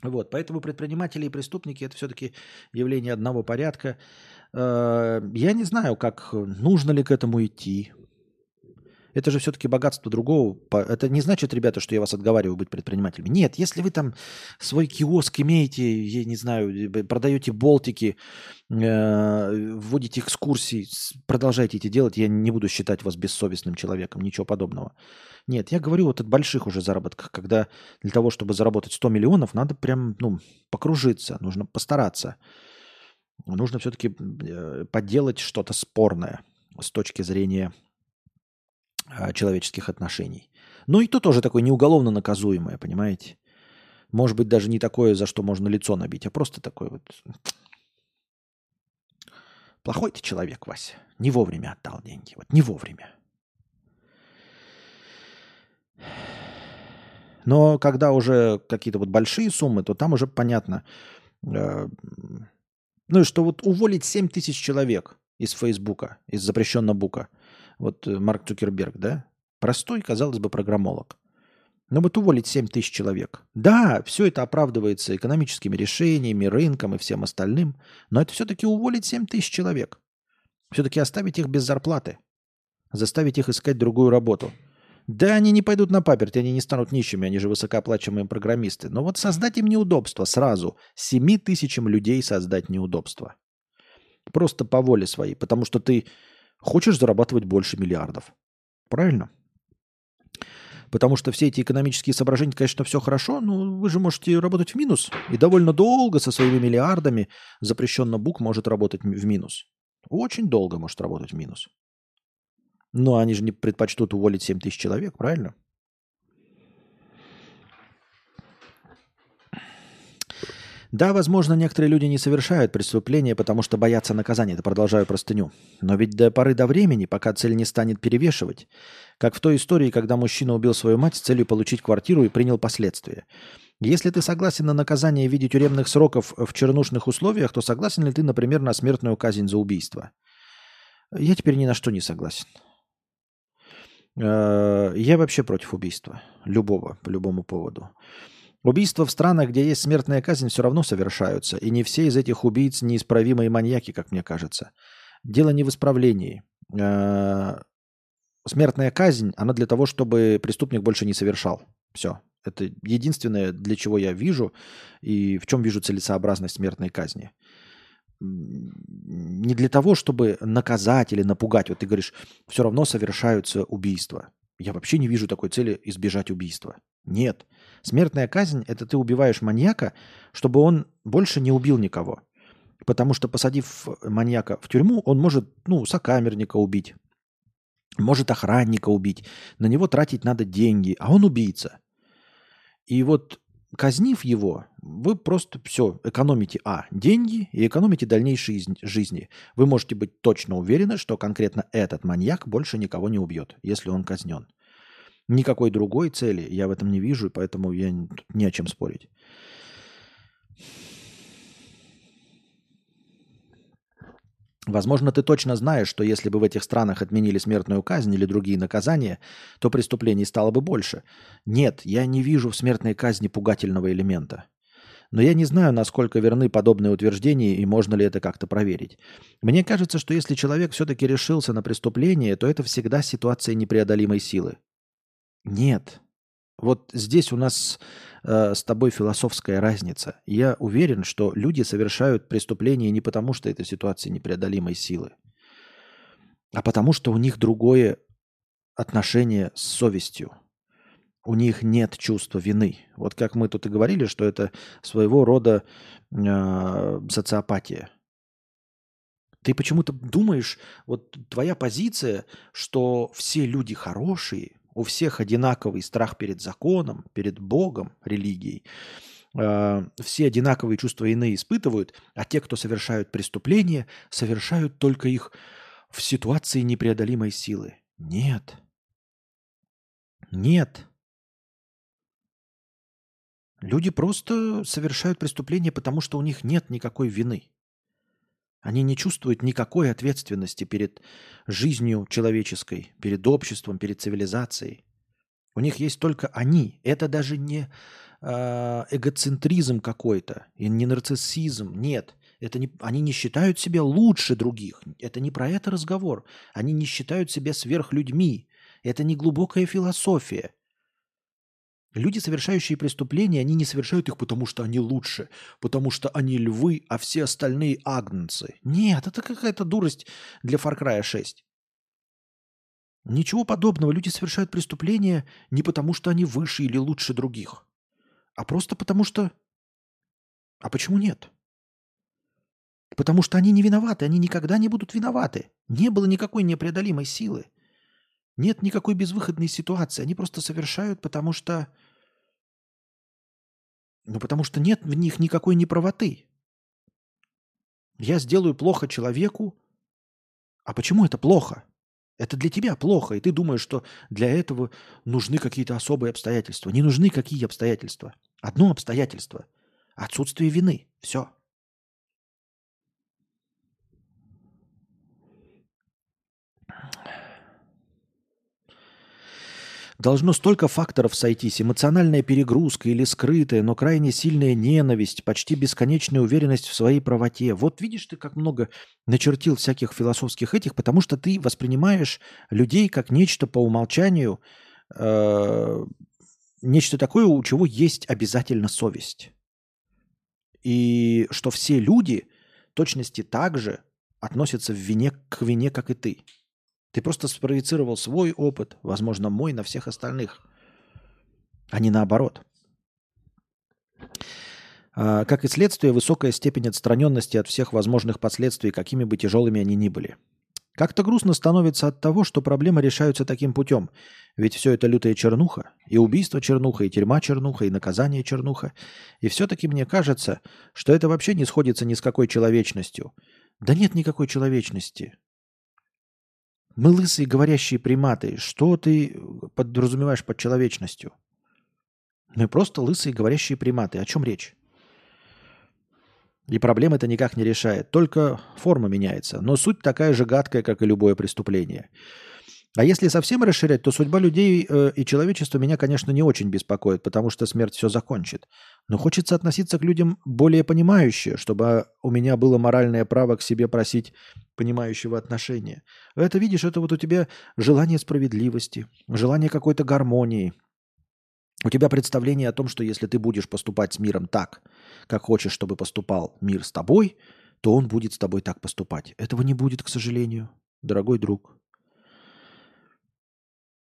Вот, поэтому предприниматели и преступники это все-таки явление одного порядка. Э, я не знаю, как нужно ли к этому идти. Это же все-таки богатство другого. Это не значит, ребята, что я вас отговариваю быть предпринимателями. Нет, если вы там свой киоск имеете, я не знаю, продаете болтики, э, вводите экскурсии, продолжайте эти делать. Я не буду считать вас бессовестным человеком, ничего подобного. Нет, я говорю вот от больших уже заработках, когда для того, чтобы заработать 100 миллионов, надо прям ну, покружиться, нужно постараться. Нужно все-таки э, подделать что-то спорное с точки зрения человеческих отношений. Ну и то тоже такое неуголовно наказуемое, понимаете? Может быть, даже не такое, за что можно лицо набить, а просто такой вот... Плохой ты человек, Вася. Не вовремя отдал деньги. Вот не вовремя. Но когда уже какие-то вот большие суммы, то там уже понятно. Э, ну и что вот уволить 7 тысяч человек из Фейсбука, из запрещенного бука – вот э, Марк Цукерберг, да? Простой, казалось бы, программолог. Но вот уволить 7 тысяч человек. Да, все это оправдывается экономическими решениями, рынком и всем остальным, но это все-таки уволить 7 тысяч человек. Все-таки оставить их без зарплаты. Заставить их искать другую работу. Да, они не пойдут на паперть, они не станут нищими, они же высокооплачиваемые программисты. Но вот создать им неудобства сразу. 7 тысячам людей создать неудобства. Просто по воле своей. Потому что ты Хочешь зарабатывать больше миллиардов. Правильно? Потому что все эти экономические соображения, конечно, все хорошо, но вы же можете работать в минус. И довольно долго со своими миллиардами запрещенно бук может работать в минус. Очень долго может работать в минус. Но они же не предпочтут уволить 7 тысяч человек, правильно? Да, возможно, некоторые люди не совершают преступления, потому что боятся наказания. Это продолжаю простыню. Но ведь до поры до времени, пока цель не станет перевешивать, как в той истории, когда мужчина убил свою мать с целью получить квартиру и принял последствия. Если ты согласен на наказание в виде тюремных сроков в чернушных условиях, то согласен ли ты, например, на смертную казнь за убийство? Я теперь ни на что не согласен. Э, я вообще против убийства. Любого, по любому поводу. Убийства в странах, где есть смертная казнь, все равно совершаются. И не все из этих убийц неисправимые маньяки, как мне кажется. Дело не в исправлении. Э, смертная казнь, она для того, чтобы преступник больше не совершал. Все. Это единственное, для чего я вижу и в чем вижу целесообразность смертной казни. Не для того, чтобы наказать или напугать. Вот ты говоришь, все равно совершаются убийства. Я вообще не вижу такой цели избежать убийства. Нет. Смертная казнь – это ты убиваешь маньяка, чтобы он больше не убил никого. Потому что, посадив маньяка в тюрьму, он может, ну, сокамерника убить, может охранника убить. На него тратить надо деньги, а он убийца. И вот казнив его, вы просто все экономите, а, деньги и экономите дальнейшей жизни. Вы можете быть точно уверены, что конкретно этот маньяк больше никого не убьет, если он казнен. Никакой другой цели я в этом не вижу, поэтому я не о чем спорить. Возможно, ты точно знаешь, что если бы в этих странах отменили смертную казнь или другие наказания, то преступлений стало бы больше. Нет, я не вижу в смертной казни пугательного элемента. Но я не знаю, насколько верны подобные утверждения и можно ли это как-то проверить. Мне кажется, что если человек все-таки решился на преступление, то это всегда ситуация непреодолимой силы. Нет. Вот здесь у нас э, с тобой философская разница. Я уверен, что люди совершают преступления не потому, что это ситуация непреодолимой силы, а потому что у них другое отношение с совестью. У них нет чувства вины. Вот как мы тут и говорили, что это своего рода э, социопатия. Ты почему-то думаешь, вот твоя позиция, что все люди хорошие, у всех одинаковый страх перед законом, перед Богом, религией. А, все одинаковые чувства иные испытывают, а те, кто совершают преступления, совершают только их в ситуации непреодолимой силы. Нет. Нет. Люди просто совершают преступления, потому что у них нет никакой вины. Они не чувствуют никакой ответственности перед жизнью человеческой, перед обществом, перед цивилизацией. У них есть только они. Это даже не э, эгоцентризм какой-то, и не нарциссизм. Нет. Это не, они не считают себя лучше других. Это не про это разговор. Они не считают себя сверхлюдьми. Это не глубокая философия. Люди, совершающие преступления, они не совершают их, потому что они лучше, потому что они львы, а все остальные агнцы. Нет, это какая-то дурость для Far Cry 6. Ничего подобного. Люди совершают преступления не потому, что они выше или лучше других, а просто потому что... А почему нет? Потому что они не виноваты, они никогда не будут виноваты. Не было никакой непреодолимой силы. Нет никакой безвыходной ситуации. Они просто совершают, потому что ну, потому что нет в них никакой неправоты. Я сделаю плохо человеку. А почему это плохо? Это для тебя плохо, и ты думаешь, что для этого нужны какие-то особые обстоятельства. Не нужны какие обстоятельства. Одно обстоятельство. Отсутствие вины. Все. Должно столько факторов сойтись. Эмоциональная перегрузка или скрытая, но крайне сильная ненависть, почти бесконечная уверенность в своей правоте. Вот видишь ты, как много начертил всяких философских этих, потому что ты воспринимаешь людей как нечто по умолчанию, э, нечто такое, у чего есть обязательно совесть. И что все люди точности так же относятся в вине, к вине, как и ты. Ты просто спроецировал свой опыт, возможно, мой на всех остальных. а не наоборот. А, Как и следствие, высокая степень отстраненности от всех возможных последствий, какими бы тяжелыми они ни были. Как-то грустно становится от того, что проблемы решаются таким путем. Ведь все это лютая чернуха. И убийство чернуха, и тюрьма чернуха, и наказание чернуха. И все-таки мне кажется, что это вообще не сходится ни с какой человечностью. Да нет никакой человечности. Мы лысые говорящие приматы. Что ты подразумеваешь под человечностью? Мы просто лысые говорящие приматы. О чем речь? И проблем это никак не решает. Только форма меняется. Но суть такая же гадкая, как и любое преступление. А если совсем расширять, то судьба людей э, и человечества меня, конечно, не очень беспокоит, потому что смерть все закончит. Но хочется относиться к людям более понимающе, чтобы у меня было моральное право к себе просить понимающего отношения. Это, видишь, это вот у тебя желание справедливости, желание какой-то гармонии. У тебя представление о том, что если ты будешь поступать с миром так, как хочешь, чтобы поступал мир с тобой, то он будет с тобой так поступать. Этого не будет, к сожалению, дорогой друг.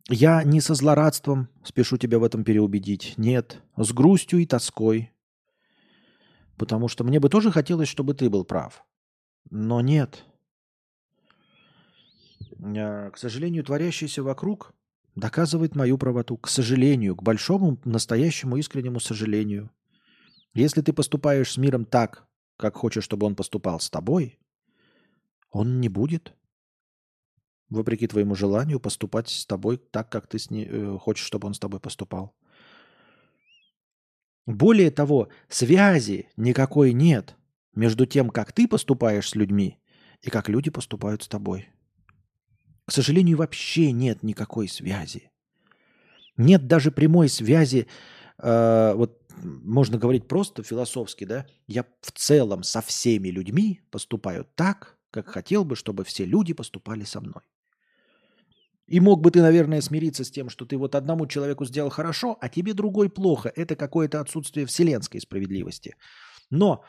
Я не со злорадством спешу тебя в этом переубедить. Нет, с грустью и тоской. Потому что мне бы тоже хотелось, чтобы ты был прав. Но нет. А, К сожалению, творящееся вокруг доказывает мою правоту. К сожалению, к большому, настоящему, искреннему сожалению. Если ты поступаешь с миром так, как хочешь, чтобы он поступал с тобой, он не будет, вопреки твоему желанию, поступать с тобой так, как ты с не- э, хочешь, чтобы он с тобой поступал. Более того, связи никакой нет между тем, как ты поступаешь с людьми и как люди поступают с тобой. К сожалению, вообще нет никакой связи. Нет даже прямой связи, э, вот можно говорить просто философски, да, я в целом со всеми людьми поступаю так, как хотел бы, чтобы все люди поступали со мной. И мог бы ты, наверное, смириться с тем, что ты вот одному человеку сделал хорошо, а тебе другой плохо. Это какое-то отсутствие вселенской справедливости. Но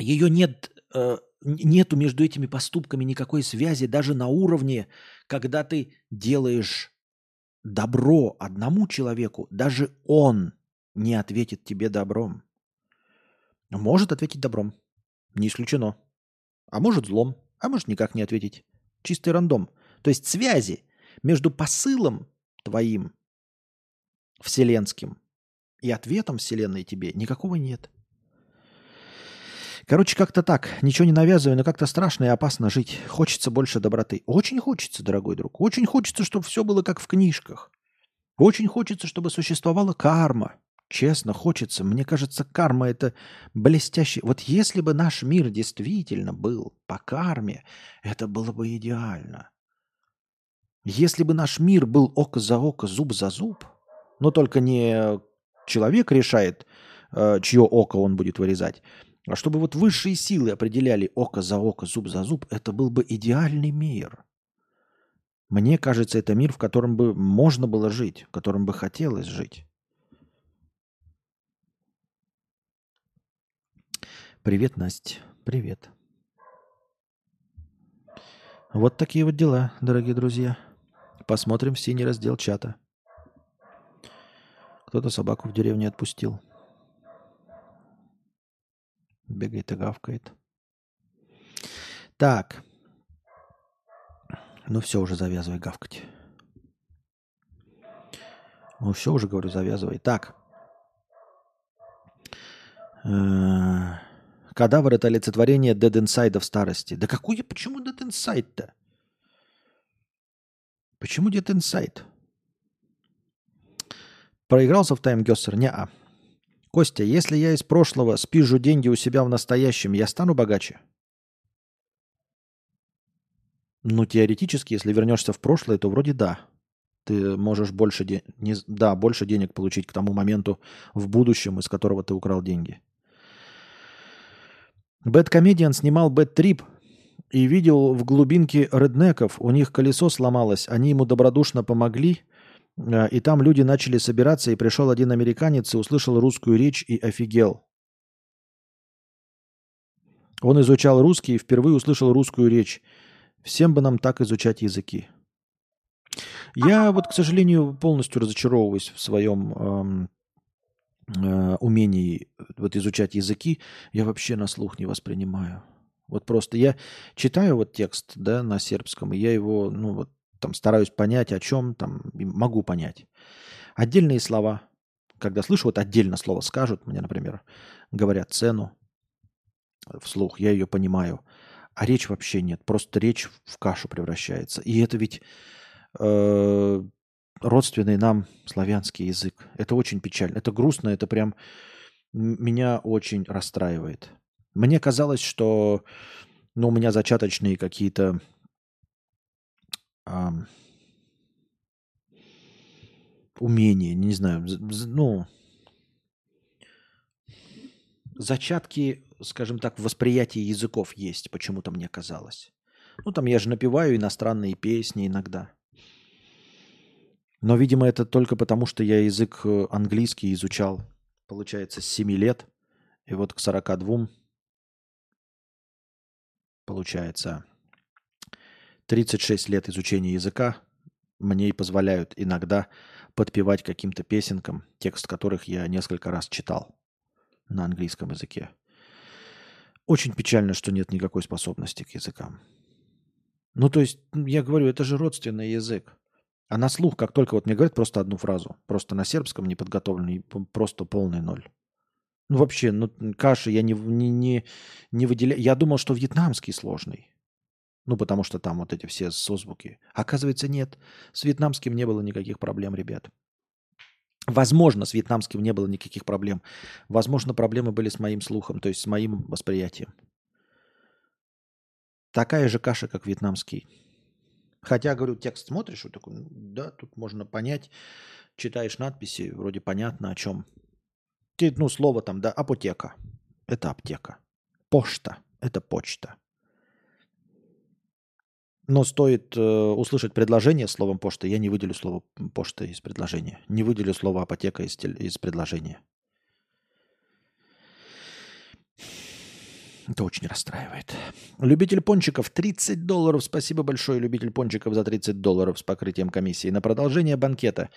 ее нет, э, нету между этими поступками никакой связи даже на уровне, когда ты делаешь добро одному человеку, даже он не ответит тебе добром. Может ответить добром, не исключено. А может злом, а может никак не ответить. Чистый рандом. То есть связи между посылом твоим вселенским и ответом вселенной тебе никакого нет. Короче, как-то так. Ничего не навязываю, но как-то страшно и опасно жить. Хочется больше доброты. Очень хочется, дорогой друг. Очень хочется, чтобы все было как в книжках. Очень хочется, чтобы существовала карма. Честно, хочется. Мне кажется, карма это блестящий. Вот если бы наш мир действительно был по карме, это было бы идеально. Если бы наш мир был око за око, зуб за зуб, но только не человек решает, э, чье око он будет вырезать, а чтобы вот высшие силы определяли око за око, зуб за зуб, это был бы идеальный мир. Мне кажется, это мир, в котором бы можно было жить, в котором бы хотелось жить. Привет, Настя. Привет. Вот такие вот дела, дорогие друзья. Посмотрим синий раздел чата. Кто-то собаку в деревне отпустил. Бегает и гавкает. Так. Ну все, уже завязывай гавкать. Ну все уже, говорю, завязывай. Так. Кадавр – это олицетворение Dead Inside в старости. Да какой, почему Dead Inside-то? Почему Dead Inside? Проигрался в таймгессер? Не-а. Костя, если я из прошлого спижу деньги у себя в настоящем, я стану богаче? Ну, теоретически, если вернешься в прошлое, то вроде да. Ты можешь больше, де... не... да, больше денег получить к тому моменту в будущем, из которого ты украл деньги. BadComedian снимал Bad Trip и видел в глубинке реднеков. У них колесо сломалось, они ему добродушно помогли, а, и там люди начали собираться, и пришел один американец и услышал русскую речь и офигел. Он изучал русский и впервые услышал русскую речь. Всем бы нам так изучать языки. Я вот, к сожалению, полностью разочаровываюсь в своем эм, э, умении вот изучать языки. Я вообще на слух не воспринимаю. Вот просто я читаю вот текст, да, на сербском, и я его, ну вот там стараюсь понять, о чем там, могу понять. Отдельные слова, когда слышу, вот отдельно слово скажут, мне, например, говорят цену вслух, я ее понимаю, а речь вообще нет, просто речь в кашу превращается. И это ведь э, родственный нам славянский язык. Это очень печально, это грустно, это прям меня очень расстраивает. Мне казалось, что ну, у меня зачаточные какие-то э, умения, не знаю, ну, зачатки, скажем так, восприятия языков есть, почему-то мне казалось. Ну, там я же напеваю иностранные песни иногда. Но, видимо, это только потому, что я язык э, английский изучал, получается, с 7 лет. И вот к 42, получается, 36 лет изучения языка мне и позволяют иногда подпевать каким-то песенкам, текст которых я несколько раз читал на английском языке. Очень печально, что нет никакой способности к языкам. Ну, то есть, я говорю, это же родственный язык. А на слух, как только вот мне говорят просто одну фразу, просто на сербском неподготовленный, просто полный ноль. Ну, вообще, ну, каши я не, не, не, не выделяю. Я думал, что вьетнамский сложный. Ну, потому что там вот эти все созвуки. Оказывается, нет. С вьетнамским не было никаких проблем, ребят. Возможно, с вьетнамским не было никаких проблем. Возможно, проблемы были с моим слухом, то есть с моим восприятием. Такая же каша, как вьетнамский. Хотя, говорю, текст смотришь, вот такой, да, тут можно понять, читаешь надписи, вроде понятно о чем. Ну, слово там, да, апотека. Это аптека. Пошта. Это почта. Но стоит э, услышать предложение словом почта, я не выделю слово почта из предложения. Не выделю слово апотека из, из предложения. Это очень расстраивает. Любитель пончиков 30 долларов. Спасибо большое, любитель пончиков, за 30 долларов с покрытием комиссии. На продолжение банкета.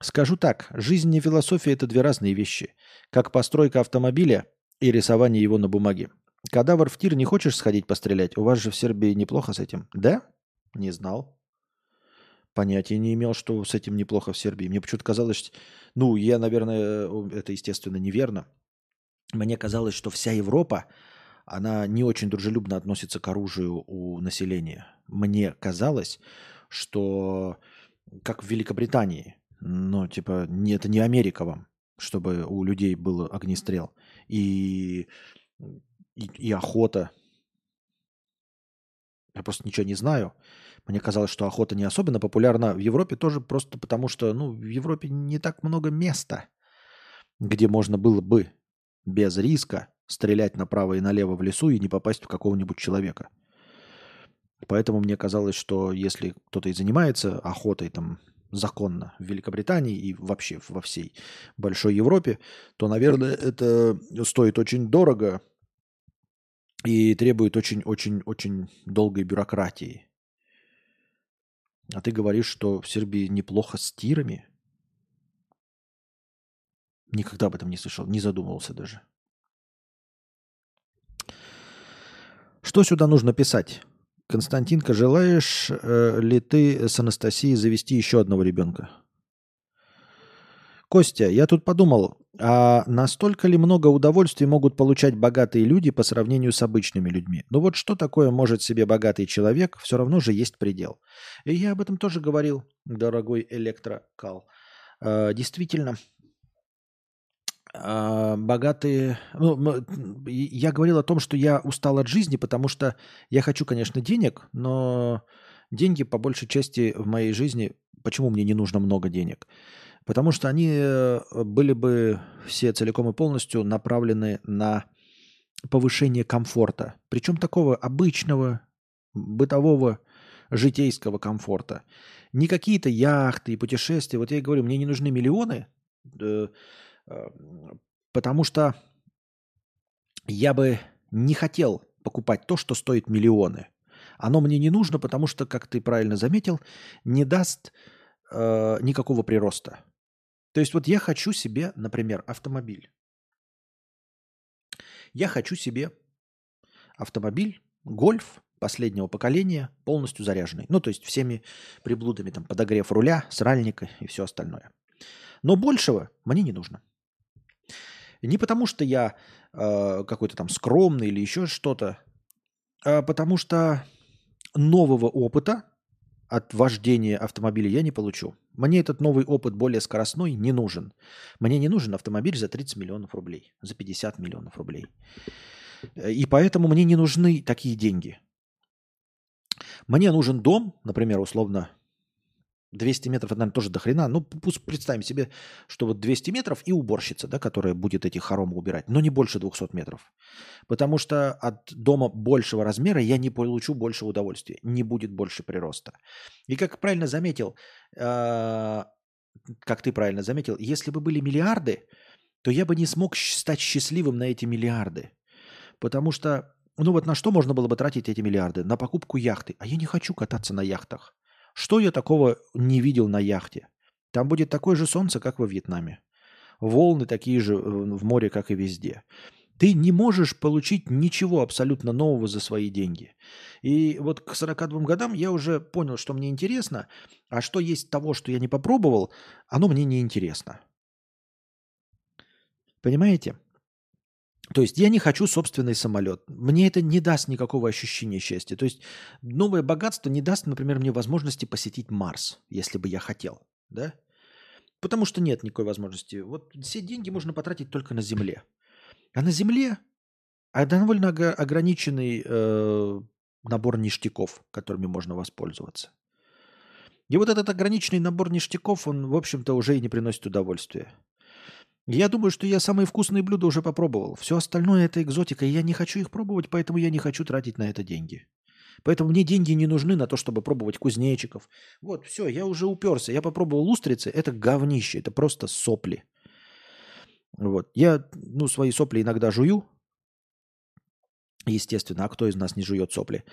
Скажу так, жизнь и философия – это две разные вещи. Как постройка автомобиля и рисование его на бумаге. Кадавр в тир не хочешь сходить пострелять? У вас же в Сербии неплохо с этим. Да? Не знал. Понятия не имел, что с этим неплохо в Сербии. Мне почему-то казалось, ну, я, наверное, это, естественно, неверно. Мне казалось, что вся Европа, она не очень дружелюбно относится к оружию у населения. Мне казалось, что как в Великобритании, ну, типа, не, это не Америка вам, чтобы у людей был огнестрел. И и, и охота. Я просто ничего не знаю. Мне казалось, что охота не особенно популярна в Европе тоже просто потому, что ну, в Европе не так много места, где можно было бы без риска стрелять направо и налево в лесу и не попасть в какого-нибудь человека. Поэтому мне казалось, что если кто-то и занимается охотой там законно в Великобритании и вообще во всей большой Европе, то, наверное, это стоит очень дорого и требует очень-очень-очень долгой бюрократии. А ты говоришь, что в Сербии неплохо с тирами? Никогда об этом не слышал, не задумывался даже. Что сюда нужно писать? Константинка, желаешь э, ли ты с Анастасией завести еще одного ребенка? Костя, я тут подумал, а настолько ли много удовольствий могут получать богатые люди по сравнению с обычными людьми? Ну вот что такое может себе богатый человек, все равно же есть предел. И я об этом тоже говорил, дорогой электрокал. А, действительно, богатые... Ну, я говорил о том, что я устал от жизни, потому что я хочу, конечно, денег, но деньги по большей части в моей жизни... Почему мне не нужно много денег? Потому что они э, были бы все целиком и полностью направлены на повышение комфорта. Причем такого обычного, бытового, житейского комфорта. Не какие-то яхты и путешествия. Вот я и говорю, мне не нужны миллионы, э, потому что я бы не хотел покупать то, что стоит миллионы. Оно мне не нужно, потому что, как ты правильно заметил, не даст э, никакого прироста. То есть вот я хочу себе, например, автомобиль. Я хочу себе автомобиль, гольф последнего поколения, полностью заряженный. Ну, то есть всеми приблудами, там, подогрев руля, сральника и все остальное. Но большего мне не нужно. Не потому, что я э, какой-то там скромный или еще что-то, а потому что нового опыта от вождения автомобиля я не получу. Мне этот новый опыт более скоростной не нужен. Мне не нужен автомобиль за 30 миллионов рублей, за 50 миллионов рублей. И поэтому мне не нужны такие деньги. Мне нужен дом, например, условно 200 метров, это, наверное, тоже до хрена. Ну, пусть представим себе, что вот 200 метров и уборщица, да, которая будет эти хоромы убирать, но не больше 200 метров. Потому что от дома большего размера я не получу больше удовольствия, не будет больше прироста. И как правильно заметил, э, как ты правильно заметил, если бы были миллиарды, то я бы не смог стать счастливым на эти миллиарды. Потому что, ну вот на что можно было бы тратить эти миллиарды? На покупку яхты. А я не хочу кататься на яхтах. Что я такого не видел на яхте? Там будет такое же солнце, как во Вьетнаме. Волны такие же э, в море, как и везде. Ты не можешь получить ничего абсолютно нового за свои деньги. И вот к 42 годам я уже понял, что мне интересно, а что есть того, что я не попробовал, оно мне не интересно. Понимаете? То есть я не хочу собственный самолет. Мне это не даст никакого ощущения счастья. То есть новое богатство не даст, например, мне возможности посетить Марс, если бы я хотел. Да? Потому что нет никакой возможности. Вот все деньги можно потратить только на Земле. А на Земле а довольно ограниченный э, набор ништяков, которыми можно воспользоваться. И вот этот ограниченный набор ништяков, он, в общем-то, уже и не приносит удовольствия. Я думаю, что я самые вкусные блюда уже попробовал. Все остальное это экзотика, и я не хочу их пробовать, поэтому я не хочу тратить на это деньги. Поэтому мне деньги не нужны на то, чтобы пробовать кузнечиков. Вот, все, я уже уперся. Я попробовал устрицы, это говнище, это просто сопли. Вот. Я, ну, свои сопли иногда жую. Естественно, а кто из нас не жует сопли?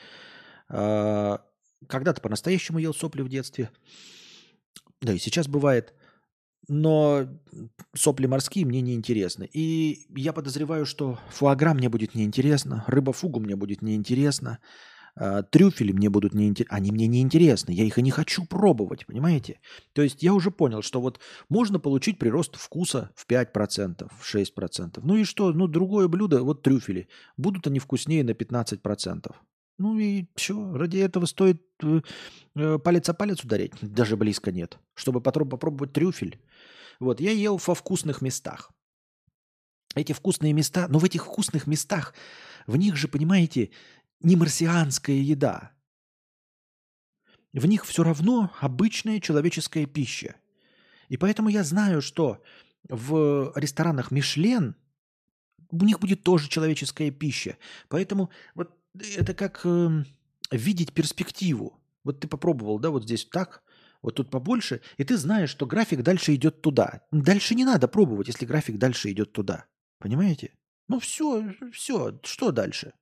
А, когда-то по-настоящему ел сопли в детстве. Да и сейчас бывает но сопли морские мне не интересны. И я подозреваю, что фуагра мне будет неинтересно, рыба фугу мне будет неинтересно, э, трюфели мне будут неинтересны. Они мне неинтересны, я их и не хочу пробовать, понимаете? То есть я уже понял, что вот можно получить прирост вкуса в 5%, в 6%. Ну и что? Ну другое блюдо, вот трюфели, будут они вкуснее на 15%. Ну и все, ради этого стоит э, э, палец о палец ударить, даже близко нет, чтобы потом попробовать трюфель. Вот, я ел во вкусных местах. Эти вкусные места, но в этих вкусных местах, в них же, понимаете, не марсианская еда. В них все равно обычная человеческая пища. И поэтому я знаю, что в ресторанах Мишлен у них будет тоже человеческая пища. Поэтому вот это как э, видеть перспективу. Вот ты попробовал, да, вот здесь так, вот тут побольше, и ты знаешь, что график дальше идет туда. Дальше не надо пробовать, если график дальше идет туда. Понимаете? Ну все, все, что дальше?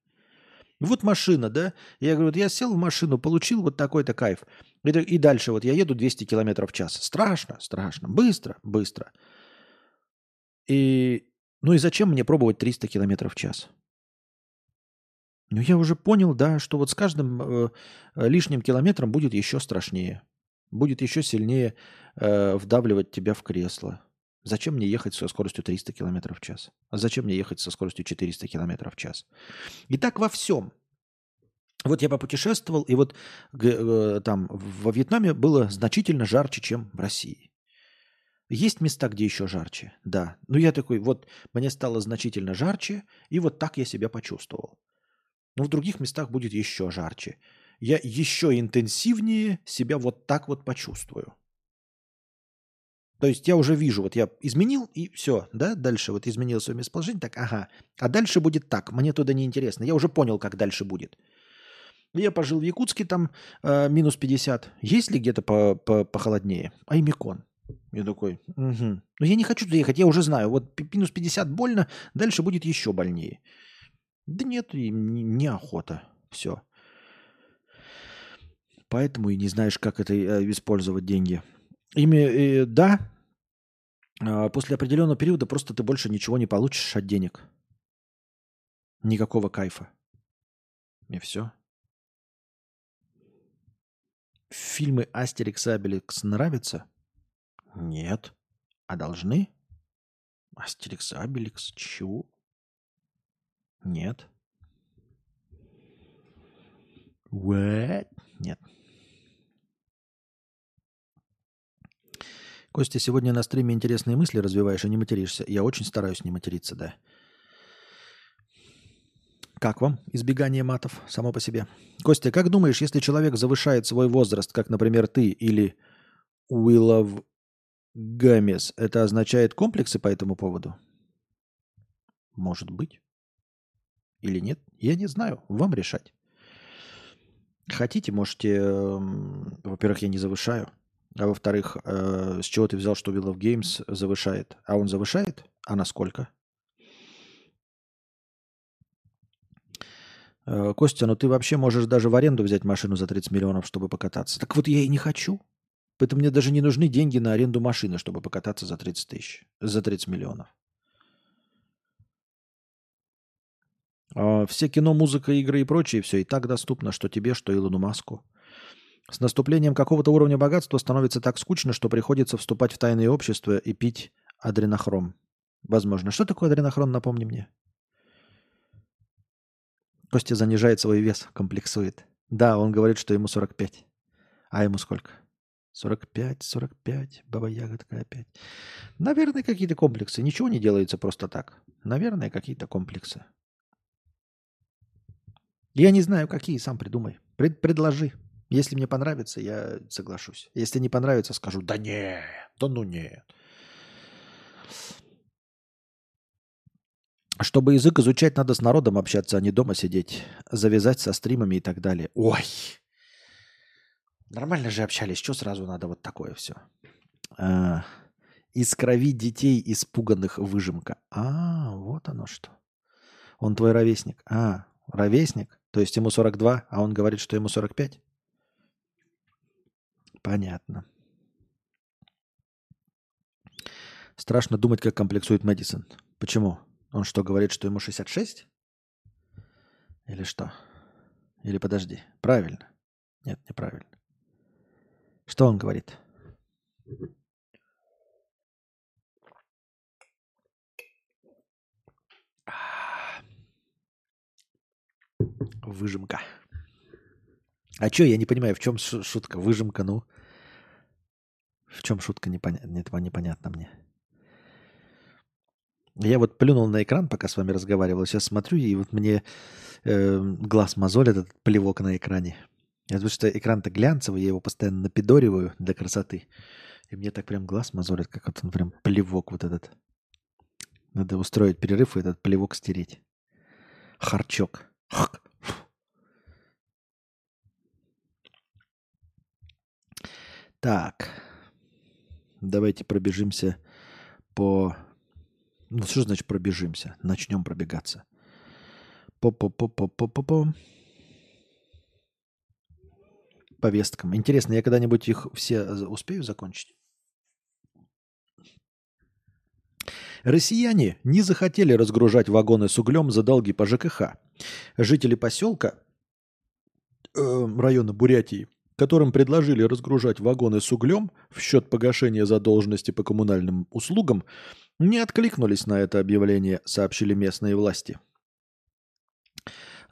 Вот машина, да? Я говорю, вот я сел в машину, получил вот такой-то кайф. И, дальше вот я еду 200 километров в час. Страшно, страшно. Быстро, быстро. И, ну и зачем мне пробовать 300 километров в час? Ну, я уже понял, да, что вот с каждым э, лишним километром будет еще страшнее. Будет еще сильнее э, вдавливать тебя в кресло. Зачем мне ехать со скоростью 300 км в час? Зачем мне ехать со скоростью 400 км в час? И так во всем. Вот я попутешествовал, и вот э, там во Вьетнаме было значительно жарче, чем в России. Есть места, где еще жарче, да. Но я такой, вот мне стало значительно жарче, и вот так я себя почувствовал. Но в других местах будет еще жарче. Я еще интенсивнее себя вот так вот почувствую. То есть я уже вижу, вот я изменил и все, да, дальше вот изменил свое местоположение, так, ага, а дальше будет так, мне туда не интересно, я уже понял, как дальше будет. Я пожил в Якутске, там э, минус 50, есть ли где-то по, по, похолоднее? Аймикон. Я такой, угу. но я не хочу туда ехать, я уже знаю, вот минус 50 больно, дальше будет еще больнее. Да нет, неохота. Все. Поэтому и не знаешь, как это э, использовать деньги. Ими, э, да, а, после определенного периода просто ты больше ничего не получишь от денег. Никакого кайфа. И все. Фильмы Астерикс и Обеликс нравятся? Нет. А должны? Астерикс и Обеликс? Чего? Нет. What? Нет. Костя, сегодня на стриме интересные мысли развиваешь и не материшься. Я очень стараюсь не материться, да. Как вам избегание матов само по себе? Костя, как думаешь, если человек завышает свой возраст, как, например, ты или Уиллов Гамес, это означает комплексы по этому поводу? Может быть. Или нет? Я не знаю. Вам решать. Хотите, можете... Во-первых, я не завышаю. А во-вторых, э, с чего ты взял, что Will of Games завышает? А он завышает? А насколько? Э, Костя, ну ты вообще можешь даже в аренду взять машину за 30 миллионов, чтобы покататься. Так вот я и не хочу. Поэтому мне даже не нужны деньги на аренду машины, чтобы покататься за 30 тысяч, за 30 миллионов. А все кино, музыка, игры и прочее, все и так доступно, что тебе, что Илону Маску. С наступлением какого-то уровня богатства становится так скучно, что приходится вступать в тайные общества и пить адренохром. Возможно. Что такое адренохром, напомни мне. Костя занижает свой вес, комплексует. Да, он говорит, что ему 45. А ему сколько? 45, 45, баба ягодка опять. Наверное, какие-то комплексы. Ничего не делается просто так. Наверное, какие-то комплексы. Я не знаю, какие, сам придумай. Пред, предложи. Если мне понравится, я соглашусь. Если не понравится, скажу, да нет, да ну нет. Чтобы язык изучать, надо с народом общаться, а не дома сидеть. Завязать со стримами и так далее. Ой! Нормально же общались. Что сразу надо вот такое все? А, из крови детей испуганных выжимка. А, вот оно что. Он твой ровесник. А, ровесник? То есть ему 42, а он говорит, что ему 45? Понятно. Страшно думать, как комплексует Мэдисон. Почему? Он что, говорит, что ему 66? Или что? Или подожди. Правильно. Нет, неправильно. Что он говорит? Выжимка. А что, я не понимаю, в чем шутка? Выжимка, ну. В чем шутка, непонятно, этого непонятно мне. Я вот плюнул на экран, пока с вами разговаривал. Сейчас смотрю, и вот мне э, глаз мозолит этот плевок на экране. Я потому что экран-то глянцевый, я его постоянно напидориваю для красоты. И мне так прям глаз мозолит, как вот он прям плевок вот этот. Надо устроить перерыв и этот плевок стереть. Харчок. Так. Давайте пробежимся по... Ну, что значит пробежимся? Начнем пробегаться. По-по-по-по-по-по-по. Повесткам. Интересно, я когда-нибудь их все успею закончить? Россияне не захотели разгружать вагоны с углем за долги по ЖКХ. Жители поселка э, района Бурятии которым предложили разгружать вагоны с углем в счет погашения задолженности по коммунальным услугам, не откликнулись на это объявление, сообщили местные власти.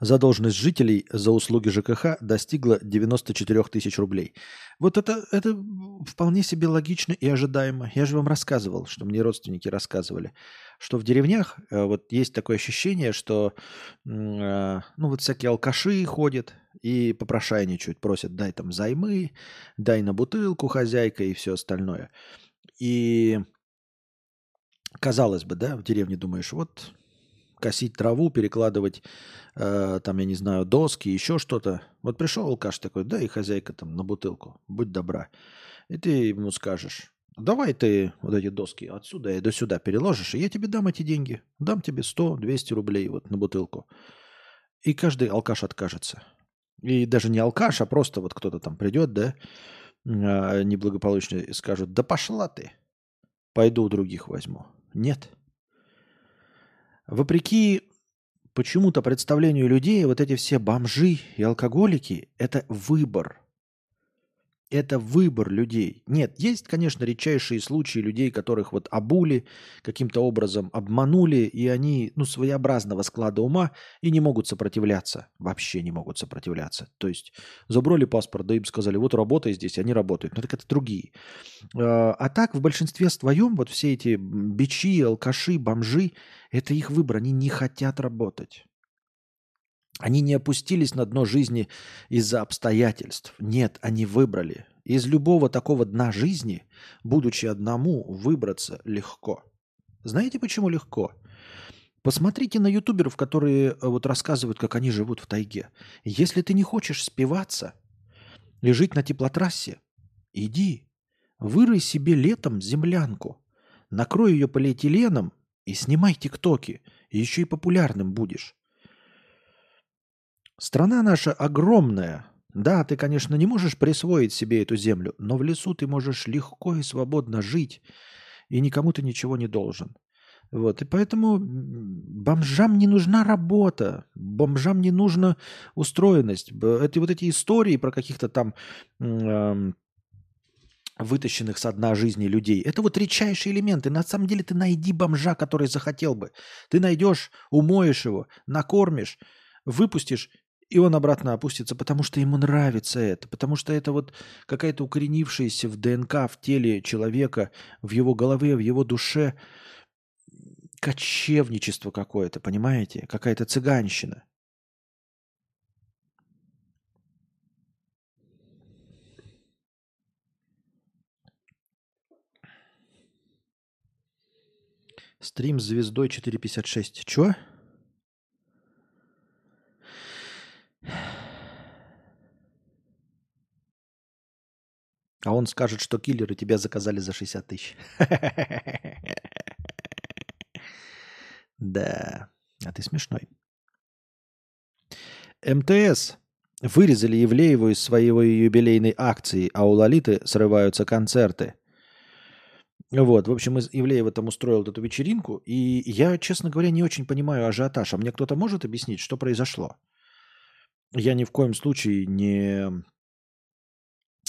Задолженность жителей за услуги ЖКХ достигла 94 тысяч рублей. Вот это, это вполне себе логично и ожидаемо. Я же вам рассказывал, что мне родственники рассказывали, что в деревнях э, вот есть такое ощущение, что э, ну вот всякие алкаши ходят и попрошайничают, просят дай там займы, дай на бутылку хозяйка и все остальное. И казалось бы, да, в деревне думаешь, вот косить траву, перекладывать, э, там, я не знаю, доски, еще что-то. Вот пришел алкаш такой, да, и хозяйка там на бутылку, будь добра. И ты ему скажешь, давай ты вот эти доски отсюда и до сюда переложишь, и я тебе дам эти деньги. Дам тебе 100-200 рублей вот на бутылку. И каждый алкаш откажется. И даже не алкаш, а просто вот кто-то там придет, да, э, неблагополучные и скажут, да пошла ты, пойду у других возьму. Нет. Вопреки почему-то представлению людей, вот эти все бомжи и алкоголики – это выбор – это выбор людей. Нет, есть, конечно, редчайшие случаи людей, которых вот обули, каким-то образом обманули, и они, ну, своеобразного склада ума и не могут сопротивляться. Вообще не могут сопротивляться. То есть забрали паспорт, да им сказали, вот работай здесь, они работают. Ну, так это другие. А, а так, в большинстве своем, вот все эти бичи, алкаши, бомжи, это их выбор, они не хотят работать. Они не опустились на дно жизни из-за обстоятельств. Нет, они выбрали. Из любого такого дна жизни, будучи одному, выбраться легко. Знаете, почему легко? Посмотрите на ютуберов, которые э, вот рассказывают, как они живут в тайге. Если ты не хочешь спиваться и на теплотрассе, иди, вырой себе летом землянку, накрой ее полиэтиленом и снимай тиктоки, и еще и популярным будешь. Страна наша огромная. Да, ты, конечно, не можешь присвоить себе эту землю, но в лесу ты можешь легко и свободно жить, и никому ты ничего не должен. Вот, и поэтому бомжам не нужна работа, бомжам не нужна устроенность. Это вот эти истории про каких-то там э, вытащенных с дна жизни людей. Это вот редчайшие элементы. На самом деле ты найди бомжа, который захотел бы. Ты найдешь, умоешь его, накормишь, выпустишь, и он обратно опустится, потому что ему нравится это, потому что это вот какая-то укоренившаяся в ДНК, в теле человека, в его голове, в его душе кочевничество какое-то, понимаете? Какая-то цыганщина. Стрим с звездой 456. Чё? А он скажет, что киллеры тебя заказали за 60 тысяч. Да, а ты смешной. МТС вырезали Евлееву из своей юбилейной акции, а у Лолиты срываются концерты. Вот, в общем, Ивлеева там устроил эту вечеринку, и я, честно говоря, не очень понимаю ажиотаж. А мне кто-то может объяснить, что произошло? Я ни в коем случае не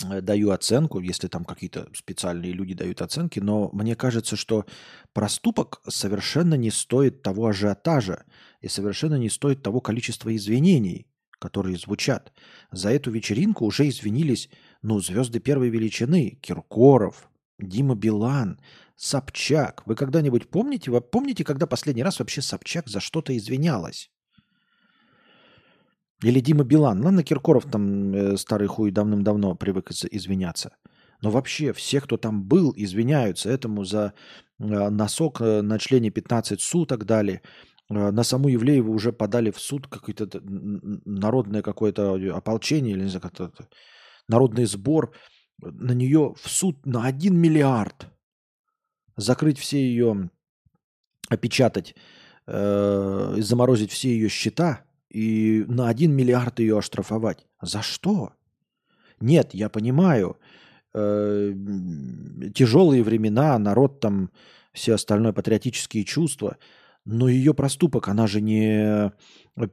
даю оценку, если там какие-то специальные люди дают оценки, но мне кажется, что проступок совершенно не стоит того ажиотажа и совершенно не стоит того количества извинений, которые звучат. За эту вечеринку уже извинились, ну, звезды первой величины, Киркоров, Дима Билан, Собчак. Вы когда-нибудь помните, вы помните, когда последний раз вообще Собчак за что-то извинялась? Или Дима Билан. Ладно, Киркоров там э, старый хуй давным-давно привык извиняться. Но вообще все, кто там был, извиняются этому за э, носок э, на члене 15 суток дали. Э, на саму Евлееву уже подали в суд какое-то народное какое-то ополчение, или не знаю, как-то народный сбор. На нее в суд на 1 миллиард. Закрыть все ее, опечатать, э, заморозить все ее счета – и на 1 миллиард ее оштрафовать. За что? Нет, я понимаю, э, тяжелые времена, народ там, все остальное, патриотические чувства, но ее проступок, она же не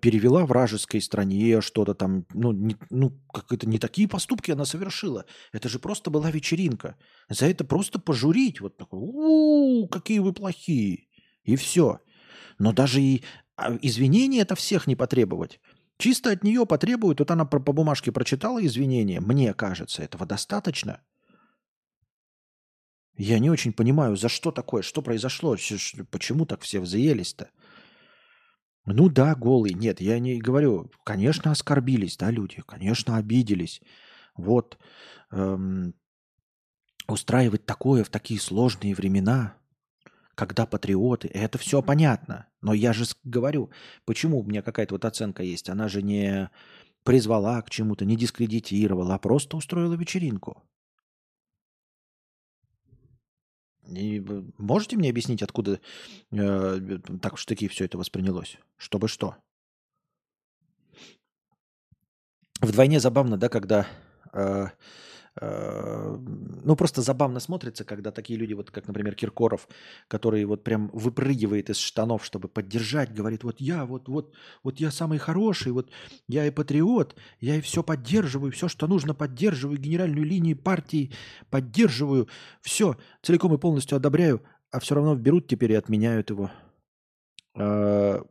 перевела вражеской стране что-то там, ну, не, ну как это, не такие поступки она совершила. Это же просто была вечеринка. За это просто пожурить, вот такой, у, какие вы плохие. И все. Но даже и а извинения это всех не потребовать. Чисто от нее потребуют, вот она по бумажке прочитала извинения, мне кажется, этого достаточно. Я не очень понимаю, за что такое, что произошло, почему так все взъелись-то. Ну да, голый, нет, я не говорю, конечно, оскорбились, да, люди, конечно, обиделись. Вот, эм, устраивать такое в такие сложные времена, когда патриоты, это все понятно. Но я же говорю, почему у меня какая-то вот оценка есть. Она же не призвала к чему-то, не дискредитировала, а просто устроила вечеринку. И можете мне объяснить, откуда э, так уж таки все это воспринялось? Чтобы что? Вдвойне забавно, да, когда э, ну, просто забавно смотрится, когда такие люди, вот как, например, Киркоров, который вот прям выпрыгивает из штанов, чтобы поддержать, говорит, вот я, вот, вот, вот я самый хороший, вот я и патриот, я и все поддерживаю, все, что нужно, поддерживаю, генеральную линию партии поддерживаю, все, целиком и полностью одобряю, а все равно берут теперь и отменяют его. Э,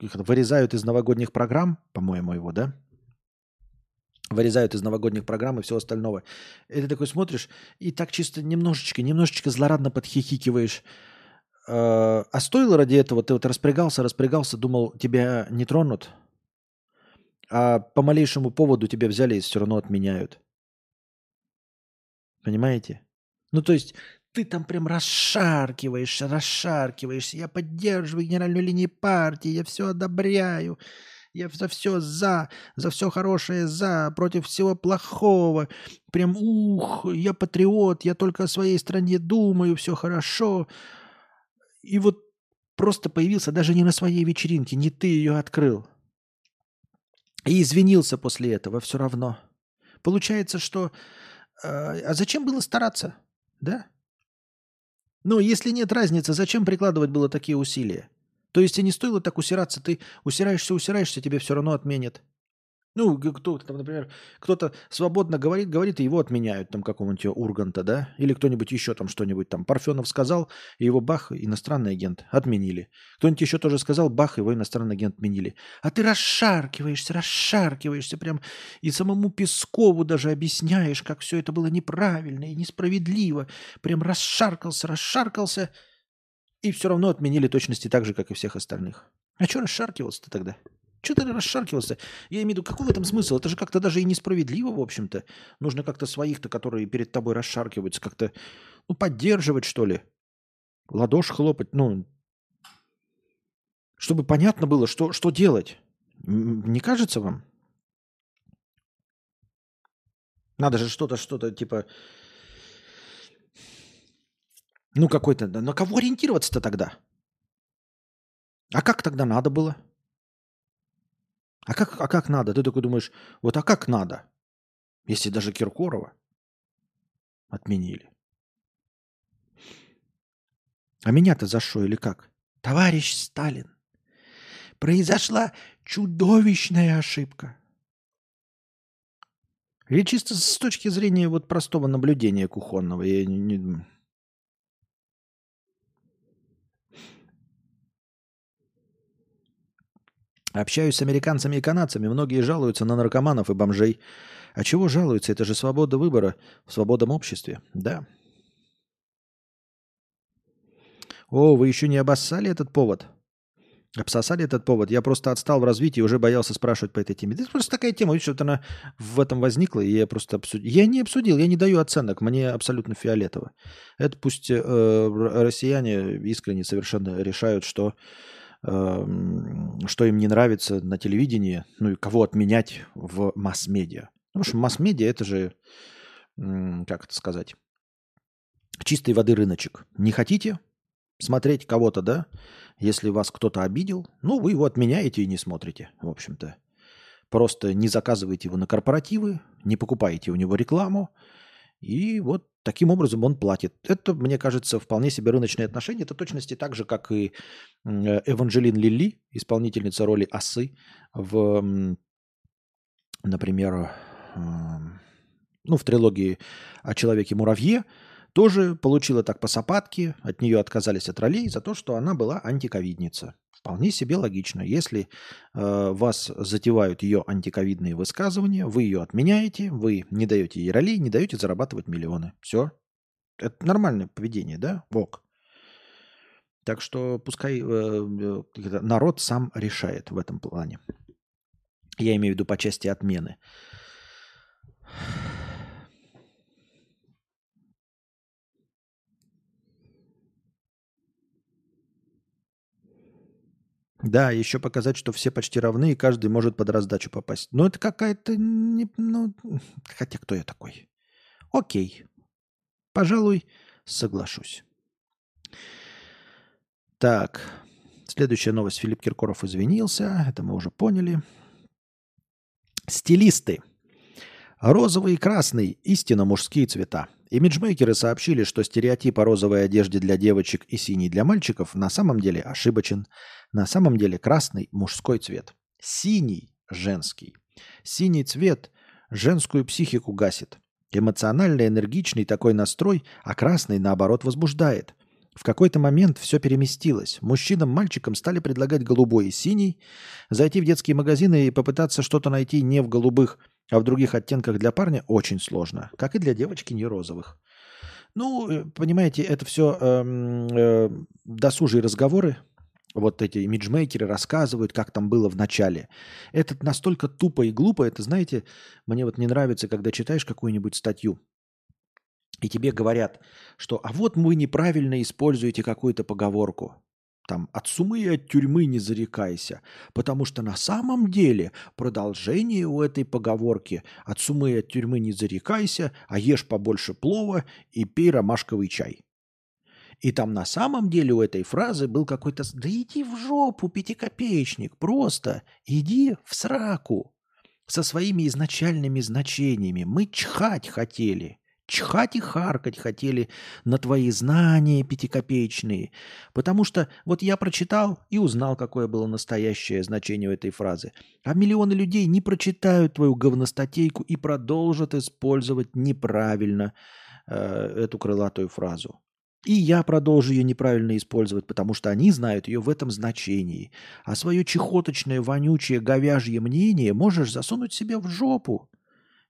вырезают из новогодних программ, по-моему, его, да? Вырезают из новогодних программ и всего остального. И ты такой смотришь, и так чисто немножечко, немножечко злорадно подхихикиваешь. Э, а стоило ради этого, ты вот распрягался, распрягался, думал, тебя не тронут, а по малейшему поводу тебя взяли и все равно отменяют. Понимаете? Ну, то есть ты там прям расшаркиваешься, расшаркиваешься. Я поддерживаю генеральную линию партии, я все одобряю. Я за все за, за все хорошее за, против всего плохого. Прям ух, я патриот, я только о своей стране думаю, все хорошо. И вот просто появился даже не на своей вечеринке, не ты ее открыл. И извинился после этого все равно. Получается, что... Э, а зачем было стараться? Да? Ну, если нет разницы, зачем прикладывать было такие усилия? То есть и не стоило так усираться. Ты усираешься, усираешься, тебе все равно отменят. Ну, кто-то там, например, кто-то свободно говорит, говорит, и его отменяют, там, какого-нибудь Урганта, да? Или кто-нибудь еще там что-нибудь там. Парфенов сказал, и его бах, иностранный агент, отменили. Кто-нибудь еще тоже сказал, бах, его иностранный агент отменили. А ты расшаркиваешься, расшаркиваешься прям, и самому Пескову даже объясняешь, как все это было неправильно и несправедливо. Прям расшаркался, расшаркался – и все равно отменили точности так же, как и всех остальных. А что расшаркивался-то тогда? Что ты расшаркивался? Я имею в виду, какой в этом смысл? Это же как-то даже и несправедливо, в общем-то. Нужно как-то своих-то, которые перед тобой расшаркиваются, как-то ну, поддерживать, что ли. Ладошь хлопать, ну, чтобы понятно было, что, что делать. Не кажется вам? Надо же что-то, что-то типа ну, какой-то... На кого ориентироваться-то тогда? А как тогда надо было? А как, а как надо? Ты такой думаешь, вот а как надо? Если даже Киркорова отменили. А меня-то за что или как? Товарищ Сталин, произошла чудовищная ошибка. Или чисто с точки зрения вот простого наблюдения кухонного. Я не, не, Общаюсь с американцами и канадцами, многие жалуются на наркоманов и бомжей. А чего жалуются? Это же свобода выбора в свободном обществе. Да. О, вы еще не обоссали этот повод? Обсосали этот повод. Я просто отстал в развитии и уже боялся спрашивать по этой теме. Это просто такая тема, видишь, что-то она в этом возникла, и я просто обсудил. Я не обсудил, я не даю оценок, мне абсолютно фиолетово. Это пусть э, россияне искренне совершенно решают, что что им не нравится на телевидении, ну и кого отменять в масс-медиа. Потому что масс-медиа это же, как это сказать, чистой воды рыночек. Не хотите смотреть кого-то, да? Если вас кто-то обидел, ну вы его отменяете и не смотрите, в общем-то. Просто не заказываете его на корпоративы, не покупаете у него рекламу, и вот таким образом он платит. Это, мне кажется, вполне себе рыночные отношения. Это точности так же, как и Эванжелин Лили, исполнительница роли осы в, например, ну, в трилогии о Человеке-муравье, тоже получила так по сапатке, от нее отказались от ролей за то, что она была антиковидница. Вполне себе логично. Если э, вас затевают ее антиковидные высказывания, вы ее отменяете, вы не даете ей ролей, не даете зарабатывать миллионы. Все. Это нормальное поведение, да? Ок. Так что пускай э, э, народ сам решает в этом плане. Я имею в виду по части отмены. Да, еще показать, что все почти равны, и каждый может под раздачу попасть. Но это какая-то... Не, ну, хотя кто я такой? Окей. Пожалуй, соглашусь. Так, следующая новость. Филипп Киркоров извинился, это мы уже поняли. Стилисты. Розовый и красный – истинно мужские цвета. Имиджмейкеры сообщили, что стереотип о розовой одежде для девочек и синий для мальчиков на самом деле ошибочен. На самом деле красный – мужской цвет. Синий – женский. Синий цвет женскую психику гасит. Эмоционально энергичный такой настрой, а красный, наоборот, возбуждает. В какой-то момент все переместилось. Мужчинам, мальчикам стали предлагать голубой и синий, зайти в детские магазины и попытаться что-то найти не в голубых, а в других оттенках для парня очень сложно, как и для девочки не розовых. Ну, э, понимаете, это все э, эм, э, досужие разговоры, вот эти имиджмейкеры рассказывают, как там было в начале. Это настолько тупо и глупо. Это, знаете, мне вот не нравится, когда читаешь какую-нибудь статью, и тебе говорят, что а вот вы неправильно используете какую-то поговорку. Там от сумы и от тюрьмы не зарекайся. Потому что на самом деле продолжение у этой поговорки от сумы и от тюрьмы не зарекайся, а ешь побольше плова и пей ромашковый чай. И там на самом деле у этой фразы был какой-то «Да иди в жопу, пятикопеечник, просто иди в сраку» со своими изначальными значениями. Мы чхать хотели, чхать и харкать хотели на твои знания пятикопеечные. Потому что вот я прочитал и узнал, какое было настоящее значение у этой фразы. А миллионы людей не прочитают твою говностатейку и продолжат использовать неправильно э, эту крылатую фразу. И я продолжу ее неправильно использовать, потому что они знают ее в этом значении. А свое чехоточное, вонючее, говяжье мнение можешь засунуть себе в жопу.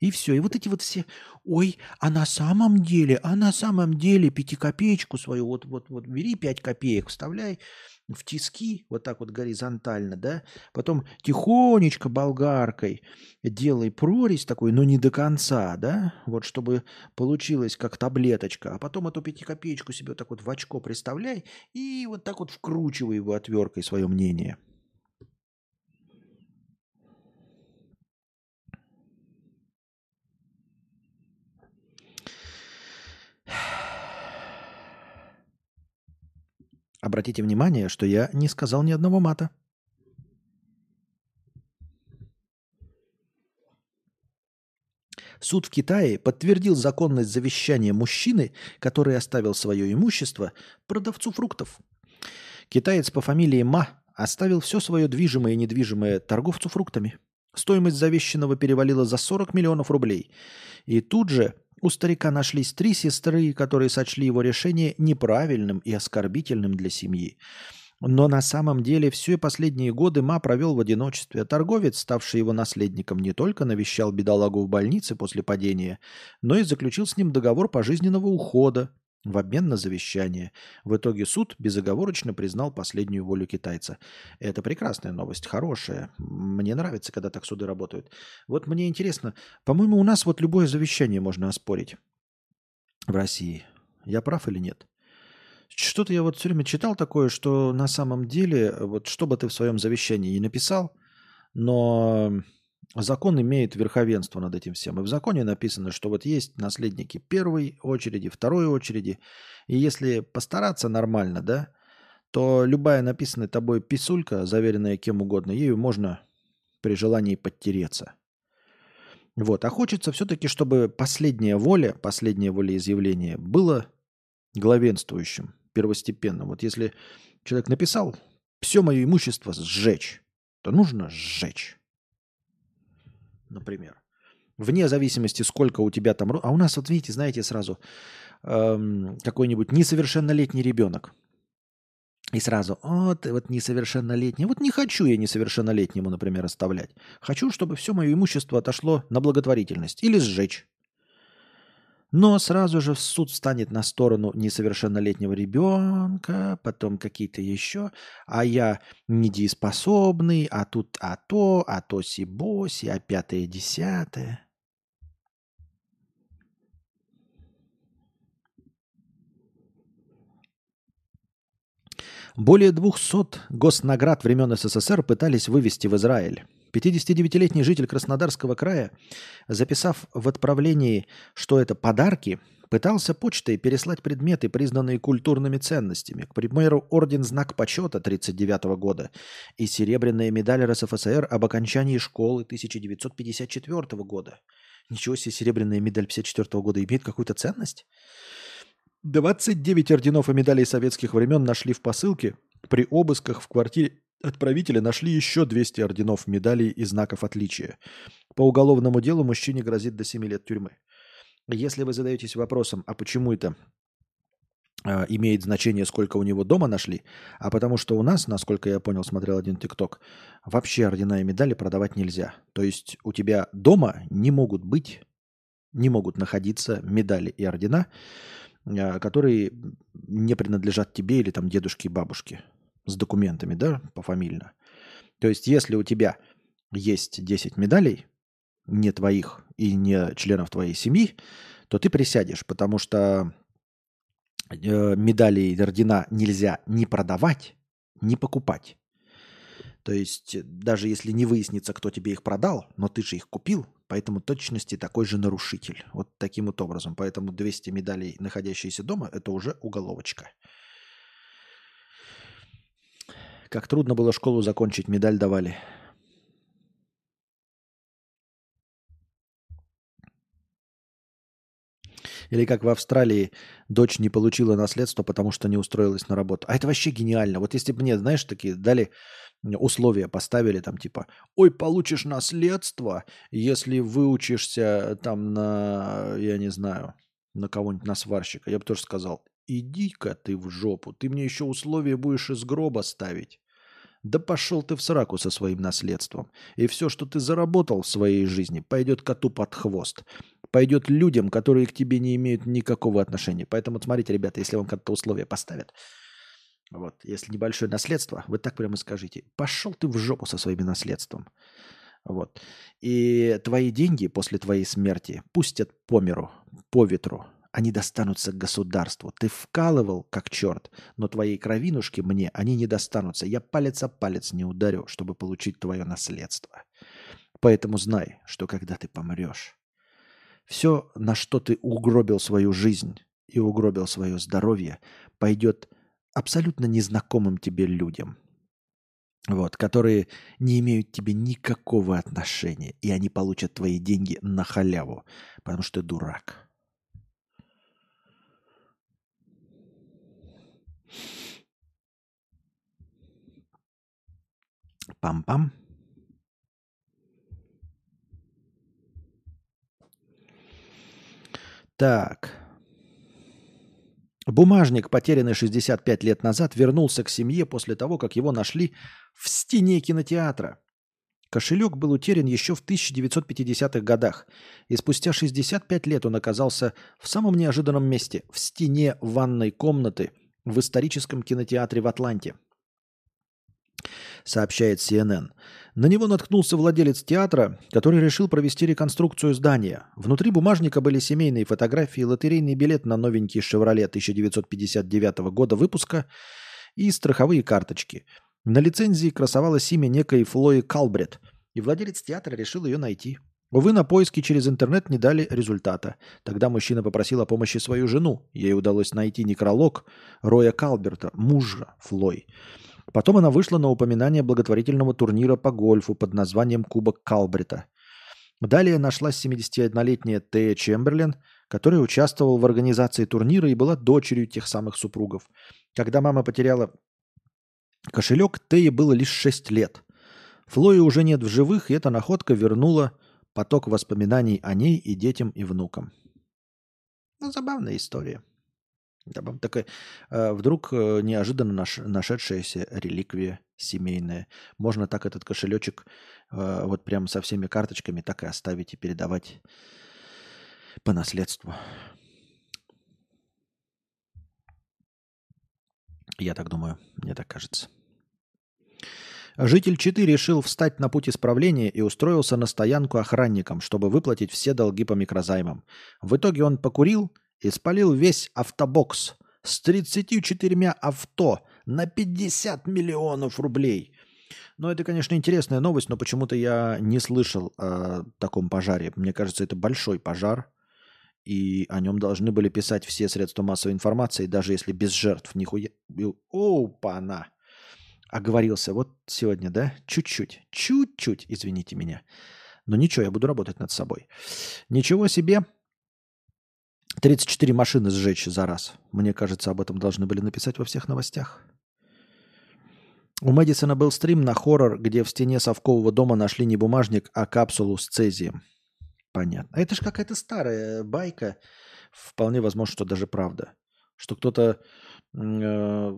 И все. И вот эти вот все, ой, а на самом деле, а на самом деле пятикопеечку свою, вот, вот, вот бери пять копеек, вставляй в тиски, вот так вот горизонтально, да, потом тихонечко болгаркой делай прорезь такой, но не до конца, да, вот чтобы получилось как таблеточка, а потом эту пятикопеечку себе вот так вот в очко представляй и вот так вот вкручивай его отверткой свое мнение – Обратите внимание, что я не сказал ни одного мата. Суд в Китае подтвердил законность завещания мужчины, который оставил свое имущество продавцу фруктов. Китаец по фамилии Ма оставил все свое движимое и недвижимое торговцу фруктами. Стоимость завещанного перевалила за 40 миллионов рублей. И тут же у старика нашлись три сестры, которые сочли его решение неправильным и оскорбительным для семьи. Но на самом деле все последние годы Ма провел в одиночестве. Торговец, ставший его наследником, не только навещал бедолагу в больнице после падения, но и заключил с ним договор пожизненного ухода, в обмен на завещание. В итоге суд безоговорочно признал последнюю волю китайца. Это прекрасная новость, хорошая. Мне нравится, когда так суды работают. Вот мне интересно, по-моему, у нас вот любое завещание можно оспорить в России. Я прав или нет? Что-то я вот все время читал такое, что на самом деле, вот что бы ты в своем завещании не написал, но закон имеет верховенство над этим всем. И в законе написано, что вот есть наследники первой очереди, второй очереди. И если постараться нормально, да, то любая написанная тобой писулька, заверенная кем угодно, ею можно при желании подтереться. Вот. А хочется все-таки, чтобы последняя воля, последнее волеизъявление было главенствующим, первостепенным. Вот если человек написал «все мое имущество сжечь», то нужно сжечь например. Вне зависимости, сколько у тебя там... А у нас, вот видите, знаете, сразу эм, какой-нибудь несовершеннолетний ребенок. И сразу, вот, вот несовершеннолетний. Вот не хочу я несовершеннолетнему, например, оставлять. Хочу, чтобы все мое имущество отошло на благотворительность или сжечь. Но сразу же суд встанет на сторону несовершеннолетнего ребенка, потом какие-то еще, а я недееспособный, а тут а то, а то си-боси, а пятое, десятое. Более 200 госнаград времен СССР пытались вывести в Израиль. 59-летний житель Краснодарского края, записав в отправлении, что это подарки, пытался почтой переслать предметы, признанные культурными ценностями. К примеру, орден «Знак почета» 1939 года и серебряная медаль РСФСР об окончании школы 1954 года. Ничего себе, серебряная медаль 54 года имеет какую-то ценность? 29 орденов и медалей советских времен нашли в посылке. При обысках в квартире отправителя нашли еще 200 орденов, медалей и знаков отличия. По уголовному делу мужчине грозит до 7 лет тюрьмы. Если вы задаетесь вопросом, а почему это э, имеет значение, сколько у него дома нашли, а потому что у нас, насколько я понял, смотрел один ТикТок, вообще ордена и медали продавать нельзя. То есть у тебя дома не могут быть, не могут находиться медали и ордена, э, которые не принадлежат тебе или там дедушке и бабушке с документами, да, пофамильно. То есть если у тебя есть 10 медалей, не твоих и не членов твоей семьи, то ты присядешь, потому что э, медали и ордена нельзя ни продавать, ни покупать. То есть даже если не выяснится, кто тебе их продал, но ты же их купил, поэтому точности такой же нарушитель. Вот таким вот образом. Поэтому 200 медалей, находящиеся дома, это уже уголовочка. Как трудно было школу закончить, медаль давали. Или как в Австралии дочь не получила наследство, потому что не устроилась на работу. А это вообще гениально. Вот если бы мне, знаешь, такие дали условия, поставили там типа, ой, получишь наследство, если выучишься там на, я не знаю, на кого-нибудь, на сварщика. Я бы тоже сказал, иди-ка ты в жопу, ты мне еще условия будешь из гроба ставить. Да пошел ты в сраку со своим наследством. И все, что ты заработал в своей жизни, пойдет коту под хвост пойдет людям, которые к тебе не имеют никакого отношения. Поэтому смотрите, ребята, если вам как-то условия поставят, вот, если небольшое наследство, вы так прямо скажите, пошел ты в жопу со своим наследством. Вот. И твои деньги после твоей смерти пустят по миру, по ветру. Они достанутся государству. Ты вкалывал, как черт, но твоей кровинушки мне они не достанутся. Я палец о палец не ударю, чтобы получить твое наследство. Поэтому знай, что когда ты помрешь, все, на что ты угробил свою жизнь и угробил свое здоровье, пойдет абсолютно незнакомым тебе людям, вот, которые не имеют тебе никакого отношения, и они получат твои деньги на халяву, потому что ты дурак. Пам-пам. Так. Бумажник, потерянный 65 лет назад, вернулся к семье после того, как его нашли в стене кинотеатра. Кошелек был утерян еще в 1950-х годах, и спустя 65 лет он оказался в самом неожиданном месте – в стене ванной комнаты в историческом кинотеатре в Атланте – сообщает CNN. На него наткнулся владелец театра, который решил провести реконструкцию здания. Внутри бумажника были семейные фотографии, лотерейный билет на новенький «Шевроле» 1959 года выпуска и страховые карточки. На лицензии красовалось имя некой Флои Калбрет, и владелец театра решил ее найти. Увы, на поиски через интернет не дали результата. Тогда мужчина попросил о помощи свою жену. Ей удалось найти некролог Роя Калберта, мужа Флой. Потом она вышла на упоминание благотворительного турнира по гольфу под названием Кубок Калбрита. Далее нашлась 71-летняя Тея Чемберлен, которая участвовала в организации турнира и была дочерью тех самых супругов. Когда мама потеряла кошелек, Тее было лишь 6 лет. Флои уже нет в живых, и эта находка вернула поток воспоминаний о ней и детям, и внукам. Ну, забавная история. Такая, э, вдруг э, неожиданно наш, нашедшаяся реликвия семейная. Можно так этот кошелечек э, вот прямо со всеми карточками так и оставить и передавать по наследству. Я так думаю, мне так кажется. Житель Читы решил встать на путь исправления и устроился на стоянку охранником, чтобы выплатить все долги по микрозаймам. В итоге он покурил – и спалил весь автобокс с 34 авто на 50 миллионов рублей. Ну, это, конечно, интересная новость, но почему-то я не слышал о таком пожаре. Мне кажется, это большой пожар, и о нем должны были писать все средства массовой информации, даже если без жертв. Нихуя... Опа-на! Оговорился вот сегодня, да? Чуть-чуть, чуть-чуть, извините меня. Но ничего, я буду работать над собой. Ничего себе. 34 машины сжечь за раз. Мне кажется, об этом должны были написать во всех новостях. У Мэдисона был стрим на хоррор, где в стене совкового дома нашли не бумажник, а капсулу с цезием. Понятно. А это же какая-то старая байка. Вполне возможно, что даже правда. Что кто-то э,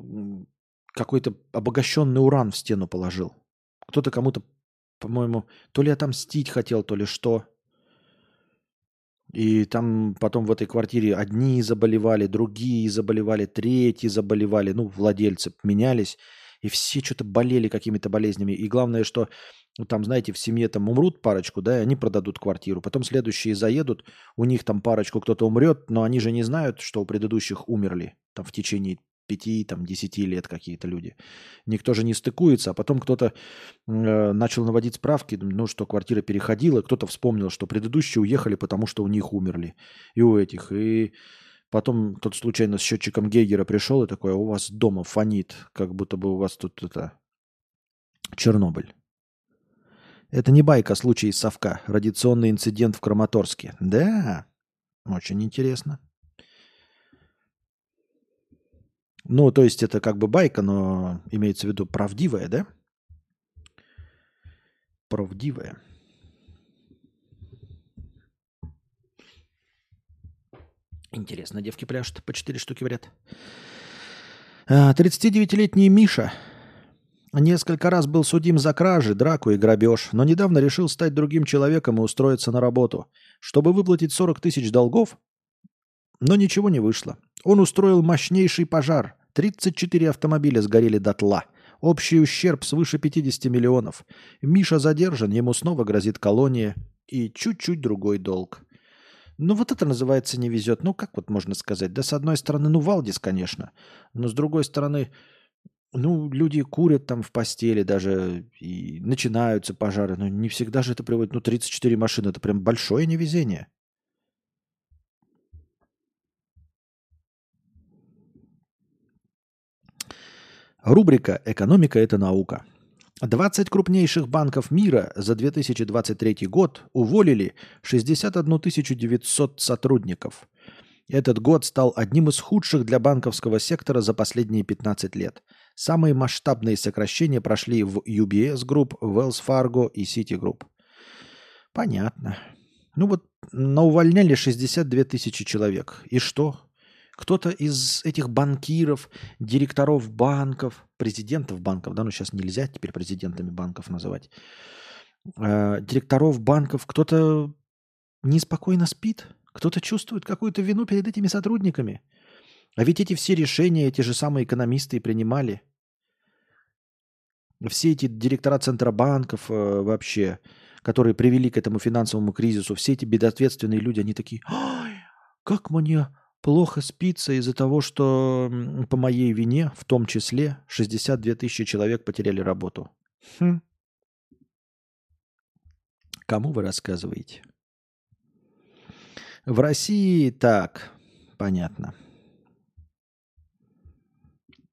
какой-то обогащенный уран в стену положил. Кто-то кому-то, по-моему, то ли отомстить хотел, то ли что. И там потом в этой квартире одни заболевали, другие заболевали, третьи заболевали, ну, владельцы менялись, и все что-то болели какими-то болезнями. И главное, что ну, там, знаете, в семье там умрут парочку, да, и они продадут квартиру. Потом следующие заедут, у них там парочку кто-то умрет, но они же не знают, что у предыдущих умерли там в течение пяти, там, десяти лет какие-то люди. Никто же не стыкуется, а потом кто-то э, начал наводить справки, ну, что квартира переходила, кто-то вспомнил, что предыдущие уехали, потому что у них умерли. И у этих. И потом кто-то случайно с счетчиком Гейгера пришел и такой, «А у вас дома фонит, как будто бы у вас тут это Чернобыль. Это не байка, а случай из совка. Радиационный инцидент в Краматорске. Да, очень интересно. Ну, то есть это как бы байка, но имеется в виду правдивая, да? Правдивая. Интересно, девки пляшут, по 4 штуки в ряд. 39-летний Миша несколько раз был судим за кражи, драку и грабеж, но недавно решил стать другим человеком и устроиться на работу. Чтобы выплатить 40 тысяч долгов, но ничего не вышло. Он устроил мощнейший пожар. 34 автомобиля сгорели дотла. Общий ущерб свыше 50 миллионов. Миша задержан, ему снова грозит колония и чуть-чуть другой долг. Ну вот это называется не везет. Ну как вот можно сказать? Да с одной стороны, ну Валдис, конечно. Но с другой стороны, ну люди курят там в постели даже и начинаются пожары. Но не всегда же это приводит. Ну 34 машины, это прям большое невезение. Рубрика «Экономика – это наука». 20 крупнейших банков мира за 2023 год уволили 61 900 сотрудников. Этот год стал одним из худших для банковского сектора за последние 15 лет. Самые масштабные сокращения прошли в UBS Group, Wells Fargo и Citigroup. Понятно. Ну вот наувольняли 62 тысячи человек. И что? Кто-то из этих банкиров, директоров банков, президентов банков, да, ну сейчас нельзя теперь президентами банков называть, э, директоров банков, кто-то неспокойно спит, кто-то чувствует какую-то вину перед этими сотрудниками. А ведь эти все решения эти же самые экономисты и принимали. Все эти директора центробанков э, вообще, которые привели к этому финансовому кризису, все эти безответственные люди, они такие, как мне плохо спится из-за того, что по моей вине, в том числе, 62 тысячи человек потеряли работу. Хм. Кому вы рассказываете? В России так, понятно.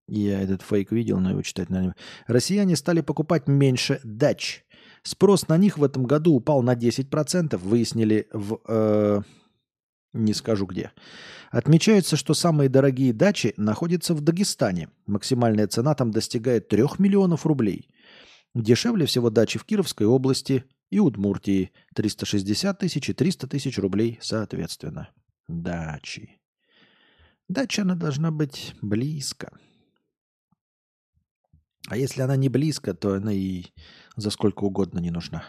Я этот фейк видел, но его читать, наверное. Россияне стали покупать меньше дач. Спрос на них в этом году упал на 10%, выяснили в... Э, не скажу где. Отмечается, что самые дорогие дачи находятся в Дагестане. Максимальная цена там достигает 3 миллионов рублей. Дешевле всего дачи в Кировской области и Удмуртии. 360 тысяч и 300 тысяч рублей соответственно. Дачи. Дача, она должна быть близко. А если она не близко, то она и за сколько угодно не нужна.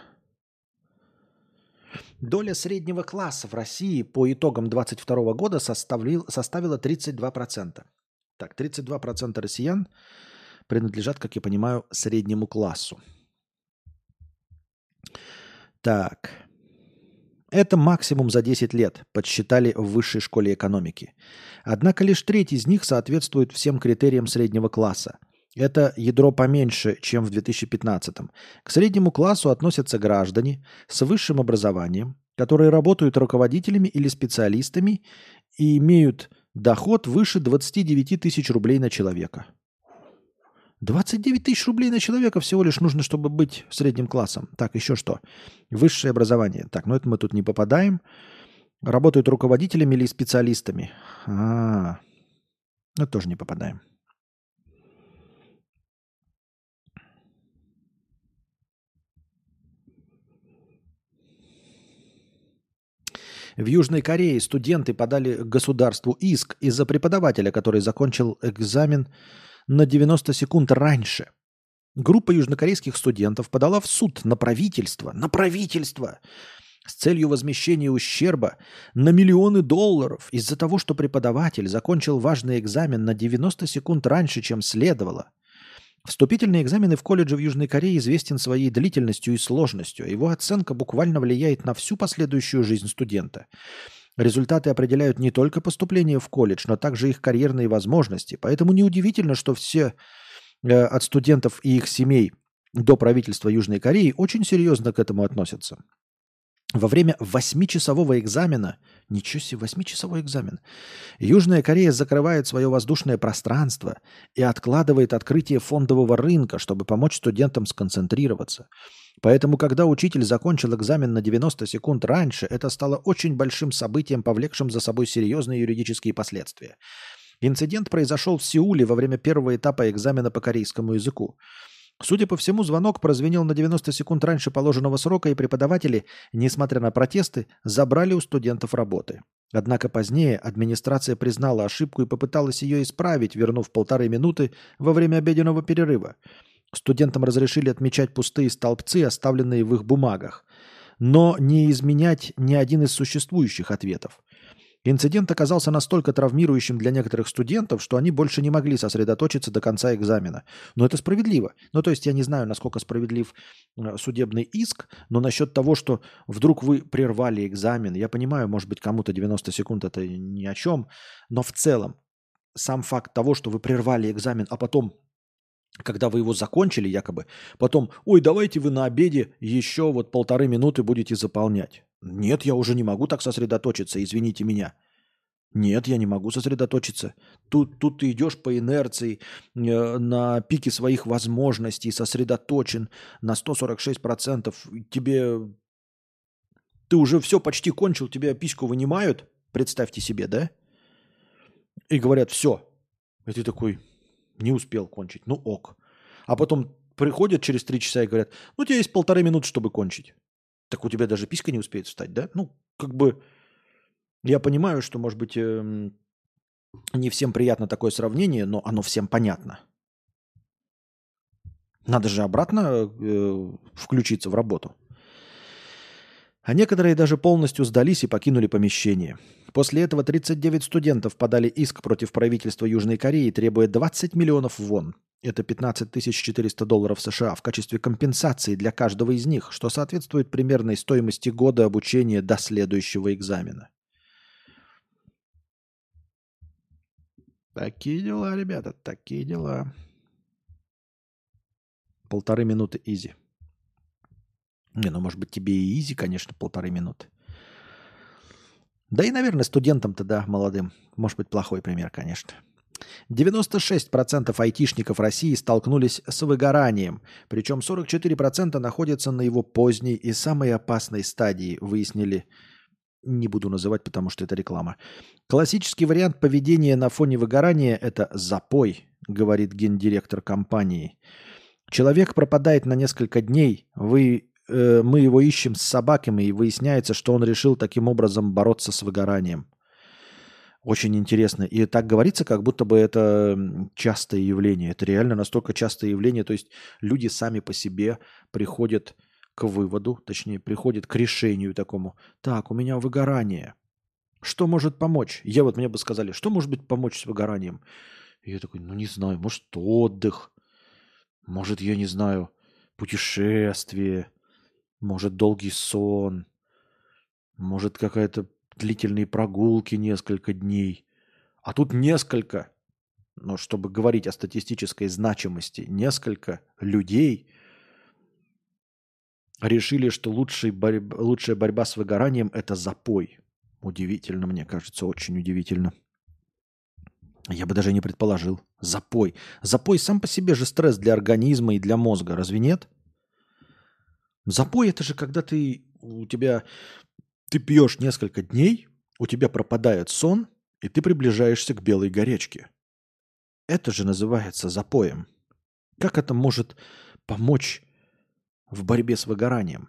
Доля среднего класса в России по итогам 2022 года составил, составила 32%. Так, 32% россиян принадлежат, как я понимаю, среднему классу. Так. Это максимум за 10 лет, подсчитали в высшей школе экономики. Однако лишь треть из них соответствует всем критериям среднего класса – это ядро поменьше, чем в 2015. К среднему классу относятся граждане с высшим образованием, которые работают руководителями или специалистами и имеют доход выше 29 тысяч рублей на человека. 29 тысяч рублей на человека всего лишь нужно, чтобы быть средним классом. Так, еще что? Высшее образование. Так, ну это мы тут не попадаем. Работают руководителями или специалистами. А, ну тоже не попадаем. В Южной Корее студенты подали государству иск из-за преподавателя, который закончил экзамен на 90 секунд раньше. Группа южнокорейских студентов подала в суд на правительство, на правительство, с целью возмещения ущерба на миллионы долларов из-за того, что преподаватель закончил важный экзамен на 90 секунд раньше, чем следовало. Вступительные экзамены в колледже в Южной Корее известен своей длительностью и сложностью. Его оценка буквально влияет на всю последующую жизнь студента. Результаты определяют не только поступление в колледж, но также их карьерные возможности. Поэтому неудивительно, что все э, от студентов и их семей до правительства Южной Кореи очень серьезно к этому относятся. Во время восьмичасового экзамена, ничего себе, восьмичасовой экзамен, Южная Корея закрывает свое воздушное пространство и откладывает открытие фондового рынка, чтобы помочь студентам сконцентрироваться. Поэтому, когда учитель закончил экзамен на 90 секунд раньше, это стало очень большим событием, повлекшим за собой серьезные юридические последствия. Инцидент произошел в Сеуле во время первого этапа экзамена по корейскому языку. Судя по всему, звонок прозвенел на 90 секунд раньше положенного срока, и преподаватели, несмотря на протесты, забрали у студентов работы. Однако позднее администрация признала ошибку и попыталась ее исправить, вернув полторы минуты во время обеденного перерыва. Студентам разрешили отмечать пустые столбцы, оставленные в их бумагах, но не изменять ни один из существующих ответов. Инцидент оказался настолько травмирующим для некоторых студентов, что они больше не могли сосредоточиться до конца экзамена. Но это справедливо. Ну, то есть я не знаю, насколько справедлив э, судебный иск, но насчет того, что вдруг вы прервали экзамен, я понимаю, может быть, кому-то 90 секунд это ни о чем, но в целом сам факт того, что вы прервали экзамен, а потом когда вы его закончили якобы, потом, ой, давайте вы на обеде еще вот полторы минуты будете заполнять. Нет, я уже не могу так сосредоточиться, извините меня. Нет, я не могу сосредоточиться. Тут, тут ты идешь по инерции, э, на пике своих возможностей, сосредоточен на 146%. Тебе... Ты уже все почти кончил, тебя письку вынимают, представьте себе, да? И говорят, все. И ты такой, не успел кончить, ну ок. А потом приходят через три часа и говорят, ну у тебя есть полторы минуты, чтобы кончить. Так у тебя даже писька не успеет встать, да? Ну, как бы я понимаю, что, может быть, эм, не всем приятно такое сравнение, но оно всем понятно. Надо же обратно э, включиться в работу. А некоторые даже полностью сдались и покинули помещение. После этого 39 студентов подали иск против правительства Южной Кореи, требуя 20 миллионов вон. Это 15 400 долларов США в качестве компенсации для каждого из них, что соответствует примерной стоимости года обучения до следующего экзамена. Такие дела, ребята, такие дела. Полторы минуты изи. Не, ну может быть тебе и изи, конечно, полторы минуты. Да и, наверное, студентам-то, да, молодым. Может быть, плохой пример, конечно. 96% айтишников России столкнулись с выгоранием, причем 44% находятся на его поздней и самой опасной стадии, выяснили не буду называть, потому что это реклама. Классический вариант поведения на фоне выгорания – это запой, говорит гендиректор компании. Человек пропадает на несколько дней, вы, э, мы его ищем с собаками, и выясняется, что он решил таким образом бороться с выгоранием. Очень интересно. И так говорится, как будто бы это частое явление. Это реально настолько частое явление. То есть люди сами по себе приходят к выводу, точнее, приходят к решению такому. Так, у меня выгорание. Что может помочь? Я вот мне бы сказали, что может быть помочь с выгоранием? И я такой, ну не знаю, может отдых, может, я не знаю, путешествие, может долгий сон, может какая-то длительные прогулки несколько дней. А тут несколько, но чтобы говорить о статистической значимости, несколько людей решили, что лучший лучшая борьба с выгоранием – это запой. Удивительно, мне кажется, очень удивительно. Я бы даже не предположил. Запой. Запой сам по себе же стресс для организма и для мозга, разве нет? Запой это же когда ты у тебя ты пьешь несколько дней, у тебя пропадает сон, и ты приближаешься к белой горечке. Это же называется запоем. Как это может помочь в борьбе с выгоранием?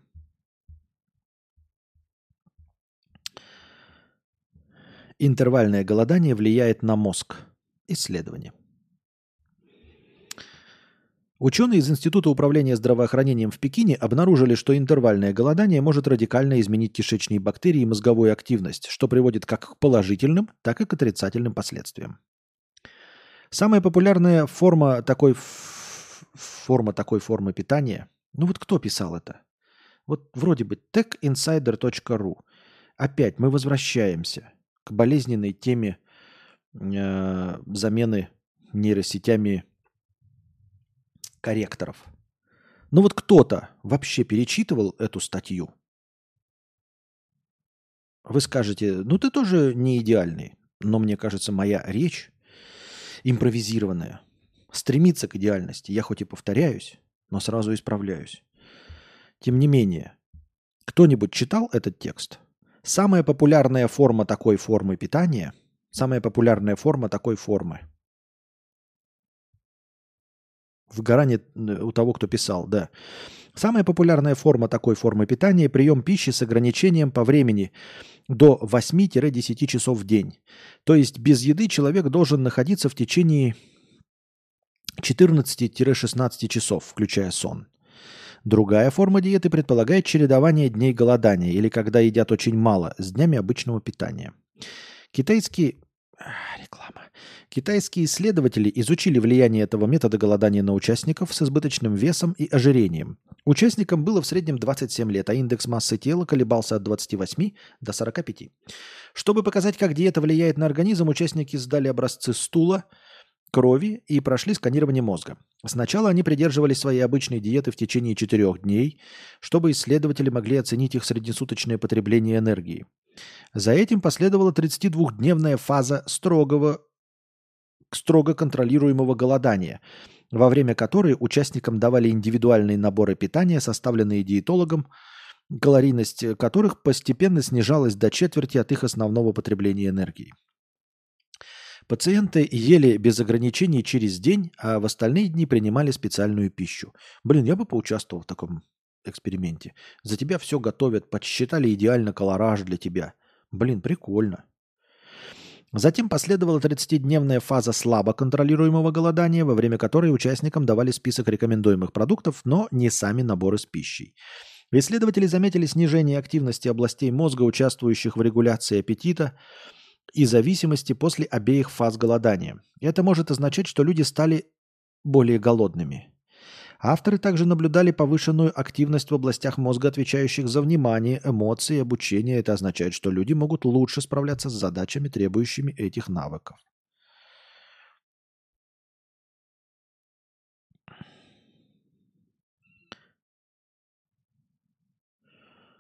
Интервальное голодание влияет на мозг. Исследование. Ученые из Института управления здравоохранением в Пекине обнаружили, что интервальное голодание может радикально изменить кишечные бактерии и мозговую активность, что приводит как к положительным, так и к отрицательным последствиям. Самая популярная форма такой, форма такой формы питания, ну вот кто писал это? Вот вроде бы techinsider.ru. Опять мы возвращаемся к болезненной теме э, замены нейросетями корректоров. Ну вот кто-то вообще перечитывал эту статью. Вы скажете, ну ты тоже не идеальный, но мне кажется, моя речь импровизированная, стремится к идеальности. Я хоть и повторяюсь, но сразу исправляюсь. Тем не менее, кто-нибудь читал этот текст? Самая популярная форма такой формы питания, самая популярная форма такой формы – Выгорание у того, кто писал, да. Самая популярная форма такой формы питания – прием пищи с ограничением по времени до 8-10 часов в день. То есть без еды человек должен находиться в течение 14-16 часов, включая сон. Другая форма диеты предполагает чередование дней голодания или когда едят очень мало с днями обычного питания. Китайский Реклама. Китайские исследователи изучили влияние этого метода голодания на участников с избыточным весом и ожирением. Участникам было в среднем 27 лет, а индекс массы тела колебался от 28 до 45. Чтобы показать, как диета влияет на организм, участники сдали образцы стула, крови и прошли сканирование мозга. Сначала они придерживались своей обычной диеты в течение четырех дней, чтобы исследователи могли оценить их среднесуточное потребление энергии. За этим последовала 32-дневная фаза строгого, строго контролируемого голодания, во время которой участникам давали индивидуальные наборы питания, составленные диетологом, калорийность которых постепенно снижалась до четверти от их основного потребления энергии. Пациенты ели без ограничений через день, а в остальные дни принимали специальную пищу. Блин, я бы поучаствовал в таком эксперименте. За тебя все готовят, подсчитали идеально колораж для тебя. Блин, прикольно. Затем последовала 30-дневная фаза слабо контролируемого голодания, во время которой участникам давали список рекомендуемых продуктов, но не сами наборы с пищей. Исследователи заметили снижение активности областей мозга, участвующих в регуляции аппетита и зависимости после обеих фаз голодания. Это может означать, что люди стали более голодными. Авторы также наблюдали повышенную активность в областях мозга, отвечающих за внимание, эмоции, обучение. Это означает, что люди могут лучше справляться с задачами, требующими этих навыков.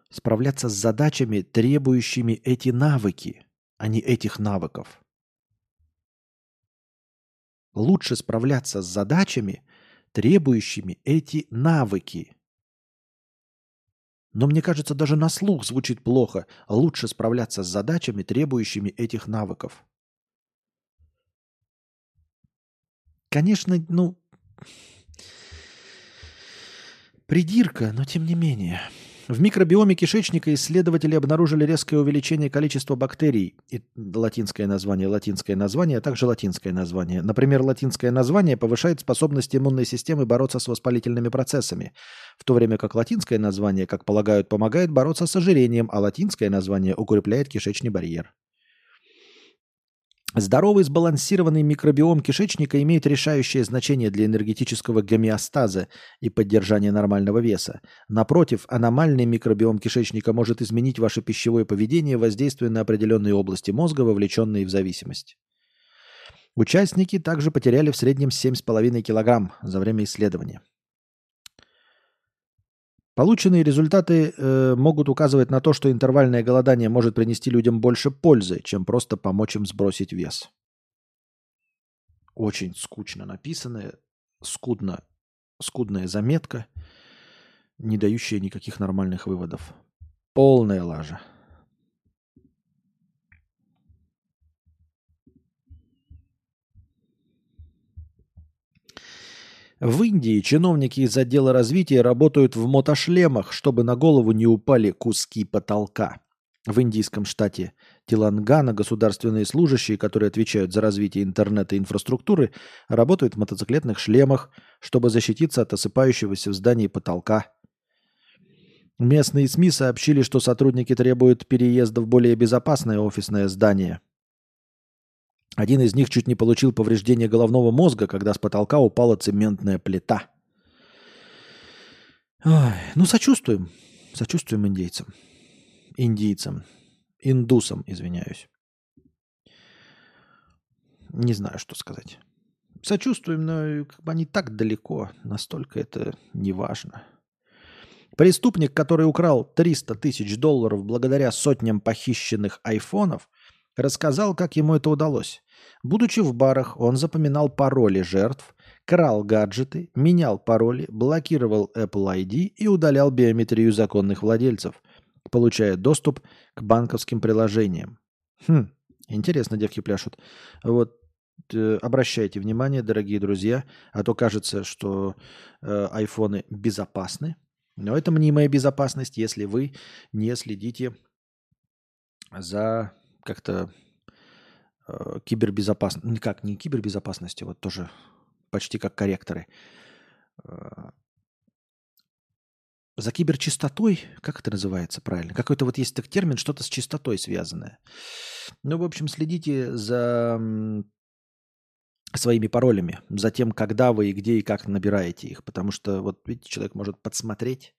Справляться с задачами, требующими эти навыки, а не этих навыков. Лучше справляться с задачами – требующими эти навыки. Но мне кажется, даже на слух звучит плохо. Лучше справляться с задачами, требующими этих навыков. Конечно, ну, придирка, но тем не менее. В микробиоме кишечника исследователи обнаружили резкое увеличение количества бактерий. И латинское название, латинское название, а также латинское название. Например, латинское название повышает способность иммунной системы бороться с воспалительными процессами, в то время как латинское название, как полагают, помогает бороться с ожирением, а латинское название укрепляет кишечный барьер. Здоровый сбалансированный микробиом кишечника имеет решающее значение для энергетического гомеостаза и поддержания нормального веса. Напротив, аномальный микробиом кишечника может изменить ваше пищевое поведение, воздействуя на определенные области мозга, вовлеченные в зависимость. Участники также потеряли в среднем 7,5 кг за время исследования. Полученные результаты э, могут указывать на то, что интервальное голодание может принести людям больше пользы, чем просто помочь им сбросить вес. Очень скучно написанная, скудно, скудная заметка, не дающая никаких нормальных выводов. Полная лажа. В Индии чиновники из отдела развития работают в мотошлемах, чтобы на голову не упали куски потолка. В индийском штате Тилангана государственные служащие, которые отвечают за развитие интернета и инфраструктуры, работают в мотоциклетных шлемах, чтобы защититься от осыпающегося в здании потолка. Местные СМИ сообщили, что сотрудники требуют переезда в более безопасное офисное здание. Один из них чуть не получил повреждение головного мозга, когда с потолка упала цементная плита. Ой, ну, сочувствуем. Сочувствуем индейцам. Индийцам. Индусам, извиняюсь. Не знаю, что сказать. Сочувствуем, но как бы они так далеко. Настолько это не важно. Преступник, который украл 300 тысяч долларов благодаря сотням похищенных айфонов, рассказал, как ему это удалось. Будучи в барах, он запоминал пароли жертв, крал гаджеты, менял пароли, блокировал Apple ID и удалял биометрию законных владельцев, получая доступ к банковским приложениям. Хм, интересно девки пляшут. Вот э, обращайте внимание, дорогие друзья, а то кажется, что э, айфоны безопасны, но это мнимая безопасность, если вы не следите за как-то э, кибербезопасностью. Никак, не кибербезопасностью, вот тоже почти как корректоры. Э, за киберчистотой, как это называется правильно? Какой-то вот есть так термин, что-то с чистотой связанное. Ну, в общем, следите за своими паролями, за тем, когда вы и где и как набираете их. Потому что, вот видите, человек может подсмотреть,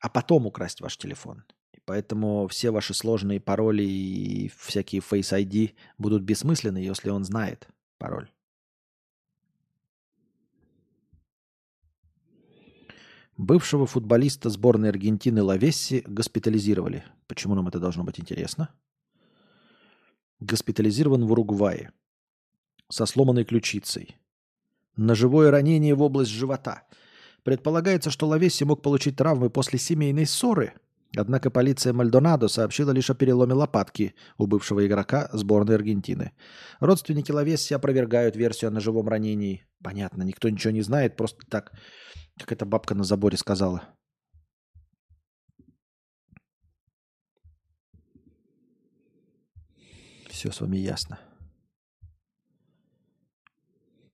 а потом украсть ваш телефон. Поэтому все ваши сложные пароли и всякие Face ID будут бессмысленны, если он знает пароль. Бывшего футболиста сборной Аргентины Лавесси госпитализировали. Почему нам это должно быть интересно? Госпитализирован в Уругвае со сломанной ключицей. Ножевое ранение в область живота. Предполагается, что Лавесси мог получить травмы после семейной ссоры. Однако полиция Мальдонадо сообщила лишь о переломе лопатки у бывшего игрока сборной Аргентины. Родственники Лавесси опровергают версию о ножевом ранении. Понятно, никто ничего не знает, просто так как эта бабка на заборе сказала. Все с вами ясно.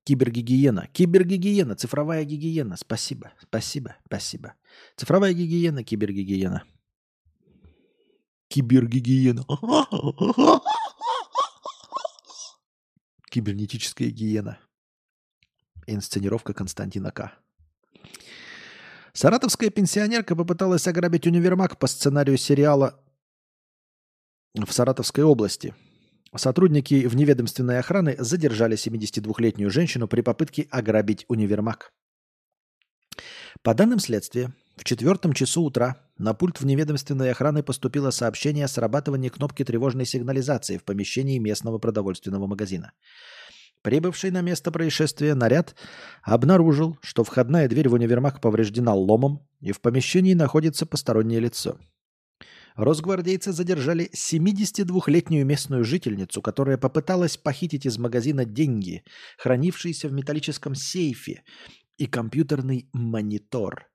Кибергигиена. Кибергигиена. Цифровая гигиена. Спасибо. Спасибо. Спасибо. Цифровая гигиена. Кибергигиена. Кибергигиена. Кибернетическая гиена. Инсценировка Константина К. Саратовская пенсионерка попыталась ограбить универмаг по сценарию сериала в Саратовской области. Сотрудники вневедомственной охраны задержали 72-летнюю женщину при попытке ограбить универмаг. По данным следствия, в четвертом часу утра на пульт вневедомственной охраны поступило сообщение о срабатывании кнопки тревожной сигнализации в помещении местного продовольственного магазина. Прибывший на место происшествия наряд обнаружил, что входная дверь в универмаг повреждена ломом и в помещении находится постороннее лицо. Росгвардейцы задержали 72-летнюю местную жительницу, которая попыталась похитить из магазина деньги, хранившиеся в металлическом сейфе, и компьютерный монитор.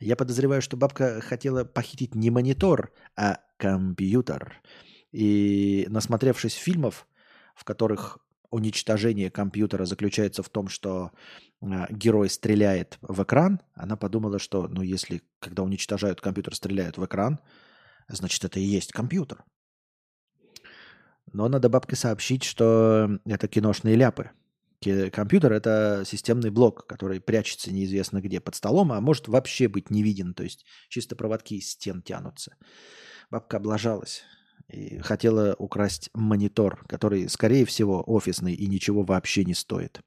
Я подозреваю, что бабка хотела похитить не монитор, а компьютер. И насмотревшись фильмов, в которых уничтожение компьютера заключается в том, что э, герой стреляет в экран, она подумала, что, ну, если когда уничтожают компьютер, стреляют в экран, значит, это и есть компьютер. Но надо бабке сообщить, что это киношные ляпы. Компьютер – это системный блок, который прячется неизвестно где под столом, а может вообще быть не виден, то есть чисто проводки из стен тянутся. Бабка облажалась и хотела украсть монитор, который, скорее всего, офисный и ничего вообще не стоит.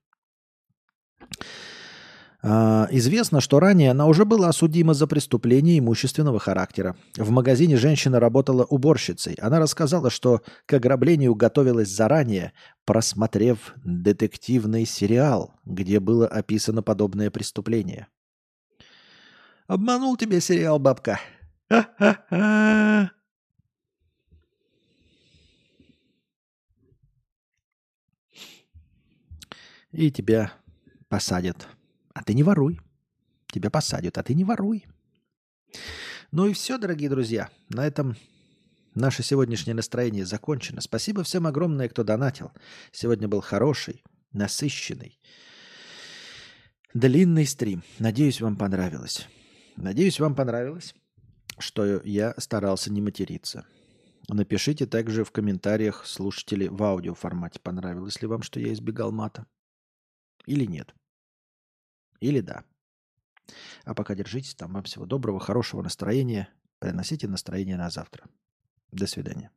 А, Известно, что ранее она уже была осудима за преступление имущественного характера. В магазине женщина работала уборщицей. Она рассказала, что к ограблению готовилась заранее, просмотрев детективный сериал, где было описано подобное преступление. Обманул тебя сериал, бабка. И тебя посадят. А ты не воруй. Тебя посадят, а ты не воруй. Ну и все, дорогие друзья. На этом наше сегодняшнее настроение закончено. Спасибо всем огромное, кто донатил. Сегодня был хороший, насыщенный, длинный стрим. Надеюсь, вам понравилось. Надеюсь, вам понравилось, что я старался не материться. Напишите также в комментариях, слушатели, в аудиоформате, понравилось ли вам, что я избегал мата. Или нет. Или да. А пока держитесь там. Вам всего доброго, хорошего настроения. Приносите настроение на завтра. До свидания.